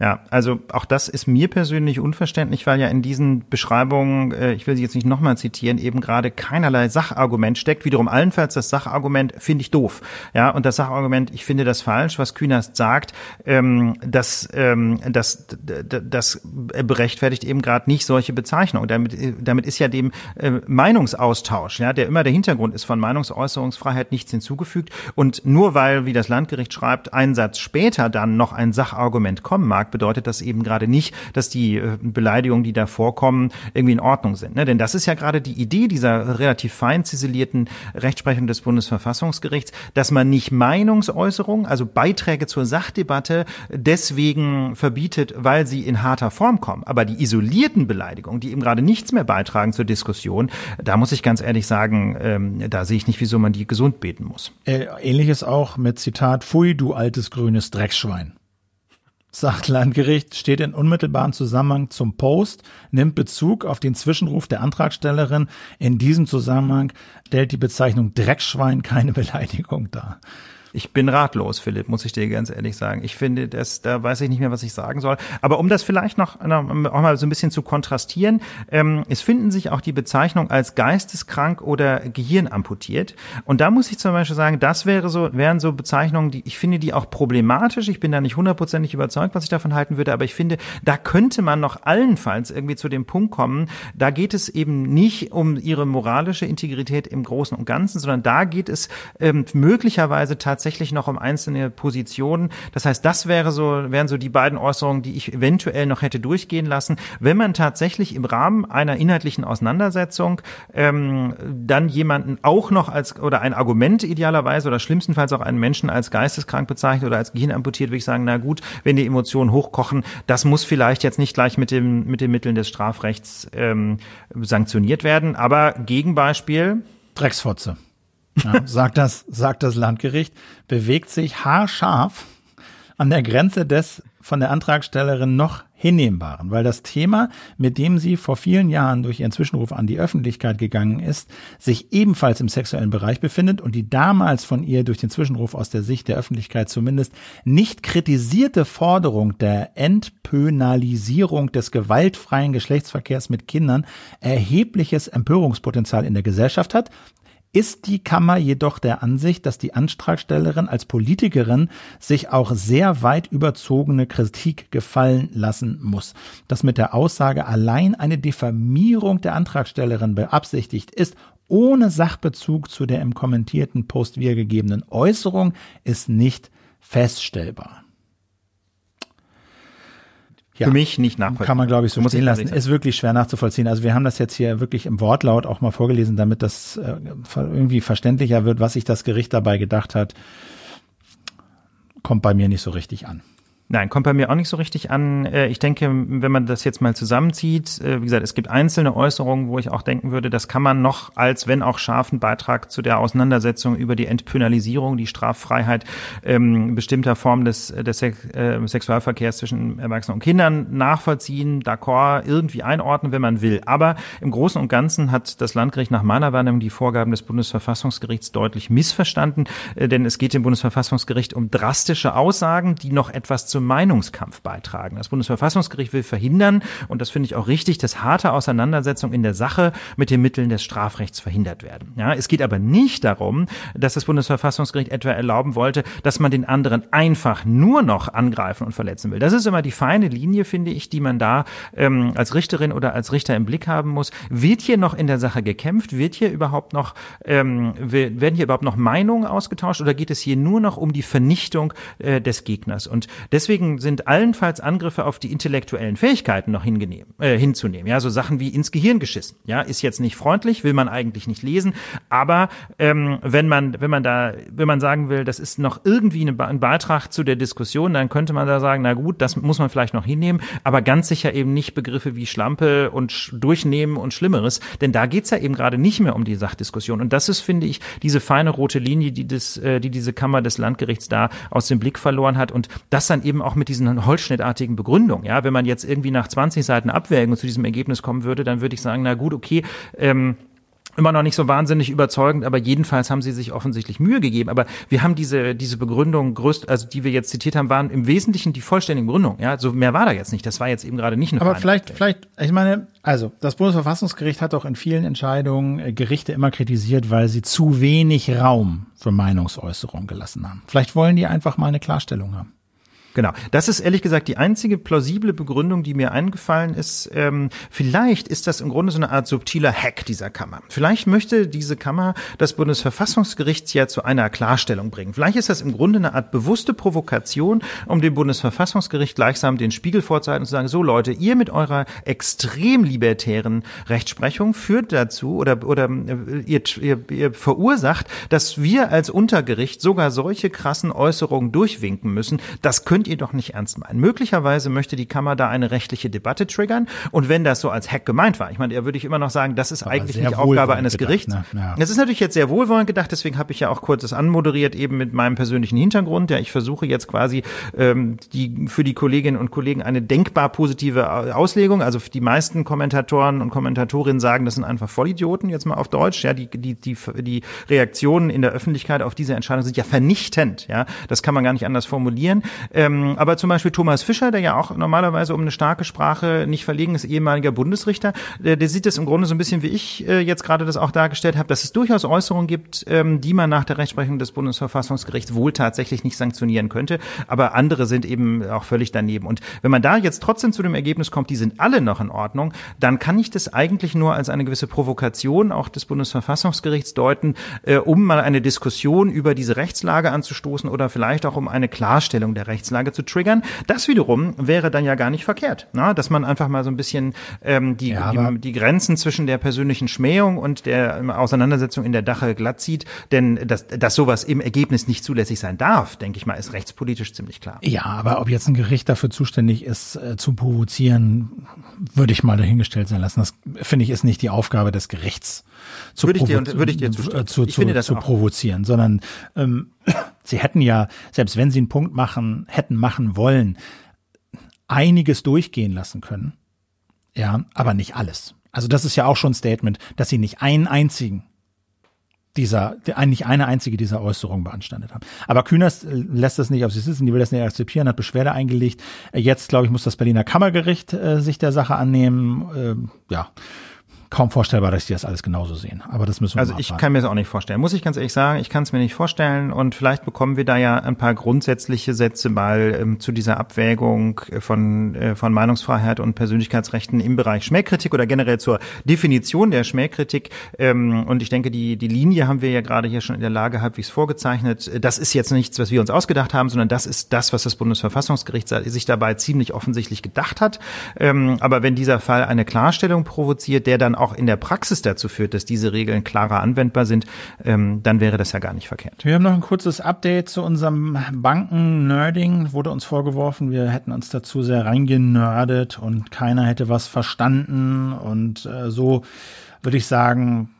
Ja, also auch das ist mir persönlich unverständlich, weil ja in diesen Beschreibungen, äh, ich will sie jetzt nicht nochmal zitieren, eben gerade keinerlei Sachargument steckt. Wiederum allenfalls das Sachargument finde ich doof. Ja, und das Sachargument, ich finde das falsch, was Künast sagt, ähm, das, ähm, das, das berechtfertigt eben gerade nicht solche Bezeichnungen. Damit, damit ist ja dem äh, Meinungsaustausch, ja, der immer der Hintergrund ist von Meinungsäußerungsfreiheit, nichts hinzugefügt. Und nur weil, wie das Landgericht schreibt, ein Satz später dann noch ein Sachargument kommen mag, bedeutet das eben gerade nicht, dass die äh, Beleidigungen, die da vorkommen, irgendwie in Ordnung sind. Ne? Denn das ist ja gerade die Idee dieser relativ fein ziselierten Rechtsprechung des Bundesverfassungsgerichts, dass man nicht Meinungsäußerungen, also Beiträge zur Sachdebatte deswegen verbietet, weil sie in harter Form kommen. Aber die isolierten Beleidigungen, die eben gerade nichts mehr beitragen zur Diskussion, da muss ich ganz ehrlich sagen, ähm, da sehe ich nicht, wieso man die gesund beten muss. Äh, ähnliches auch mit Zitat, Pfui, du altes grünes Drecksschwein sagt Landgericht, steht in unmittelbarem Zusammenhang zum Post, nimmt Bezug auf den Zwischenruf der Antragstellerin. In diesem Zusammenhang stellt die Bezeichnung Dreckschwein keine Beleidigung dar. Ich bin ratlos, Philipp, muss ich dir ganz ehrlich sagen. Ich finde, das, da weiß ich nicht mehr, was ich sagen soll. Aber um das vielleicht noch, noch auch mal so ein bisschen zu kontrastieren, ähm, es finden sich auch die Bezeichnungen als geisteskrank oder gehirnamputiert. Und da muss ich zum Beispiel sagen, das wäre so, wären so Bezeichnungen, die ich finde, die auch problematisch. Ich bin da nicht hundertprozentig überzeugt, was ich davon halten würde, aber ich finde, da könnte man noch allenfalls irgendwie zu dem Punkt kommen, da geht es eben nicht um ihre moralische Integrität im Großen und Ganzen, sondern da geht es ähm, möglicherweise tatsächlich noch um einzelne Positionen. Das heißt, das wäre so, wären so die beiden Äußerungen, die ich eventuell noch hätte durchgehen lassen. Wenn man tatsächlich im Rahmen einer inhaltlichen Auseinandersetzung ähm, dann jemanden auch noch als oder ein Argument idealerweise oder schlimmstenfalls auch einen Menschen als geisteskrank bezeichnet oder als gehirnamputiert, würde ich sagen, na gut, wenn die Emotionen hochkochen, das muss vielleicht jetzt nicht gleich mit dem mit den Mitteln des Strafrechts ähm, sanktioniert werden, aber Gegenbeispiel Drecksfotze. Ja, sagt das, sagt das Landgericht, bewegt sich haarscharf an der Grenze des von der Antragstellerin noch hinnehmbaren, weil das Thema, mit dem sie vor vielen Jahren durch ihren Zwischenruf an die Öffentlichkeit gegangen ist, sich ebenfalls im sexuellen Bereich befindet und die damals von ihr durch den Zwischenruf aus der Sicht der Öffentlichkeit zumindest nicht kritisierte Forderung der Entpönalisierung des gewaltfreien Geschlechtsverkehrs mit Kindern erhebliches Empörungspotenzial in der Gesellschaft hat, ist die Kammer jedoch der Ansicht, dass die Antragstellerin als Politikerin sich auch sehr weit überzogene Kritik gefallen lassen muss. Dass mit der Aussage allein eine Diffamierung der Antragstellerin beabsichtigt ist, ohne Sachbezug zu der im kommentierten Post wiedergegebenen Äußerung, ist nicht feststellbar ja, für mich nicht nachvollziehbar. Kann man, glaube ich, so stehen lassen. Ist wirklich schwer nachzuvollziehen. Also wir haben das jetzt hier wirklich im Wortlaut auch mal vorgelesen, damit das äh, irgendwie verständlicher wird, was sich das Gericht dabei gedacht hat. Kommt bei mir nicht so richtig an. Nein, kommt bei mir auch nicht so richtig an. Äh, ich denke, wenn man das jetzt mal zusammenzieht, äh, wie gesagt, es gibt einzelne Äußerungen, wo ich auch denken würde, das kann man noch als, wenn auch scharfen Beitrag zu der Auseinandersetzung über die Entpönalisierung, die Straffreiheit ähm, bestimmter Formen des, des Sex, äh, Sexualverkehrs zwischen Erwachsenen und Kindern nachvollziehen, d'accord, irgendwie einordnen, wenn man will. Aber im Großen und Ganzen hat das Landgericht nach meiner Wahrnehmung die Vorgaben des Bundesverfassungsgerichts deutlich missverstanden, äh, denn es geht dem Bundesverfassungsgericht um drastische Aussagen, die noch etwas zum Meinungskampf beitragen. Das Bundesverfassungsgericht will verhindern, und das finde ich auch richtig, dass harte Auseinandersetzungen in der Sache mit den Mitteln des Strafrechts verhindert werden. Ja, es geht aber nicht darum, dass das Bundesverfassungsgericht etwa erlauben wollte, dass man den anderen einfach nur noch angreifen und verletzen will. Das ist immer die feine Linie, finde ich, die man da ähm, als Richterin oder als Richter im Blick haben muss. Wird hier noch in der Sache gekämpft? Wird hier überhaupt noch, ähm, werden hier überhaupt noch Meinungen ausgetauscht oder geht es hier nur noch um die Vernichtung äh, des Gegners? Und deswegen deswegen sind allenfalls Angriffe auf die intellektuellen Fähigkeiten noch äh, hinzunehmen. Ja, so Sachen wie ins Gehirn geschissen. Ja, ist jetzt nicht freundlich, will man eigentlich nicht lesen. Aber ähm, wenn man, wenn man da, wenn man sagen will, das ist noch irgendwie ein Beitrag zu der Diskussion, dann könnte man da sagen, na gut, das muss man vielleicht noch hinnehmen, aber ganz sicher eben nicht Begriffe wie Schlampe und Durchnehmen und Schlimmeres, denn da geht's ja eben gerade nicht mehr um die Sachdiskussion. Und das ist, finde ich, diese feine rote Linie, die, das, äh, die diese Kammer des Landgerichts da aus dem Blick verloren hat und das dann eben auch mit diesen holzschnittartigen Begründungen. Ja, wenn man jetzt irgendwie nach 20 Seiten abwägen zu diesem Ergebnis kommen würde, dann würde ich sagen, na gut, okay, ähm, immer noch nicht so wahnsinnig überzeugend, aber jedenfalls haben sie sich offensichtlich Mühe gegeben. Aber wir haben diese, diese Begründung größt, also die wir jetzt zitiert haben, waren im Wesentlichen die vollständige Begründung. Ja, so mehr war da jetzt nicht. Das war jetzt eben gerade nicht eine Aber vielleicht, vielleicht, ich meine, also das Bundesverfassungsgericht hat doch in vielen Entscheidungen äh, Gerichte immer kritisiert, weil sie zu wenig Raum für Meinungsäußerung gelassen haben. Vielleicht wollen die einfach mal eine Klarstellung haben. Genau. Das ist ehrlich gesagt die einzige plausible Begründung, die mir eingefallen ist. Ähm, vielleicht ist das im Grunde so eine Art subtiler Hack dieser Kammer. Vielleicht möchte diese Kammer das Bundesverfassungsgericht ja zu einer Klarstellung bringen. Vielleicht ist das im Grunde eine Art bewusste Provokation, um dem Bundesverfassungsgericht gleichsam den Spiegel vorzuhalten und zu sagen, so Leute, ihr mit eurer extrem libertären Rechtsprechung führt dazu oder, oder äh, ihr, ihr, ihr verursacht, dass wir als Untergericht sogar solche krassen Äußerungen durchwinken müssen. Das könnte könnt ihr doch nicht ernst meinen. Möglicherweise möchte die Kammer da eine rechtliche Debatte triggern. Und wenn das so als Hack gemeint war, ich meine, da würde ich immer noch sagen, das ist Aber eigentlich nicht Aufgabe eines gedacht, Gerichts. Ne? Ja. Das ist natürlich jetzt sehr wohlwollend gedacht, deswegen habe ich ja auch kurz das anmoderiert, eben mit meinem persönlichen Hintergrund. Ja, ich versuche jetzt quasi ähm, die für die Kolleginnen und Kollegen eine denkbar positive Auslegung. Also die meisten Kommentatoren und Kommentatorinnen sagen, das sind einfach Vollidioten, jetzt mal auf Deutsch. Ja, die, die, die, die Reaktionen in der Öffentlichkeit auf diese Entscheidung sind ja vernichtend. Ja, das kann man gar nicht anders formulieren. Ähm, aber zum Beispiel Thomas Fischer, der ja auch normalerweise um eine starke Sprache nicht verlegen ist, ehemaliger Bundesrichter, der, der sieht es im Grunde so ein bisschen wie ich äh, jetzt gerade das auch dargestellt habe, dass es durchaus Äußerungen gibt, ähm, die man nach der Rechtsprechung des Bundesverfassungsgerichts wohl tatsächlich nicht sanktionieren könnte. Aber andere sind eben auch völlig daneben. Und wenn man da jetzt trotzdem zu dem Ergebnis kommt, die sind alle noch in Ordnung, dann kann ich das eigentlich nur als eine gewisse Provokation auch des Bundesverfassungsgerichts deuten, äh, um mal eine Diskussion über diese Rechtslage anzustoßen oder vielleicht auch um eine Klarstellung der Rechtslage zu triggern. Das wiederum wäre dann ja gar nicht verkehrt, na? dass man einfach mal so ein bisschen ähm, die, ja, die, die Grenzen zwischen der persönlichen Schmähung und der Auseinandersetzung in der Dache glatt zieht. Denn dass, dass sowas im Ergebnis nicht zulässig sein darf, denke ich mal, ist rechtspolitisch ziemlich klar. Ja, aber ob jetzt ein Gericht dafür zuständig ist, äh, zu provozieren, würde ich mal dahingestellt sein lassen. Das finde ich ist nicht die Aufgabe des Gerichts zu, würde ich dir, würde ich dir äh, zu, zu, zu, zu provozieren, sondern ähm, sie hätten ja, selbst wenn sie einen Punkt machen, hätten machen wollen, einiges durchgehen lassen können. Ja, aber nicht alles. Also das ist ja auch schon ein Statement, dass sie nicht einen einzigen dieser, eigentlich eine einzige dieser Äußerungen beanstandet haben. Aber Kühners äh, lässt das nicht auf sich sitzen, die will das nicht akzeptieren, hat Beschwerde eingelegt. Jetzt, glaube ich, muss das Berliner Kammergericht äh, sich der Sache annehmen. Ähm, ja, kaum vorstellbar, dass die das alles genauso sehen. Aber das müssen wir Also ich kann mir das auch nicht vorstellen. Muss ich ganz ehrlich sagen, ich kann es mir nicht vorstellen. Und vielleicht bekommen wir da ja ein paar grundsätzliche Sätze mal ähm, zu dieser Abwägung von, äh, von Meinungsfreiheit und Persönlichkeitsrechten im Bereich Schmähkritik oder generell zur Definition der Schmähkritik. Ähm, und ich denke, die, die Linie haben wir ja gerade hier schon in der Lage halbwegs vorgezeichnet. Das ist jetzt nichts, was wir uns ausgedacht haben, sondern das ist das, was das Bundesverfassungsgericht sich dabei ziemlich offensichtlich gedacht hat. Ähm, aber wenn dieser Fall eine Klarstellung provoziert, der dann auch auch in der Praxis dazu führt, dass diese Regeln klarer anwendbar sind, ähm, dann wäre das ja gar nicht verkehrt. Wir haben noch ein kurzes Update zu unserem Banken-Nerding. Wurde uns vorgeworfen, wir hätten uns dazu sehr reingenördet und keiner hätte was verstanden. Und äh, so würde ich sagen,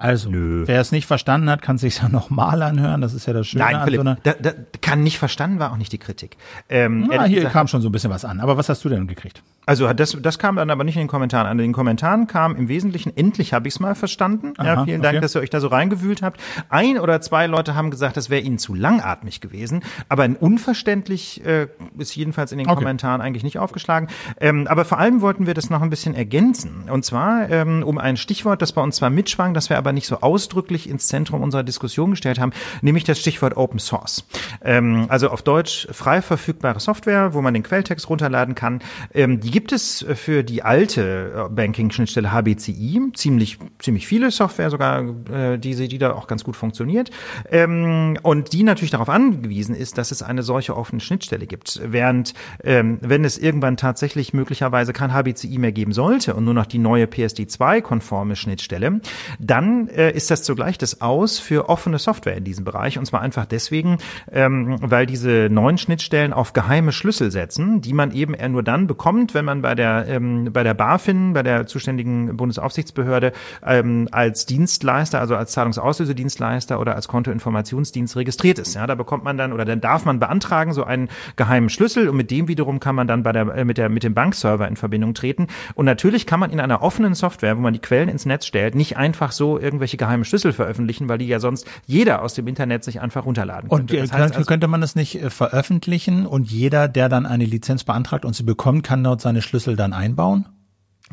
also, Nö. wer es nicht verstanden hat, kann sich ja nochmal anhören. Das ist ja das Schöne. Nein, Philipp, so da, da, kann nicht verstanden war auch nicht die Kritik. Ähm, Na, hier gesagt, kam schon so ein bisschen was an. Aber was hast du denn gekriegt? Also das, das kam dann aber nicht in den Kommentaren an. In den Kommentaren kam im Wesentlichen, endlich habe ich es mal verstanden. Aha, ja, vielen okay. Dank, dass ihr euch da so reingewühlt habt. Ein oder zwei Leute haben gesagt, das wäre ihnen zu langatmig gewesen. Aber unverständlich äh, ist jedenfalls in den okay. Kommentaren eigentlich nicht aufgeschlagen. Ähm, aber vor allem wollten wir das noch ein bisschen ergänzen. Und zwar ähm, um ein Stichwort, das bei uns zwar mitschwang, das wir aber nicht so ausdrücklich ins Zentrum unserer Diskussion gestellt haben, nämlich das Stichwort Open Source. Ähm, also auf Deutsch frei verfügbare Software, wo man den Quelltext runterladen kann. Ähm, die gibt es für die alte äh, Banking-Schnittstelle HBCI, ziemlich, ziemlich viele Software sogar, äh, diese, die da auch ganz gut funktioniert. Ähm, und die natürlich darauf angewiesen ist, dass es eine solche offene Schnittstelle gibt. Während, ähm, wenn es irgendwann tatsächlich möglicherweise kein HBCI mehr geben sollte und nur noch die neue PSD2-konforme Schnittstelle, dann äh, ist das zugleich das Aus für offene Software in diesem Bereich. Und zwar einfach deswegen, ähm, weil diese neuen Schnittstellen auf geheime Schlüssel setzen, die man eben nur dann bekommt, wenn man bei der, ähm, bei der BaFin, bei der zuständigen Bundesaufsichtsbehörde, ähm, als Dienstleister, also als Zahlungsauslösedienstleister oder als Kontoinformationsdienst registriert ist. Ja, da bekommt man dann oder dann darf man beantragen so einen geheimen Schlüssel und mit dem wiederum kann man dann bei der, äh, mit der, mit dem Bankserver in Verbindung treten. Und natürlich kann man in einer offenen Software, wo man die Quellen ins Netz stellt, nicht einfach so irgendwelche geheimen Schlüssel veröffentlichen, weil die ja sonst jeder aus dem Internet sich einfach runterladen könnte. Und das heißt also, könnte man das nicht äh, veröffentlichen und jeder, der dann eine Lizenz beantragt und sie bekommt, kann dort seine Schlüssel dann einbauen?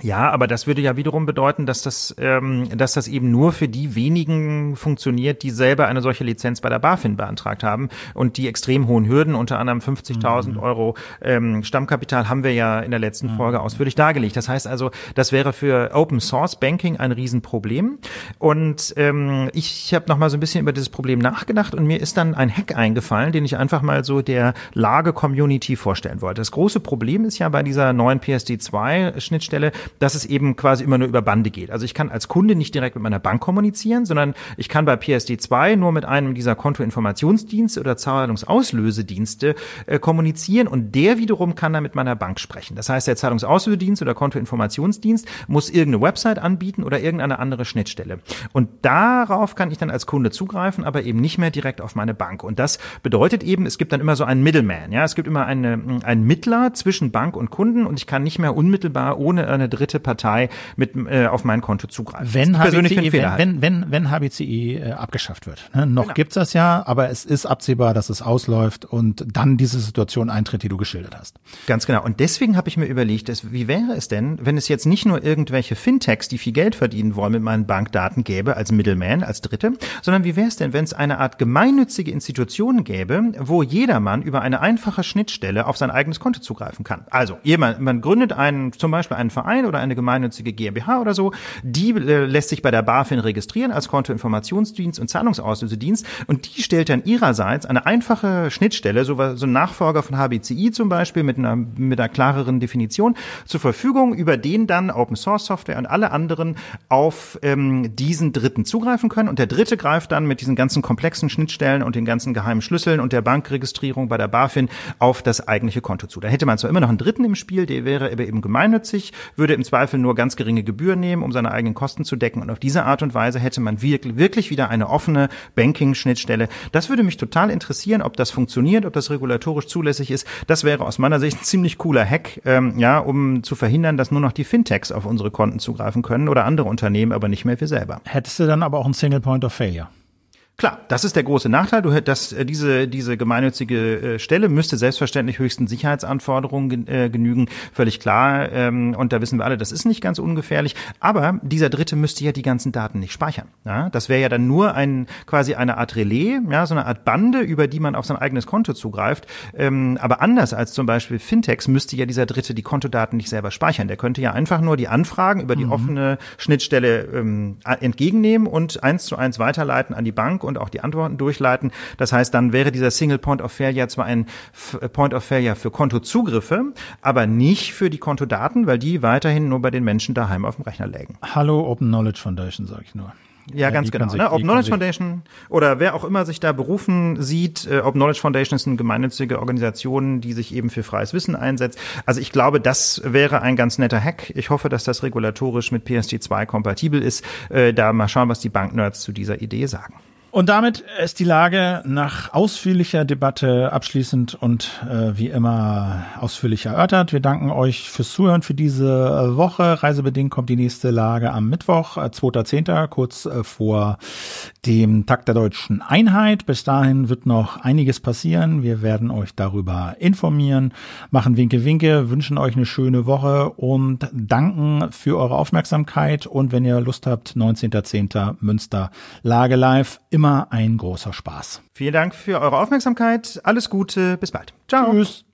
Ja, aber das würde ja wiederum bedeuten, dass das, ähm, dass das eben nur für die wenigen funktioniert, die selber eine solche Lizenz bei der BaFin beantragt haben und die extrem hohen Hürden, unter anderem 50.000 mhm. Euro ähm, Stammkapital, haben wir ja in der letzten mhm. Folge ausführlich dargelegt. Das heißt also, das wäre für Open Source Banking ein Riesenproblem. Und ähm, ich habe noch mal so ein bisschen über dieses Problem nachgedacht und mir ist dann ein Hack eingefallen, den ich einfach mal so der Lage-Community vorstellen wollte. Das große Problem ist ja bei dieser neuen PSD2-Schnittstelle, dass es eben quasi immer nur über Bande geht. Also ich kann als Kunde nicht direkt mit meiner Bank kommunizieren, sondern ich kann bei PSD2 nur mit einem dieser Kontoinformationsdienste oder Zahlungsauslösedienste äh, kommunizieren und der wiederum kann dann mit meiner Bank sprechen. Das heißt, der Zahlungsauslösedienst oder Kontoinformationsdienst muss irgendeine Website anbieten oder irgendeine andere Schnittstelle. Und darauf kann ich dann als Kunde zugreifen, aber eben nicht mehr direkt auf meine Bank. Und das bedeutet eben, es gibt dann immer so einen Middleman. Ja, es gibt immer eine, einen Mittler zwischen Bank und Kunden und ich kann nicht mehr unmittelbar ohne eine dritte Partei mit äh, auf mein Konto zugreifen. Wenn HBCI, wenn, wenn, wenn, wenn HBCI äh, abgeschafft wird. Ne? Noch genau. gibt's das ja, aber es ist absehbar, dass es ausläuft und dann diese Situation eintritt, die du geschildert hast. Ganz genau. Und deswegen habe ich mir überlegt, dass, wie wäre es denn, wenn es jetzt nicht nur irgendwelche Fintechs, die viel Geld verdienen wollen, mit meinen Bankdaten gäbe als Middleman, als Dritte, sondern wie wäre es denn, wenn es eine Art gemeinnützige Institution gäbe, wo jedermann über eine einfache Schnittstelle auf sein eigenes Konto zugreifen kann. Also jemand, man gründet einen, zum Beispiel einen Verein oder eine gemeinnützige GmbH oder so, die äh, lässt sich bei der BaFin registrieren als Kontoinformationsdienst und Zahlungsauslösedienst und die stellt dann ihrerseits eine einfache Schnittstelle, so, so ein Nachfolger von HBCI zum Beispiel mit einer, mit einer klareren Definition zur Verfügung, über den dann Open Source Software und alle anderen auf ähm, diesen Dritten zugreifen können und der Dritte greift dann mit diesen ganzen komplexen Schnittstellen und den ganzen geheimen Schlüsseln und der Bankregistrierung bei der BaFin auf das eigentliche Konto zu. Da hätte man zwar immer noch einen Dritten im Spiel, der wäre eben gemeinnützig, würde im Zweifel nur ganz geringe Gebühren nehmen, um seine eigenen Kosten zu decken und auf diese Art und Weise hätte man wirklich wieder eine offene Banking-Schnittstelle. Das würde mich total interessieren, ob das funktioniert, ob das regulatorisch zulässig ist. Das wäre aus meiner Sicht ein ziemlich cooler Hack, ähm, ja, um zu verhindern, dass nur noch die Fintechs auf unsere Konten zugreifen können oder andere Unternehmen, aber nicht mehr wir selber. Hättest du dann aber auch einen Single Point of Failure? Klar, das ist der große Nachteil. Du dass äh, diese diese gemeinnützige äh, Stelle müsste selbstverständlich höchsten Sicherheitsanforderungen äh, genügen, völlig klar. Ähm, und da wissen wir alle, das ist nicht ganz ungefährlich. Aber dieser Dritte müsste ja die ganzen Daten nicht speichern. Ja, das wäre ja dann nur ein quasi eine Art Relais, ja, so eine Art Bande, über die man auf sein eigenes Konto zugreift. Ähm, aber anders als zum Beispiel Fintechs müsste ja dieser Dritte die Kontodaten nicht selber speichern. Der könnte ja einfach nur die Anfragen über die mhm. offene Schnittstelle ähm, entgegennehmen und eins zu eins weiterleiten an die Bank und auch die Antworten durchleiten. Das heißt, dann wäre dieser Single Point of Failure zwar ein Point of Failure für Kontozugriffe, aber nicht für die Kontodaten, weil die weiterhin nur bei den Menschen daheim auf dem Rechner lägen. Hallo Open Knowledge Foundation, sage ich nur. Ja, ganz genau. Sich, ne? Ob Knowledge Foundation oder wer auch immer sich da berufen sieht, äh, ob Knowledge Foundation ist eine gemeinnützige Organisation, die sich eben für freies Wissen einsetzt. Also ich glaube, das wäre ein ganz netter Hack. Ich hoffe, dass das regulatorisch mit PSD2 kompatibel ist. Äh, da mal schauen, was die Banknerds zu dieser Idee sagen. Und damit ist die Lage nach ausführlicher Debatte abschließend und äh, wie immer ausführlich erörtert. Wir danken euch fürs Zuhören für diese Woche. Reisebedingt kommt die nächste Lage am Mittwoch, äh, 2.10., kurz äh, vor dem Tag der deutschen Einheit. Bis dahin wird noch einiges passieren. Wir werden euch darüber informieren, machen Winke Winke, wünschen euch eine schöne Woche und danken für eure Aufmerksamkeit. Und wenn ihr Lust habt, 19.10. Münster Lage live immer ein großer Spaß. Vielen Dank für eure Aufmerksamkeit. Alles Gute. Bis bald. Ciao. Tschüss.